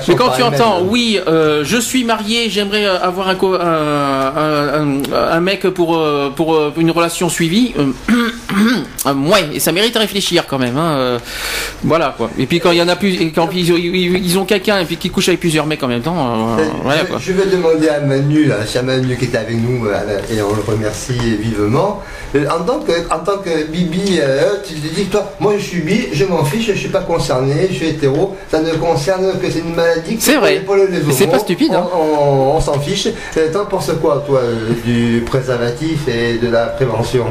mais quand tu entends, oui, euh, je suis marié, j'aimerais euh, avoir un, co- un, un, un- un mec pour euh, pour euh, une relation suivie, euh, euh, ouais, et ça mérite à réfléchir quand même. Hein, euh, voilà quoi. Et puis quand il y en a plus, et quand ils, ils- ils ont quelqu'un et puis qui couche avec plusieurs mecs en même temps, euh, Euh, voilà je, quoi. je vais demander à Manu, c'est Manu qui était avec nous et on le remercie vivement. En tant que, en tant que Bibi, euh, tu te dis, toi, moi je suis bi, je m'en fiche, je suis pas concerné, je suis hétéro, ça ne concerne que c'est une maladie. C'est vrai. c'est pas stupide, hein. On, on- on s'en fiche. T'en penses quoi, toi, du préservatif et de la prévention?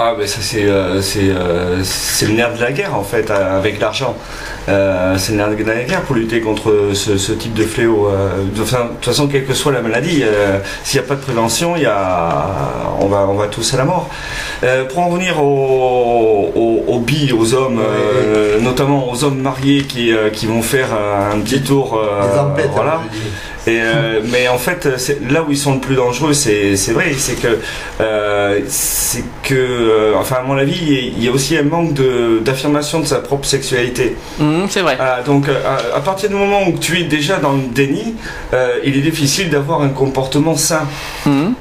Ah ben ça c'est euh, euh, c'est le nerf de la guerre en fait euh, avec l'argent. Euh, c'est le nerf de la guerre pour lutter contre ce, ce type de fléau. de, enfin, toute façon quelle que soit la maladie, s'il n'y a pas de prévention, il y a on va on va tous à la mort. Pour en revenir aux, aux, aux billes, aux hommes, notamment aux hommes mariés qui, qui vont faire un petit tour, Les empêtes, voilà. Et, euh, mais en fait, là où ils sont le plus dangereux, c'est vrai, c'est que, euh, c'est que, euh, enfin à mon avis, il y a aussi un manque d'affirmation de, sa propre sexualité. Hum, c'est vrai. Ah, donc, à, à partir du moment où tu es déjà dans le déni, il est difficile d'avoir un comportement sain. Hum.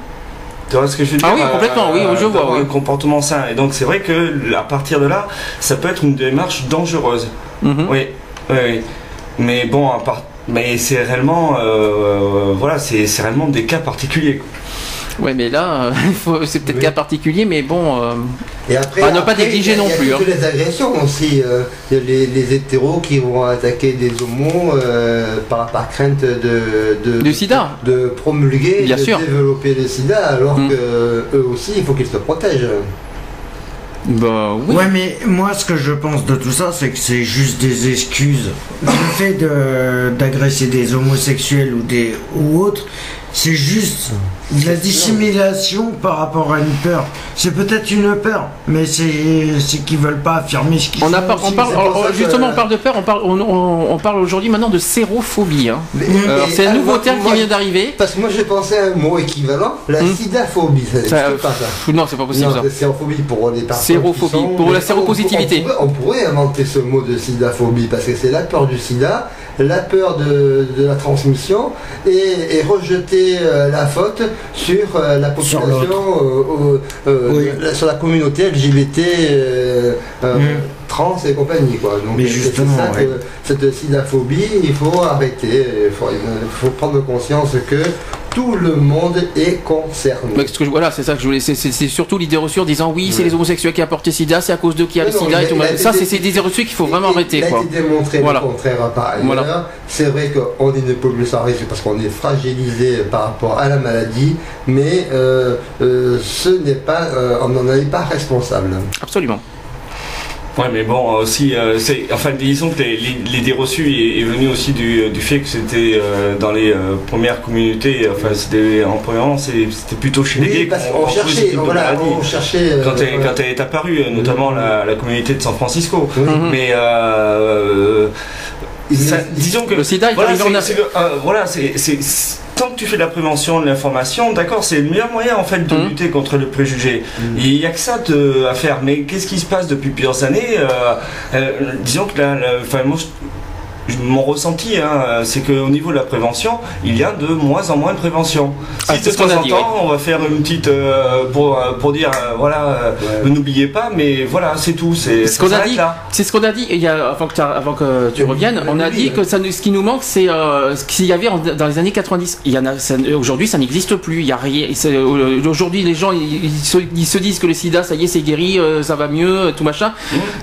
Tu vois ce que je veux dire? Ah oui, complètement, oui, je vois, oui. Un comportement sain. Et donc, c'est vrai que à partir de là, ça peut être une démarche dangereuse. Mhm. Oui, oui, oui. Mais bon, à part- mais c'est réellement, euh, voilà, c'est c'est réellement des cas particuliers. Ouais, mais là, euh, c'est peut-être Oui. cas particulier, mais bon. euh, Et après, À ne pas négliger non il y a plus, toutes hein. les agressions aussi. euh, il y a les, les hétéros qui vont attaquer des homos euh, par, par crainte de, de, Du sida. de promulguer, Bien de sûr. développer le sida, alors Mm. que eux aussi, il faut qu'ils se protègent. Bah oui. Ouais, mais moi, ce que je pense de tout ça, c'est que c'est juste des excuses. Le fait d'agresser des homosexuels ou des ou autres, c'est juste la dissimulation par rapport à une peur. C'est peut-être une peur, mais c'est c'est qu'ils veulent pas affirmer ce qu'ils On, a font par- on parle, justement, on parle de peur, on parle, on, on- on parle aujourd'hui maintenant de sérophobie. hein. C'est un nouveau moi- terme qui vient d'arriver. Parce que moi, j'ai pensé à un mot équivalent, la Mm. sidaphobie. Ça Ça, pas, ça. non, c'est pas possible Non, ça. c'est sérophobie pour les personnes. Sérophobie, qui sont- pour la séropositivité. On, pourrait- on pourrait inventer ce mot de sidaphobie parce que c'est la peur du sida, la peur de, de la transmission et, et rejeter euh, la faute sur euh, la population, euh, euh, Oui. sur la communauté LGBT. Mm. Trans et compagnie quoi. Donc Mais justement, ça ouais. que cette sidaphobie, il faut arrêter, il faut, il faut prendre conscience que tout le monde est concerné. Mais ce que je- voilà, c'est ça que je voulais. C'est c'est- c'est surtout l'idée reçue en disant oui, c'est les homosexuels qui apportent le sida, c'est à cause d'eux qu'il y a le Non, sida et tout. a Ça, c'est c'est des idées reçues qu'il faut vraiment arrêter Il a été démontré Voilà. le contraire par ailleurs. Voilà. C'est vrai qu'on est une population à risque parce qu'on est fragilisé par rapport à la maladie, mais euh, euh, ce n'est pas, euh, on n'en est pas responsable. Absolument. Ouais, mais bon, euh, aussi, euh, c'est, enfin, disons que les- les- l'idée reçue est, est venue aussi du, du fait que c'était euh, dans les euh, premières communautés, enfin, c'était en c'est- c'était plutôt chez les Oui, gays parce qu'on qu'on retrouvait ce cherchait, voilà, maladie. on cherchait. euh, quand elle, ouais. quand elle est apparue, euh, notamment la, la communauté de San Francisco. Oui. Mais euh, ça- disons que Le sida est voilà, c'est- euh, voilà, c'est- tant que tu fais de la prévention, de l'information, d'accord, c'est le meilleur moyen en fait de Mhm. lutter contre le préjugé. Il n'y a que ça de- à faire. Mais qu'est-ce qui se passe depuis plusieurs années euh, euh, Disons que enfin, moi, je- mon ressenti, hein, c'est qu'au niveau de la prévention, il y a de moins en moins de prévention. Ah, Si c'est de ce qu'on temps a en dit, temps, on va faire une petite euh, pour, euh, pour dire euh, voilà, vous n'oubliez pas, mais voilà, c'est tout. C'est ce qu'on a dit, c'est ce qu'on a dit il y a, avant, que t'as- avant que tu reviennes. On a dit que ça, ce qui nous manque, c'est euh, ce qu'il y avait en- dans les années 90. Il y en a, ça- aujourd'hui, ça n'existe plus. Il y a rien. Aujourd'hui, les gens, ils, ils se, ils se disent que le SIDA, ça y est, c'est guéri, euh, ça va mieux, tout machin.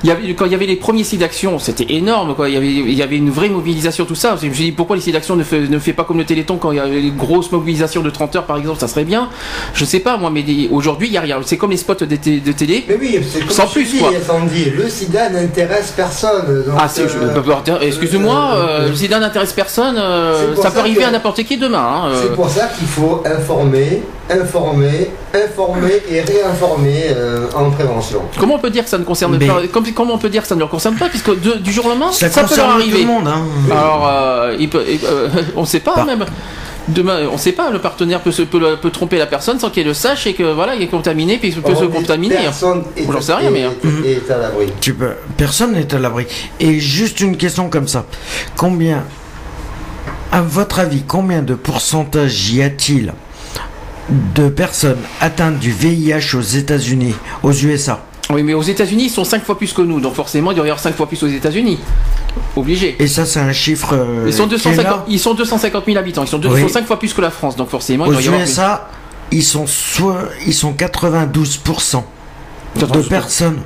Il y avait, quand il y avait les premiers SIDAction, c'était énorme. Quoi. Il y avait, il y avait une vraie mobilisation, tout ça. Je me suis dit pourquoi les SIDAction ne fait, ne fait pas comme le Téléthon quand il y avait les grosses mobilisations de 30 heures, par exemple, ça serait bien. Je sais pas moi, mais aujourd'hui, il y a rien. C'est comme les spots de, télé. Mais oui, c'est comme Sans plus, dis, quoi. Sandy, le sida n'intéresse personne. donc, Ah, euh, excuse-moi, euh, le sida n'intéresse personne, euh, C'est pour ça peut ça arriver que- à n'importe qui demain. hein, euh. C'est pour ça qu'il faut informer, informer, informer et réinformer euh, en prévention. Comment on peut dire que ça ne concerne Mais- pas comme- Comment on peut dire que ça ne le concerne pas puisque de- du jour au lendemain Ça ça, peut leur tout arriver. le monde, hein. Alors euh, il peut, il- euh, on ne sait pas même. Demain, on ne sait pas. Le partenaire peut, se, peut, le- peut tromper la personne sans qu'il le sache et que voilà, il est contaminé puis il peut On se contaminer. Personne est, J'en sais rien, mais. hein. est- est à l'abri. Tu peux, personne n'est à l'abri. Et juste une question comme ça. Combien, à votre avis, combien de pourcentage y a-t-il de personnes atteintes du VIH aux États-Unis, aux USA Oui, mais aux États-Unis, ils sont 5 fois plus que nous, donc forcément, il doit y avoir 5 fois plus aux États-Unis. Obligé. Et ça, c'est un chiffre. euh, Ils sont, qui est 250, là. ils sont 250 000 habitants, ils sont, deux- Oui. ils sont 5 fois plus que la France, donc forcément, il Aux y. USA, ils sont soit, ils sont 92% de personnes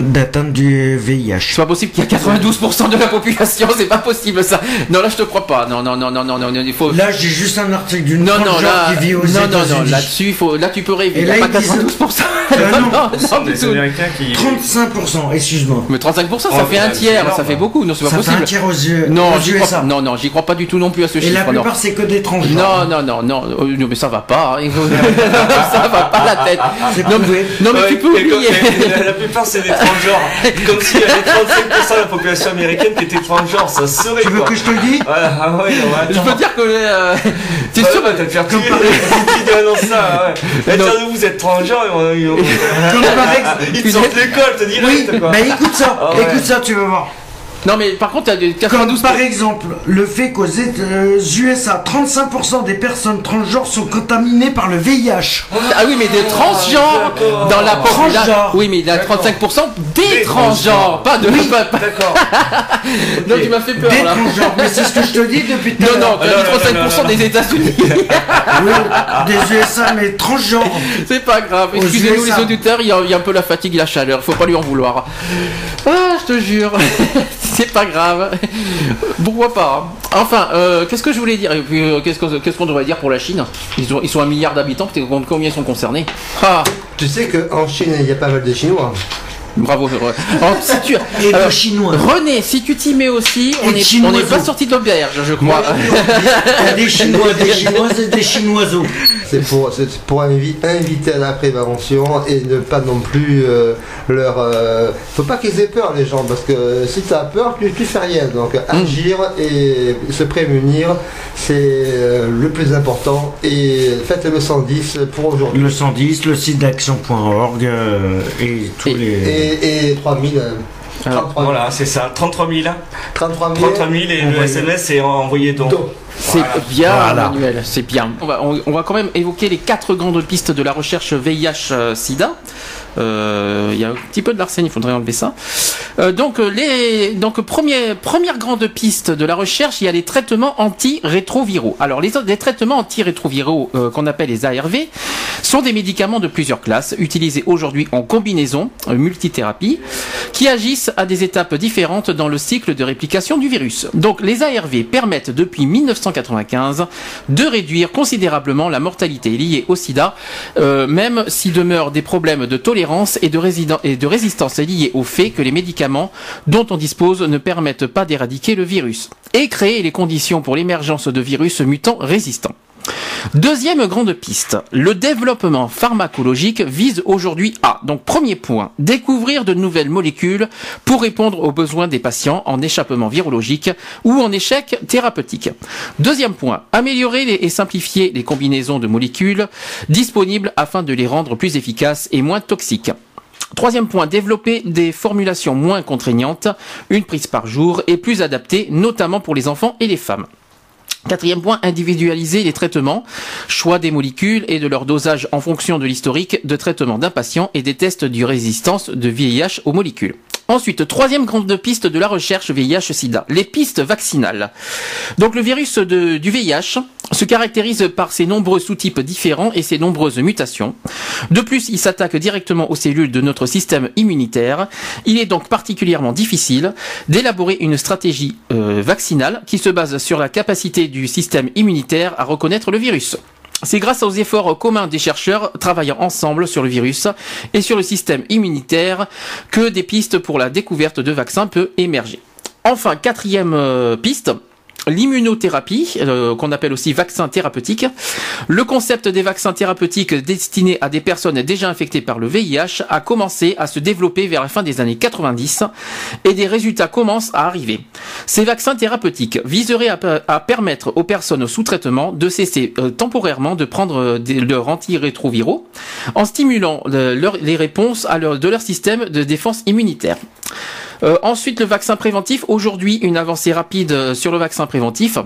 d'atteinte du VIH. C'est pas possible qu'il y a 92% de la population, c'est pas possible ça. Non, là je te crois pas. Non, non, non, non, non, non, non, il faut. Là, j'ai juste un article d'une Non, non, là, qui vit aux non, non, non, là-dessus, il faut, là tu peux rêver. Et Il y a là, pas ils disent- 92%. Ah non, non, non, tout. Américains qui. 35%, excuse-moi. Mais 35%, ça Oh, fait un tiers, ça fait beaucoup. Non, c'est pas Ça fait possible. un tiers aux yeux. Non, aux j'y USA. crois, non, non, j'y crois pas du tout non plus à ce Et chiffre. la non. plupart, c'est que des transgenres. Non, non, non, non, euh, non, mais ça va pas. hein. ça va pas la tête. Non, mais, non, tu peux et oublier. et la, la plupart c'est des Comme s'il y avait 35% de la population américaine qui était transgenre, ça serait Tu veux quoi. que je te le dise? Voilà, ah ouais, Je peux dire que. euh, T'es Ouais, sûr bah, t'as te faire tuer. Tu dis, non, ça, ouais. Mais Non. tiens, vous êtes transgenre, ils, ils, Comme par exemple- ils te sortent l'école, te direct, Oui, quoi. mais écoute ça, Ah écoute ça, tu vas voir. Non, mais par contre, t'as des Comme 92%. par exemple, le fait qu'aux Éta- euh, USA, 35% des personnes transgenres sont contaminées par le VIH. Ah oui, mais des transgenres d'accord. dans la population. Transgenres. Oui, mais il y a 35% des Des transgenres, pas de. pas- pas- D'accord. Non, tu m'as fait peur Des là. transgenres, mais c'est ce que je te dis depuis tout Non, à non, l'heure. t'as dit 35% des États-Unis. Oui, des USA, mais transgenres. C'est pas grave. Excusez-nous USA. les auditeurs, il y, a, il y a un peu la fatigue et la chaleur. Faut pas lui en vouloir. Ah, je te jure. C'est pas grave. Pourquoi pas hein. Enfin, euh, qu'est-ce que je voulais dire? Euh, Qu'est-ce qu'on devrait dire pour la Chine? Ils, ont- sont un milliard d'habitants. Combien ils sont concernés? Ah, Tu sais qu'en Chine, il y a pas mal de Chinois. Bravo. euh, alors, si tu- Et alors, chinois. René, si tu t'y mets aussi, on Et n'est chinois on n'est pas sorti de l'auberge, je crois. Il y a des chinois, des chinoises et des chinoiseaux. C'est pour, inviter à la prévention et ne pas non plus euh, leur. euh, faut pas qu'ils aient peur, les gens, parce que si tu as peur, tu, tu fais rien. Donc agir et se prémunir, c'est euh, le plus important. Et faites le 110 pour aujourd'hui. Le 110, le site d'action.org euh, et tous les. Et, et 3000. euh, Alors, 33 000. Voilà, c'est ça, 33 000. 33 000. 33 000 et le. SMS est envoyé donc. C'est bien, Voilà. Manuel, c'est bien. On va, on, on va quand même évoquer les quatre grandes pistes de la recherche VIH-Sida. Euh, Il y a un petit peu de l'arsène, il faudrait enlever ça. Euh, donc, euh, les, donc premier, première grande piste de la recherche, il y a les traitements antirétroviraux. Alors, les, les traitements antirétroviraux qu'on appelle les ARV sont des médicaments de plusieurs classes, utilisés aujourd'hui en combinaison, multithérapie, qui agissent à des étapes différentes dans le cycle de réplication du virus. Donc, les ARV permettent depuis 1995 de réduire considérablement la mortalité liée au sida, même s'il demeure des problèmes de tolérance et de, et de résistance liés au fait que les médicaments dont on dispose ne permettent pas d'éradiquer le virus et créer les conditions pour l'émergence de virus mutants résistants. Deuxième grande piste, le développement pharmacologique vise aujourd'hui à, donc premier point, découvrir de nouvelles molécules pour répondre aux besoins des patients en échappement virologique ou en échec thérapeutique. Deuxième point, améliorer et simplifier les combinaisons de molécules disponibles afin de les rendre plus efficaces et moins toxiques. Troisième point, développer des formulations moins contraignantes, une prise par jour et plus adaptées, notamment pour les enfants et les femmes. Quatrième point, individualiser les traitements, choix des molécules et de leur dosage en fonction de l'historique de traitement d'un patient et des tests de résistance de VIH aux molécules. Ensuite, troisième grande piste de la recherche VIH-Sida, les pistes vaccinales. Donc le virus du VIH se caractérise par ses nombreux sous-types différents et ses nombreuses mutations. De plus, il s'attaque directement aux cellules de notre système immunitaire. Il est donc particulièrement difficile d'élaborer une stratégie euh, vaccinale qui se base sur la capacité du système immunitaire à reconnaître le virus. C'est grâce aux efforts communs des chercheurs travaillant ensemble sur le virus et sur le système immunitaire que des pistes pour la découverte de vaccins peuvent émerger. Enfin, quatrième euh, piste, l'immunothérapie, euh, qu'on appelle aussi vaccin thérapeutique. Le concept des vaccins thérapeutiques destinés à des personnes déjà infectées par le VIH a commencé à se développer vers la fin des années 90 et des résultats commencent à arriver. Ces vaccins thérapeutiques viseraient à, pe- à permettre aux personnes sous traitement de cesser euh, temporairement de prendre euh, leurs antirétroviraux en stimulant les réponses de leur système de défense immunitaire. Euh, ensuite, le vaccin préventif. Aujourd'hui, une avancée rapide euh, sur le vaccin préventif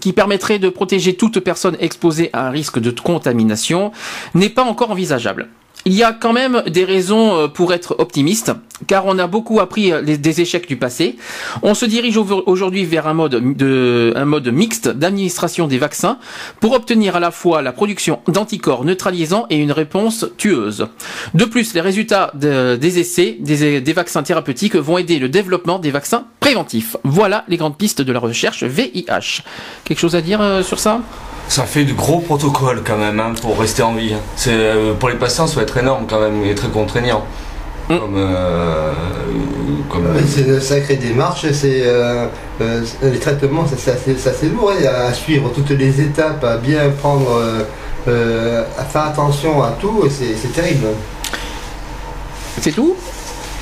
qui permettrait de protéger toute personne exposée à un risque de contamination n'est pas encore envisageable. Il y a quand même des raisons euh, pour être optimiste, car on a beaucoup appris euh, des échecs du passé. On se dirige au- aujourd'hui vers un mode, de, un mode mixte d'administration des vaccins pour obtenir à la fois la production d'anticorps neutralisants et une réponse tueuse. De plus, les résultats de- des essais des, des vaccins thérapeutiques vont aider le développement des vaccins préventifs. Voilà les grandes pistes de la recherche VIH. Quelque chose à dire euh, sur ça? Ça fait de gros protocoles quand même hein, pour rester en vie. C'est, euh, pour les patients, ça va être énorme quand même et très contraignant. Comme, euh, comme- C'est une sacrée démarche, c'est euh, euh, les traitements, ça, c'est assez, c'est assez lourd hein, à suivre toutes les étapes, à bien prendre, euh, euh, à faire attention à tout, c'est c'est terrible. C'est tout?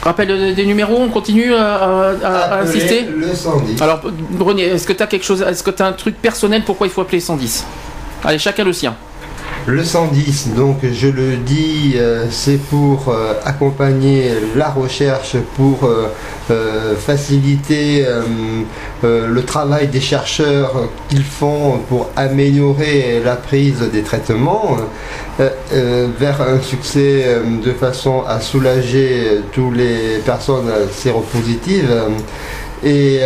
Rappel des numéros, on continue à, à- à- insister? le 110. Alors, René, est-ce que tu as quelque chose, est-ce que tu as un truc personnel pourquoi il faut appeler 110 Allez, chacun le sien. Le 110, donc je le dis, euh, c'est pour euh, accompagner la recherche, pour euh, faciliter le travail des chercheurs qu'ils font pour améliorer la prise des traitements vers un succès de façon à soulager toutes les personnes séropositives. Et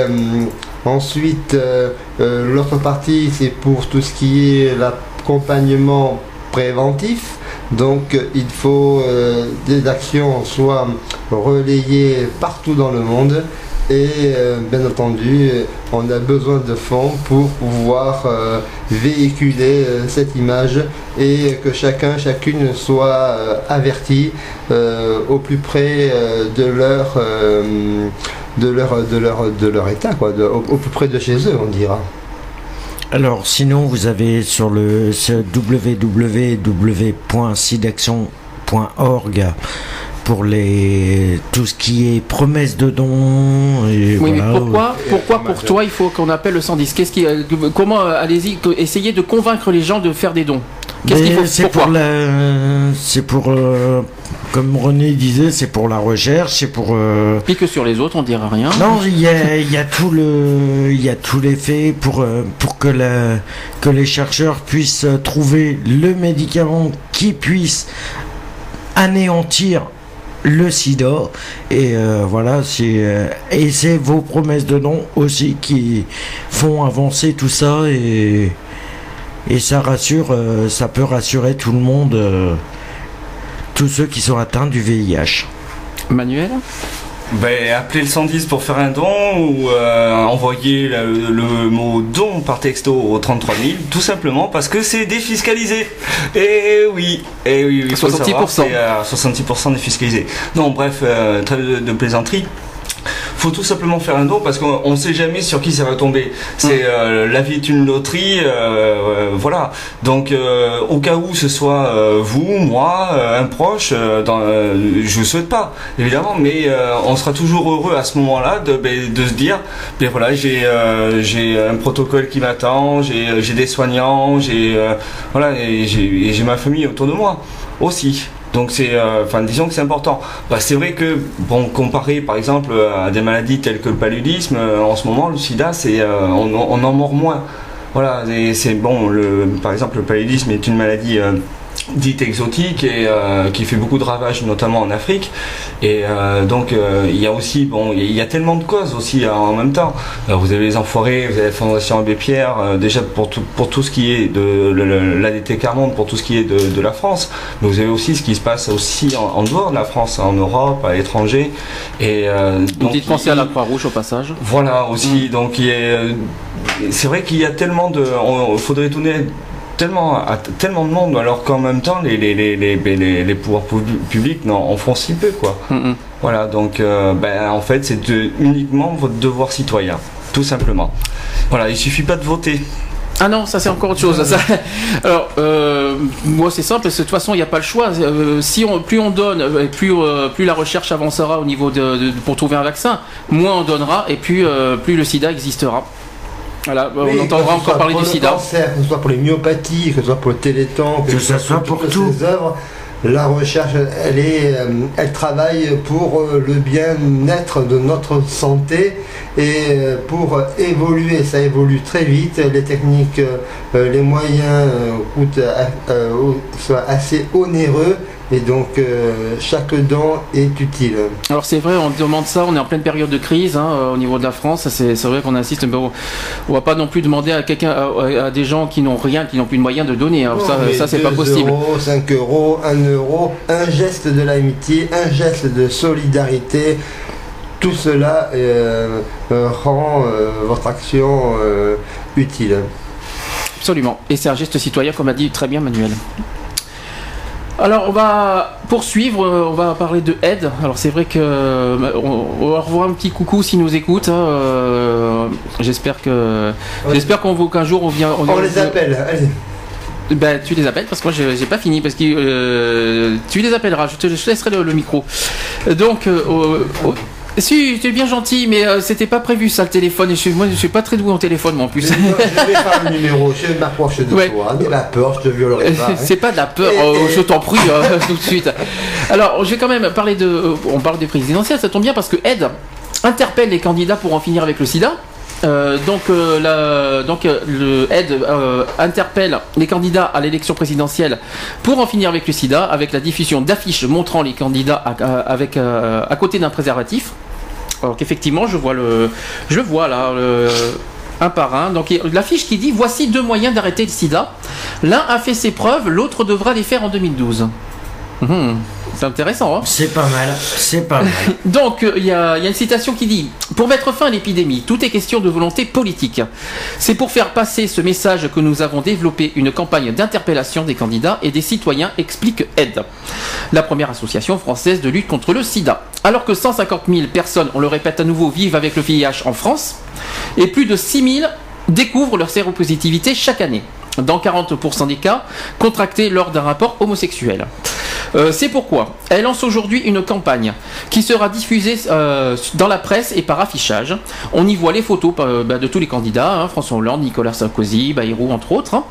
ensuite, euh, euh, l'autre partie, c'est pour tout ce qui est l'accompagnement préventif. Donc, euh, il faut euh, des actions soient relayées partout dans le monde. Et euh, bien entendu, euh, on a besoin de fonds pour pouvoir euh, véhiculer cette image et que chacun, chacune soit averti au plus près de leur, de leur, de leur, de leur état, quoi, au, au plus près de chez eux, on dira. Alors sinon vous avez sur le www.sidaction.org pour les tout ce qui est promesses de dons et Oui, voilà. mais pourquoi, pourquoi pour toi il faut qu'on appelle le 110 Qu'est-ce qui, euh, Comment, euh, allez-y, essayez de convaincre les gens de faire des dons. C'est pour la c'est pour euh, comme René disait c'est pour la recherche c'est pour euh, Et que sur les autres, on dira rien. Non, il y a, il y a tout le, il y a tous les faits pour pour que la, que les chercheurs puissent trouver le médicament qui puisse anéantir le sida. Et euh, voilà c'est euh, et vos promesses de nom aussi qui font avancer tout ça et ça rassure euh, ça peut rassurer tout le monde tous ceux qui sont atteints du VIH Manuel? Ben, appelez le 110 pour faire un don ou euh, envoyer le, le mot don par texto au 33 000, tout simplement parce que c'est défiscalisé. Et oui, et oui, il faut 66%. savoir, euh, 66% défiscalisé. Non, bref, euh, très de, de plaisanterie. Faut tout simplement faire un don parce qu'on ne sait jamais sur qui ça va tomber. C'est euh, la vie est une loterie, euh, euh, voilà. Donc euh, au cas où ce soit euh, vous, moi, euh, un proche, euh, dans, euh, je vous souhaite pas évidemment, mais euh, on sera toujours heureux à ce moment-là de, ben, de se dire, ben voilà, j'ai euh, j'ai un protocole qui m'attend, j'ai j'ai des soignants, j'ai euh, voilà, et j'ai ma famille autour de moi aussi. Donc c'est, euh, enfin disons que c'est important. Bah, c'est vrai que bon, comparé par exemple à des maladies telles que le paludisme, euh, en ce moment le SIDA, c'est, euh, on, en mord moins. Voilà, c'est bon. Par exemple, le paludisme est une maladie dite exotique et euh, qui fait beaucoup de ravages, notamment en Afrique. Et euh, donc euh, il y a aussi, bon, il y a tellement de causes aussi en même temps. Vous avez les Enfoirés, vous avez la Fondation Abbé Pierre, déjà pour tout, pour tout ce qui est de l'ADT Carmonde, pour tout ce qui est de, de la France. Mais vous avez aussi ce qui se passe aussi en, en dehors de la France, en Europe, à l'étranger. Et Une donc, petite pensée à la Croix-Rouge au passage? voilà aussi, donc il y a, c'est vrai qu'il y a tellement de, il faudrait donner tellement à tellement de monde, alors qu'en même temps les les, les, les, les, les pouvoirs pub- publics en font si peu quoi. Voilà, donc euh, ben, en fait c'est uniquement votre devoir citoyen, tout simplement. Voilà, il suffit pas de voter. Ah non, ça c'est encore autre chose. Ça- alors, euh, moi c'est simple, parce que de toute façon il n'y a pas le choix. Euh, si on, plus on donne, plus, euh, plus la recherche avancera au niveau de, de- pour trouver un vaccin, moins on donnera et plus, plus le sida existera. Voilà, Oui, on entendra encore parler pour du le sida. cancer, que ce soit pour les myopathies, que ce soit pour le téléthon, Que ce soit pour toutes tout. ces œuvres, la recherche, elle, est, euh, elle travaille pour euh, le bien-être de notre santé et euh, pour évoluer. Ça évolue très vite. Les techniques, euh, les moyens euh, coûtent, euh, euh, soient assez onéreux et donc euh, chaque don est utile. Alors c'est vrai, on demande ça, on est en pleine période de crise hein, euh, au niveau de la France, c'est vrai qu'on insiste, mais on, on va pas non plus demander à quelqu'un, à, à des gens qui n'ont rien, qui n'ont plus de moyens de donner. Alors ça, Non, mais ça c'est pas 2 possible. euros, 5 euros, 1 euro, un geste de l'amitié, un geste de solidarité, tout cela euh, rend euh, votre action utile. Absolument. Et c'est un geste citoyen, comme a dit très bien Manuel. Alors on va poursuivre, euh, on va parler de aide. Alors c'est vrai que euh, on, va revoir un petit coucou s'ils nous écoutent. hein, euh, j'espère que j'espère qu'on qu'un jour on vient. On les appelle, allez. Ben, tu les appelles parce que moi j'ai pas fini parce que euh, tu les appelleras. Je te, je te laisserai le, le micro. Donc euh, si, tu es bien gentil, mais euh, c'était pas prévu ça le téléphone. Et je, moi, je suis pas très doué en téléphone, moi en plus. Je vais faire le numéro, je m'approche de Ouais. toi. N'aie pas peur, je te violerai pas. hein. C'est pas de la peur, Et- euh, et- je t'en prie, euh, tout de suite. Alors, je vais quand même parler de. euh, On parle des présidentielles, ça tombe bien parce que Ed interpelle les candidats pour en finir avec le sida. Euh, donc, euh, donc euh, le Ed euh, interpelle les candidats à l'élection présidentielle pour en finir avec le sida, avec la diffusion d'affiches montrant les candidats à, avec, à côté d'un préservatif. Alors qu'effectivement, je vois le, je vois là, le- un par un. Donc l'affiche qui dit voici deux moyens d'arrêter le SIDA. L'un a fait ses preuves, l'autre devra les faire en 2012. Mhm. C'est intéressant, hein C'est pas mal, c'est pas mal. donc, euh, il y, y a une citation qui dit Pour mettre fin à l'épidémie, tout est question de volonté politique. C'est pour faire passer ce message que nous avons développé une campagne d'interpellation des candidats et des citoyens, explique AID, la première association française de lutte contre le sida. Alors que 150 000 personnes, on le répète à nouveau, vivent avec le VIH en France, et plus de 6 000 découvrent leur séropositivité chaque année. Dans 40% des cas, contractés lors d'un rapport homosexuel. Euh, c'est pourquoi elle lance aujourd'hui une campagne qui sera diffusée euh, dans la presse et par affichage. On y voit les photos euh, bah, de tous les candidats, hein, François Hollande, Nicolas Sarkozy, Bayrou entre autres, hein,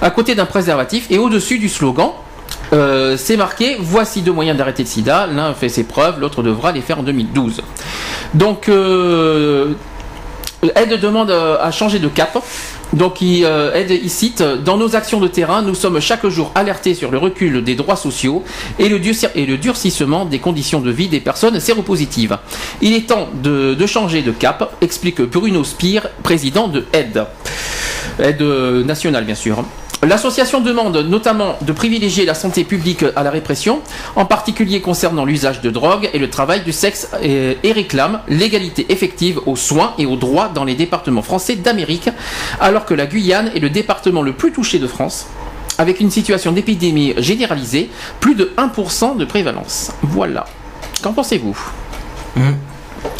à côté d'un préservatif et au-dessus du slogan. c'est marqué voici deux moyens d'arrêter le sida, l'un fait ses preuves, l'autre devra les faire en 2012. Donc Aide demande à changer de cap. Donc il, euh, Aide il cite Dans nos actions de terrain, nous sommes chaque jour alertés sur le recul des droits sociaux et le, durci- et le durcissement des conditions de vie des personnes séropositives. Il est temps de, de changer de cap, explique Bruno Spire, président de Aide. Aide euh, nationale, bien sûr. L'association demande notamment de privilégier la santé publique à la répression, en particulier concernant l'usage de drogue et le travail du sexe, et, et réclame l'égalité effective aux soins et aux droits dans les départements français d'Amérique, alors que la Guyane est le département le plus touché de France, avec une situation d'épidémie généralisée, plus de 1% de prévalence. Voilà. Qu'en pensez-vous?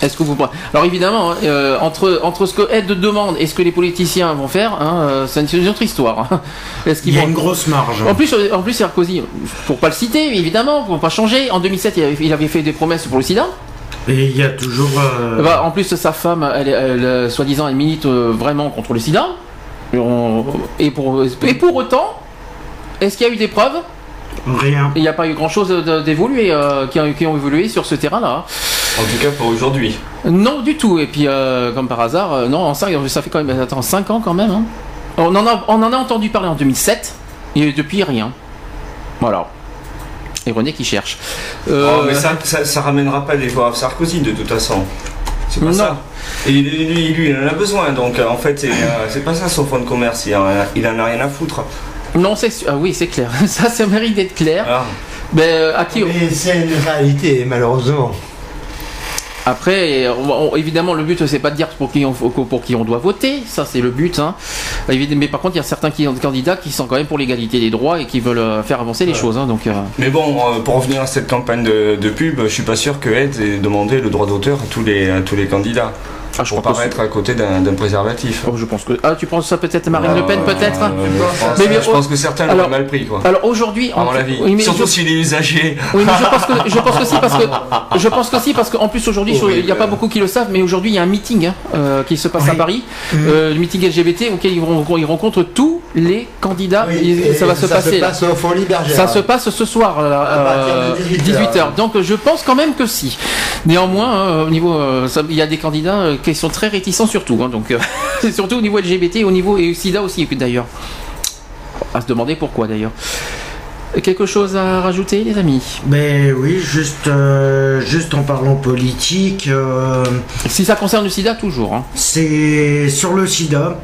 Est-ce que vous alors évidemment hein, euh, entre entre ce que aide demande et ce que les politiciens vont faire, hein, euh, c'est une, autre histoire. hein. Est-ce qu'ils Il y a vont- une grosse marge. En plus, en plus Sarkozy, pour pas le citer, évidemment, pour pas changer. En 2007, il avait, il avait fait des promesses pour le SIDA. Et il y a toujours. euh, Bah, en plus, sa femme, elle, elle, soi-disant, elle milite vraiment contre le sida. Et, on- et pour, et pour autant, est-ce qu'il y a eu des preuves? Rien. Il n'y a pas eu grand-chose d'évolué, euh, qui, qui ont évolué sur ce terrain-là. En tout cas, pour aujourd'hui. Non, du tout. Et puis, euh, comme par hasard, euh, non, en cinq- ça fait quand même, attends, 5 ans quand même. hein. On, en a, on en a entendu parler en 2007, et depuis, rien. Voilà. Et René qui cherche. Euh, Oh, mais ça, ça, ça ramènera pas des voix à Sarkozy de toute façon. C'est pas Non. ça. Et lui, lui, lui, il en a besoin. Donc euh, en fait, c'est euh, c'est pas ça son fonds de commerce. Il en a, il en a rien à foutre. Non, c'est ah oui, c'est clair. Ça, ça mérite d'être clair. Ah. Mais euh, à qui Mais c'est une réalité, malheureusement. Après, on- on- évidemment, le but c'est pas de dire pour qui on, pour qui on doit voter, ça c'est le but. Hein. Mais par contre, il y a certains candidats qui sont quand même pour l'égalité des droits et qui veulent euh, faire avancer les choses. hein, donc, euh, Mais bon, euh, pour revenir à cette campagne de, de pub, je suis pas sûr que Ed ait demandé le droit d'auteur à tous les, à tous les candidats. Ah, je pour crois pas que être à côté d'un préservatif. je pense que ah, tu penses ça peut-être Marine Le Pen peut-être. Euh, je pense, Mais bien, je pense que certains l'auraient mal pris, quoi. Alors aujourd'hui, à en- mon avis. oui, Surtout je- s'il est usagé. Oui, mais je pense que je pense aussi parce que je pense parce qu'en plus aujourd'hui, je- il n'y a pas beaucoup qui le savent, mais aujourd'hui il y a un meeting hein, euh, qui se passe à Paris, euh, le meeting LGBT auquel ils, rencontrent tous les candidats. Et ça va se ça passer. se passe au Folies Bergère. Ça se passe ce soir là, À partir de euh, 18 heures. 18h. Donc je pense quand même que si. Néanmoins, hein, au niveau, euh, il y a des candidats euh, qui sont très réticents surtout. hein, donc euh, c'est surtout au niveau LGBT, au niveau et SIDA aussi d'ailleurs. À se demander pourquoi d'ailleurs. Quelque chose à rajouter, les amis? Ben oui, juste, euh, juste en parlant politique. euh, Si ça concerne le sida, toujours. hein. C'est sur le sida.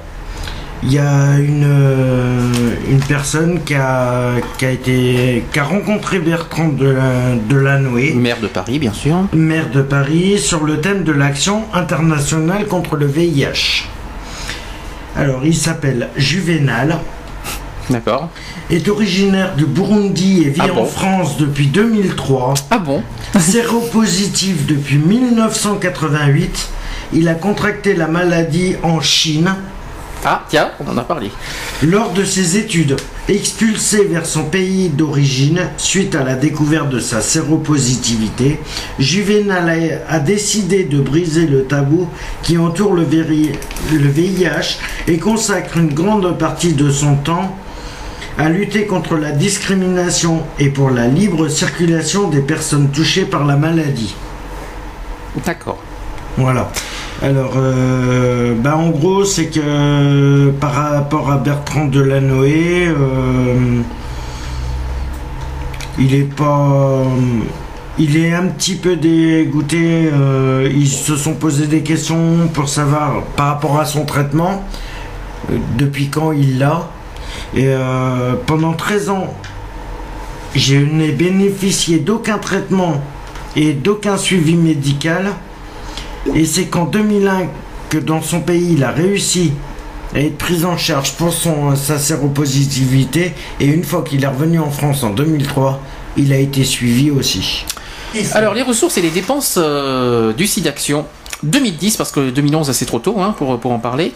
Il y a une, euh, une personne qui a, qui a été qui a rencontré Bertrand de, la- de Lannoy, Maire de Paris, bien sûr. maire de Paris, sur le thème de l'action internationale contre le VIH. Alors, il s'appelle Juvénal, D'accord. est originaire du Burundi et vit Ah bon en France depuis 2003. Ah bon Séropositif depuis 1988, il a contracté la maladie en Chine. Ah, tiens, on en a parlé. Lors de ses études, expulsé vers son pays d'origine suite à la découverte de sa séropositivité, Juvenal a, décidé de briser le tabou qui entoure le VIH et consacre une grande partie de son temps à lutter contre la discrimination et pour la libre circulation des personnes touchées par la maladie. D'accord. Voilà. Alors, euh, bah en gros, c'est que par rapport à Bertrand Delanoë, euh, il est pas. Il est un petit peu dégoûté. euh, ils se sont posé des questions pour savoir par rapport à son traitement, euh, depuis quand il l'a. Et euh, pendant 13 ans, je n'ai bénéficié d'aucun traitement et d'aucun suivi médical. Et c'est qu'en 2001 que dans son pays, il a réussi à être pris en charge pour son, sa séropositivité. Et une fois qu'il est revenu en France en 2003, il a été suivi aussi. Alors, les ressources et les dépenses euh, du SIDAction 2010, parce que 2011 c'est trop tôt hein, pour, pour en parler.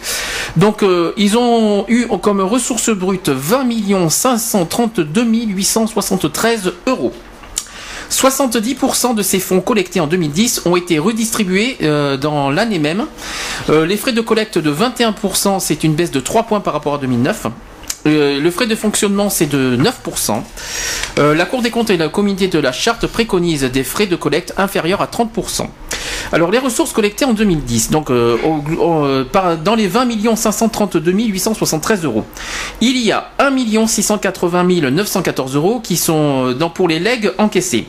Donc euh, ils ont eu comme ressources brutes 20 532 873 euros. 70% de ces fonds collectés en 2010 ont été redistribués euh, dans l'année même. Euh, les frais de collecte de 21%, c'est une baisse de 3 points par rapport à 2009. Euh, le frais de fonctionnement, c'est de 9%. Euh, la Cour des comptes et le comité de la charte préconisent des frais de collecte inférieurs à 30%. Alors, les ressources collectées en 2010, donc euh, euh, par- dans les 20 532 873 euros, il y a 1 680 914 euros qui sont dans, pour les legs encaissés.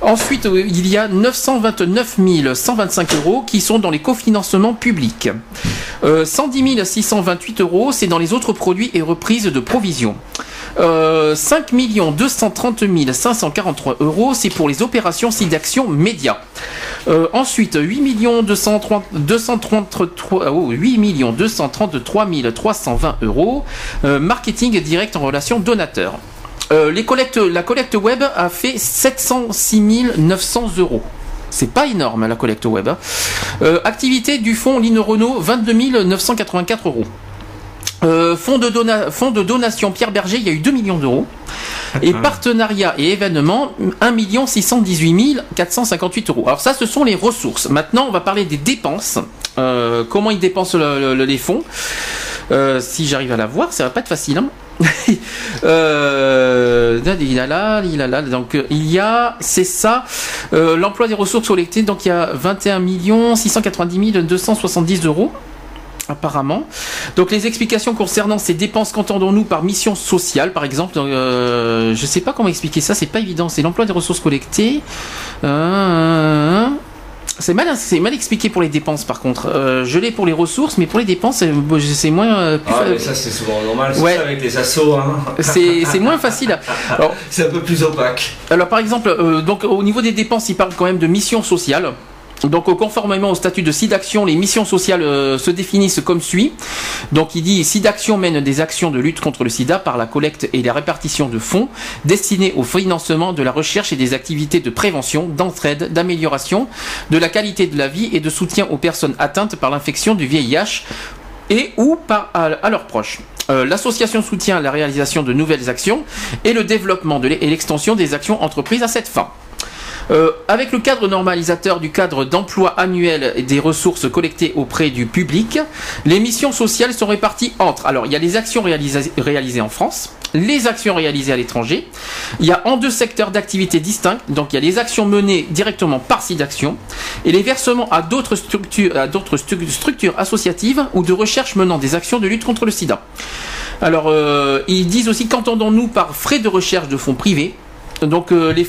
Ensuite, euh, il y a 929 125 euros qui sont dans les cofinancements publics. Euh, 110 628 euros, c'est dans les autres produits et reprises de provisions. Euh, 5 230 543 euros, c'est pour les opérations SIDAction médias. Euh, ensuite, 8 230 233 oh, 8 233 320 euros, euh, marketing direct en relation donateur. Euh, les collectes, la collecte web a fait 706 900 euros. C'est pas énorme la collecte web. hein. Euh, activité du fonds Line Renault, 22 984 euros. Euh, fonds, de dona- fonds de donation Pierre Berger, il y a eu 2 millions d'euros. Et partenariat et événements, 1 618 458 euros. Alors ça, ce sont les ressources. Maintenant, on va parler des dépenses. Euh, comment ils dépensent le- le- les fonds. Si j'arrive à la voir, ça va pas être facile. hein. euh, il a. Donc euh, il y a, c'est ça, euh, l'emploi des ressources collectées. Donc il y a 21 690 270 euros apparemment. Donc les explications concernant ces dépenses, qu'entendons-nous par mission sociale, par exemple euh, Je sais pas comment expliquer ça, c'est pas évident. C'est l'emploi des ressources collectées. Euh, c'est mal, c'est mal expliqué pour les dépenses, par contre. Euh, je l'ai pour les ressources, mais pour les dépenses, c'est moins. euh, Ah, mais ça c'est souvent normal, c'est Ouais. ça avec les assos. Hein. c'est c'est moins facile. Alors, c'est un peu plus opaque. alors par exemple, euh, donc au niveau des dépenses, il parle quand même de mission sociale. Donc, euh, conformément au statut de SIDAction, les missions sociales euh, se définissent comme suit. Donc, il dit SIDAction mène des actions de lutte contre le SIDA par la collecte et la répartition de fonds destinés au financement de la recherche et des activités de prévention, d'entraide, d'amélioration de la qualité de la vie et de soutien aux personnes atteintes par l'infection du VIH et ou par à, leurs proches. Euh, L'association soutient la réalisation de nouvelles actions et le développement et l'extension des actions entreprises à cette fin. Euh, avec le cadre normalisateur du cadre d'emploi annuel et des ressources collectées auprès du public, les missions sociales sont réparties entre, alors il y a les actions réalisées, réalisées en France, les actions réalisées à l'étranger, il y a en deux secteurs d'activité distincts, donc il y a les actions menées directement par SIDAction et les versements à d'autres structures, à d'autres structures associatives ou de recherche menant des actions de lutte contre le sida. Alors, euh, ils disent aussi qu'entendons-nous par frais de recherche de fonds privés. Donc, euh, les,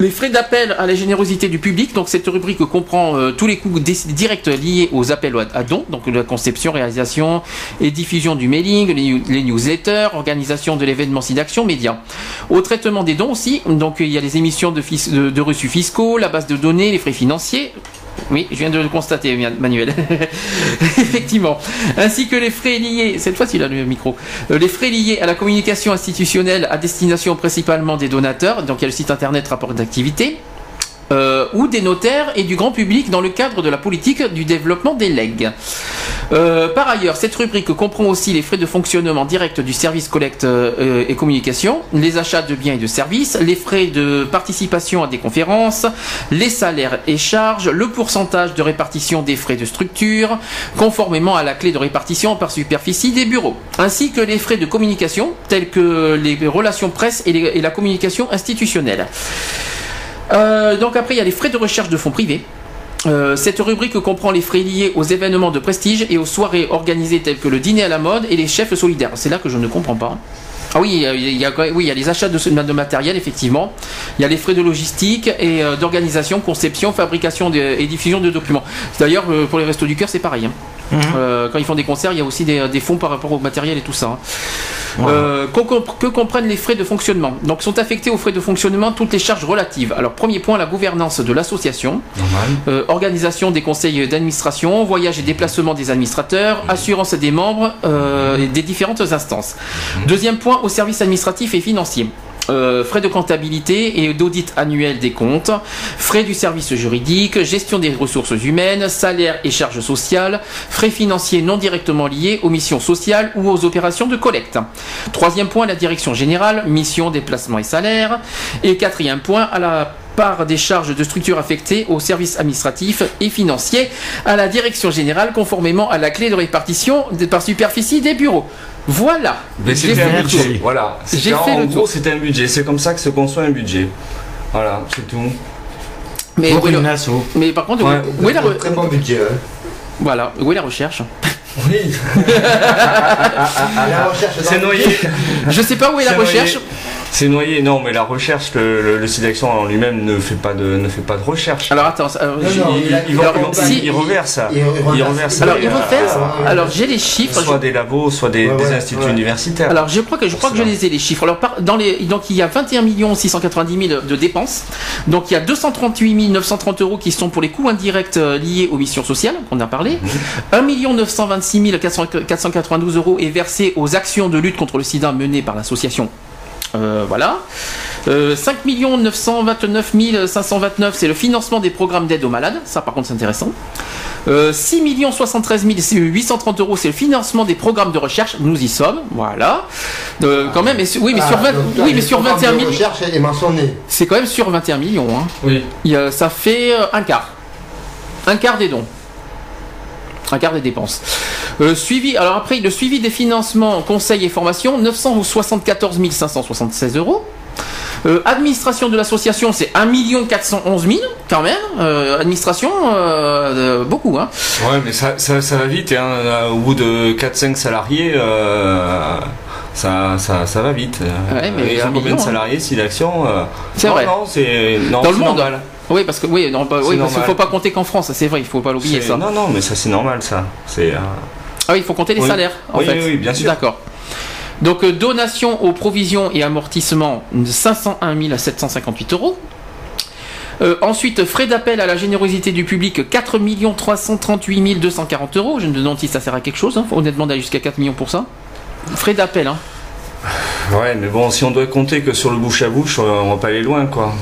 les frais d'appel à la générosité du public, donc cette rubrique comprend euh, tous les coûts directs liés aux appels à, dons, donc la conception, réalisation et diffusion du mailing, les, newsletters, organisation de l'événement SIDAction, médias. Au traitement des dons aussi, donc il y a les émissions de reçus fiscaux, la base de données, les frais financiers. Oui, je viens de le constater, Manuel. Effectivement. Ainsi que les frais liés, cette fois-ci là le micro, Euh, les frais liés à la communication institutionnelle à destination principalement des donateurs, donc il y a le site internet rapport d'activité, euh, ou des notaires et du grand public dans le cadre de la politique du développement des legs. Euh, par ailleurs, cette rubrique comprend aussi les frais de fonctionnement direct du service collecte euh, et communication, les achats de biens et de services, les frais de participation à des conférences, les salaires et charges, le pourcentage de répartition des frais de structure, conformément à la clé de répartition par superficie des bureaux, ainsi que les frais de communication, tels que les relations presse et, la communication institutionnelle. Euh, donc après, il y a les frais de recherche de fonds privés. Euh, cette rubrique comprend les frais liés aux événements de prestige et aux soirées organisées telles que le dîner à la mode et les chefs solidaires. C'est là que je ne comprends pas. Ah oui, il y a- il y a, oui, il y a les achats de, matériel, effectivement. Il y a les frais de logistique et euh, d'organisation, conception, fabrication de- et diffusion de documents. D'ailleurs, euh, pour les restos du cœur, c'est pareil. hein. Euh, quand ils font des concerts, il y a aussi des, des fonds par rapport au matériel et tout ça. hein. Euh, que comprennent les frais de fonctionnement? Donc sont affectés aux frais de fonctionnement toutes les charges relatives. Alors premier point, la gouvernance de l'association, Euh, organisation des conseils d'administration, voyage et déplacement des administrateurs, assurance des membres euh, et des différentes instances. Deuxième point, au service administratif et financier. Euh, frais de comptabilité et d'audit annuel des comptes, frais du service juridique, gestion des ressources humaines, salaires et charges sociales, frais financiers non directement liés aux missions sociales ou aux opérations de collecte. Troisième point, la direction générale, mission, déplacement et salaires. Et quatrième point, à la part des charges de structure affectées aux services administratifs et financiers à la direction générale conformément à la clé de répartition par superficie des bureaux. Voilà. Mais J'ai c'était fait un tour. budget. Voilà. J'ai C'était- fait en le gros, c'était un budget. C'est comme ça que se conçoit un budget. Voilà, c'est tout. Mais, Pour où est le- une asso. mais par contre, Ouais. où est la re- Très bon budget. hein. Voilà, où est la recherche? Oui. La recherche C'est noyé. Je sais pas où est la noyé. C'est noyé. Non, mais la recherche, le, le, le site d'action en lui-même ne fait pas de ne fait pas de recherche. Alors attends, Non, non, il, si- reverse ça. il- reverse. Reverse. alors il euh, reverse. euh, Alors j'ai les chiffres. soit des labos, soit des, Ouais, des ouais, instituts ouais. universitaires. Alors je crois que je crois que je les ai les chiffres. Alors par- dans les donc il y a 21 690 000 de dépenses. Donc il y a 238 930 euros qui sont pour les coûts indirects euh, liés aux missions sociales qu'on a parlé. 1 926 492 euros est versé aux actions de lutte contre le sida menées par l'association Euh, voilà. Euh, 5 929 529, c'est le financement des programmes d'aide aux malades. Ça, par contre, c'est intéressant. Euh, 6 73 830 euros, c'est le financement des programmes de recherche. Nous y sommes, voilà. Euh, quand même, mais su- oui, mais Ah, sur, 20 donc, oui, mais sur programmes 21 de millions. recherche est mentionné. C'est quand même sur 21 millions. Hein. Oui. Ça fait euh, un quart. Un quart des dons. Un quart des dépenses. Euh, suivi, alors après, le suivi des financements, conseils et formations, 974 576 euros. Euh, administration de l'association, c'est 1 411 000 quand même. Euh, administration, euh, beaucoup. Hein. Ouais, mais ça, ça, ça va vite. Hein. Euh, Au bout de 4-5 salariés, euh, ça, ça, ça va vite. Ouais, mais Et combien million, de hein. salariés, si l'action euh, C'est vrai. Non, c'est Dans le monde. normal. Oui, parce que oui, non, bah, C'est oui, parce qu'il normal. faut pas compter qu'en France, c'est vrai, il faut pas l'oublier ça. Non, non, mais ça c'est normal, ça. C'est. euh, Ah oui, il faut compter les Oui. salaires, en Oui, fait. oui, oui, bien sûr. D'accord. Donc, euh, donation aux provisions et amortissements de 501 758 euros. Euh, ensuite, frais d'appel à la générosité du public, 4 338 240 euros. Je me demande si ça sert à quelque chose. Hein. Faut honnêtement d'aller jusqu'à 4 millions pour ça. Frais d'appel, hein. Ouais, mais bon, si on doit compter que sur le bouche à bouche, on va pas aller loin, quoi.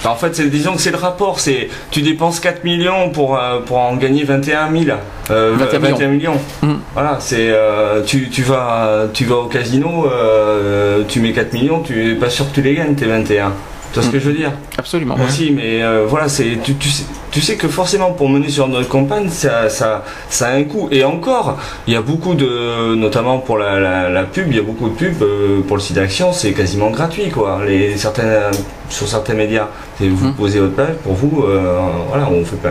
Enfin, en fait, c'est, disons que c'est le rapport. C'est, tu dépenses 4 millions pour, euh, pour en gagner 21 000. Euh, 21 21 millions. Mm. Voilà, c'est, euh, tu, tu, vas, tu vas au casino, euh, tu mets 4 millions, tu es pas sûr que tu les gagnes, tes 21. Tu vois ce que je veux dire? Absolument. Aussi, mais euh, voilà, c'est, tu, tu, sais, tu sais que forcément pour mener sur notre campagne, ça, ça, ça a un coût. Et encore, il y a beaucoup de, notamment pour la, la, la pub, il y a beaucoup de pubs euh, pour le site d'action, c'est quasiment gratuit, quoi. Les, certains, sur certains médias, Et vous posez votre page, pour vous, euh, voilà, on fait pas,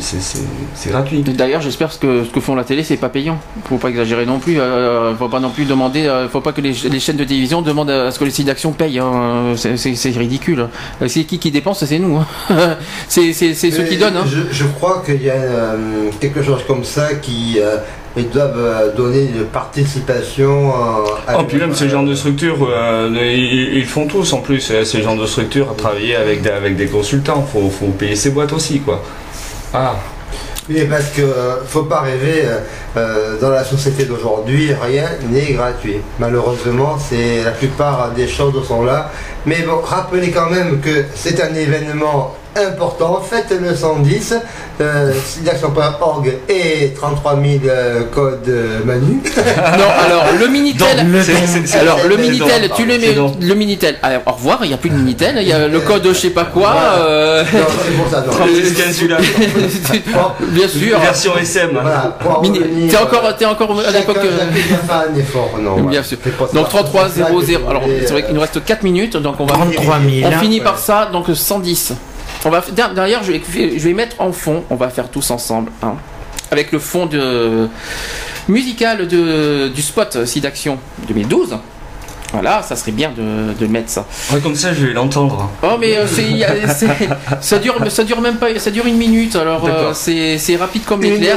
c'est, gratuit. D'ailleurs, j'espère que ce que, ce que font la télé, c'est pas payant. Faut pas exagérer non plus. Euh, faut pas non plus demander. euh, faut pas que les, les chaînes de télévision demandent à ce que les sites d'action payent. hein. C'est- ridicule. Euh, C'est qui qui dépense C'est nous. hein. c'est c'est- c'est ceux qui donnent. hein. Je, je crois qu'il y a euh, quelque chose comme ça qui euh, ils doivent euh, donner une participation. euh, à Oh, puis même ce genre de structure, euh, ils, ils font tous en plus, euh, ce genre de structure, à travailler avec des, avec des consultants. Faut, faut payer ses boîtes aussi, quoi. Ah. Oui, parce que faut pas rêver, euh, dans la société d'aujourd'hui, rien n'est gratuit. Malheureusement, c'est la plupart des choses sont là. Mais bon, rappelez quand même que c'est un événement important. Faites le 110, euh, sidaction.org et 33 000 euh, codes euh, Manu. Non, alors le Minitel. Donc, c'est- c'est- c'est- alors le c'est- Minitel, tu le c'est mets. Le Minitel. Alors, au revoir. Il n'y a plus de Minitel. Il y a le code je sais pas quoi. Voilà. euh, Non, c'est pour ça, non. 3615 celui-là. Bien sûr. Version SM. Voilà, pour Mini- revenir, T'es encore, t'es encore à l'époque. Chacun euh, a fait un effort, non. Bien sûr. C'est pas ça. Donc 33 C'est pour ça 0 que 0. je Alors voulais, c'est vrai euh, qu'il nous reste 4 minutes, donc on va. 33 000. On finit par ça, donc 110. On va der- derrière, je vais, je vais mettre en fond. On va faire tous ensemble, hein, avec le fond de musical de, du spot Sidaction 2012. Voilà, ça serait bien de, de mettre ça. Ouais, comme ça, je vais l'entendre. Oh mais euh, c'est- y a- c'est- ça dure ça dure même pas ça dure une minute alors euh, c'est c'est rapide comme Une l'éclair.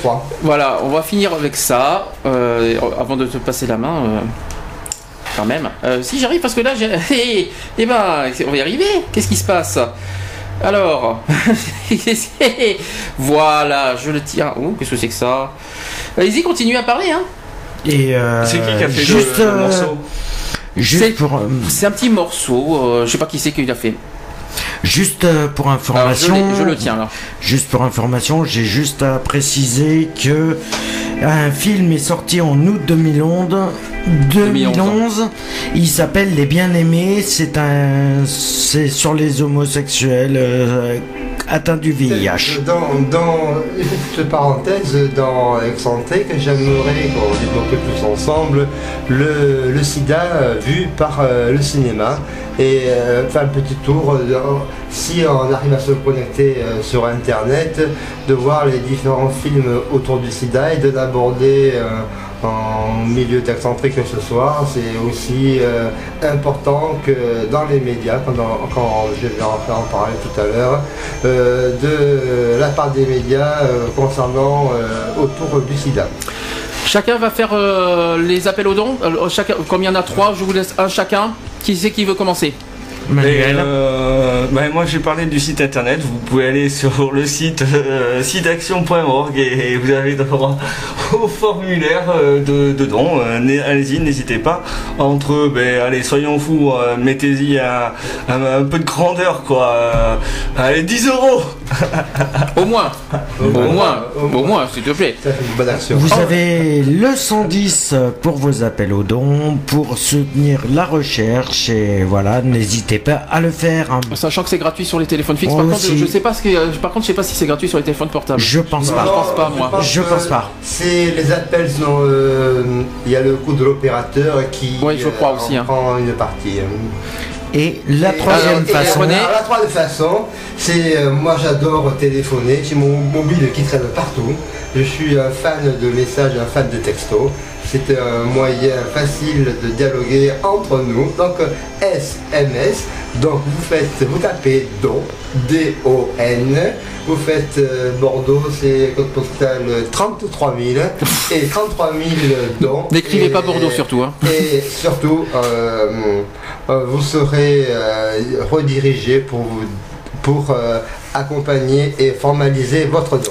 03. Voilà, on va finir avec ça euh, avant de te passer la main. euh, quand même. Euh, si j'arrive parce que là j'ai eh, eh ben on va y arriver. Qu'est-ce qui se passe? Alors voilà, je le tiens. Oh, qu'est-ce que c'est que ça? Allez-y, continuez à parler hein. Et euh, C'est qui qui a fait juste, le, le euh, morceau? Juste C'est- pour, euh, C'est un petit morceau, euh, je sais pas qui c'est qui l'a fait. juste pour Alors, je, information. je le tiens là. Juste pour information, j'ai juste à préciser que un film est sorti en août 2011. 2011. Il s'appelle Les Bien-Aimés. C'est un, c'est sur les homosexuels euh, atteints du VIH. Dans, dans une petite parenthèse, dans Excentré, que j'aimerais qu'on développe plus ensemble le, le sida euh, vu par euh, le cinéma et euh, faire un petit tour, euh, si on arrive à se connecter euh, sur internet, de voir les différents films autour du sida et de l'aborder en milieu que ce soit. C'est aussi important que dans les médias, quand, je vais en, en parler tout à l'heure, de la part des médias concernant autour du sida. Chacun va faire euh, les appels aux dons. Euh, chacun, comme il y en a trois, je vous laisse un chacun. Qui c'est qui veut commencer? Manuel. Euh, bah, moi j'ai parlé du site internet, vous pouvez aller sur le site euh, siteaction.org et vous avez droit au formulaire euh, de, de don. Euh, allez-y, n'hésitez pas. Entre, ben, allez, soyons fous, euh, mettez-y un, un- un peu de grandeur quoi. Euh, allez, 10 euros Au moins Au moins Au moins, s'il te plaît. Ça fait une bonne action. Vous avez le 110 pour vos appels aux dons, pour soutenir la recherche et voilà, n'hésitez pas à le faire. hein. Sachant que c'est gratuit sur les téléphones fixes. Par contre, aussi. je sais pas ce que, euh, par contre, je sais pas si c'est gratuit sur les téléphones portables. Je pense pas. Je pense pas, moi. Je pense pas. C'est les appels, euh, il y a le coût de l'opérateur qui Oui, je crois euh, aussi, en hein. prend une partie. Et la Et- troisième et- et façon. La troisième façon, c'est euh, moi j'adore téléphoner. J'ai mon mobile qui traîne partout. Je suis un fan de messages, un fan de textos. C'est un moyen facile de dialoguer entre nous. Donc SMS. Donc vous faites, vous tapez DON, D-O-N. Vous faites euh, Bordeaux, c'est code postal 33 000 et 33 000 dons. N'écrivez pas Bordeaux surtout. Hein. et surtout, euh, euh, vous serez euh, redirigé pour, vous- pour accompagner et formaliser votre don.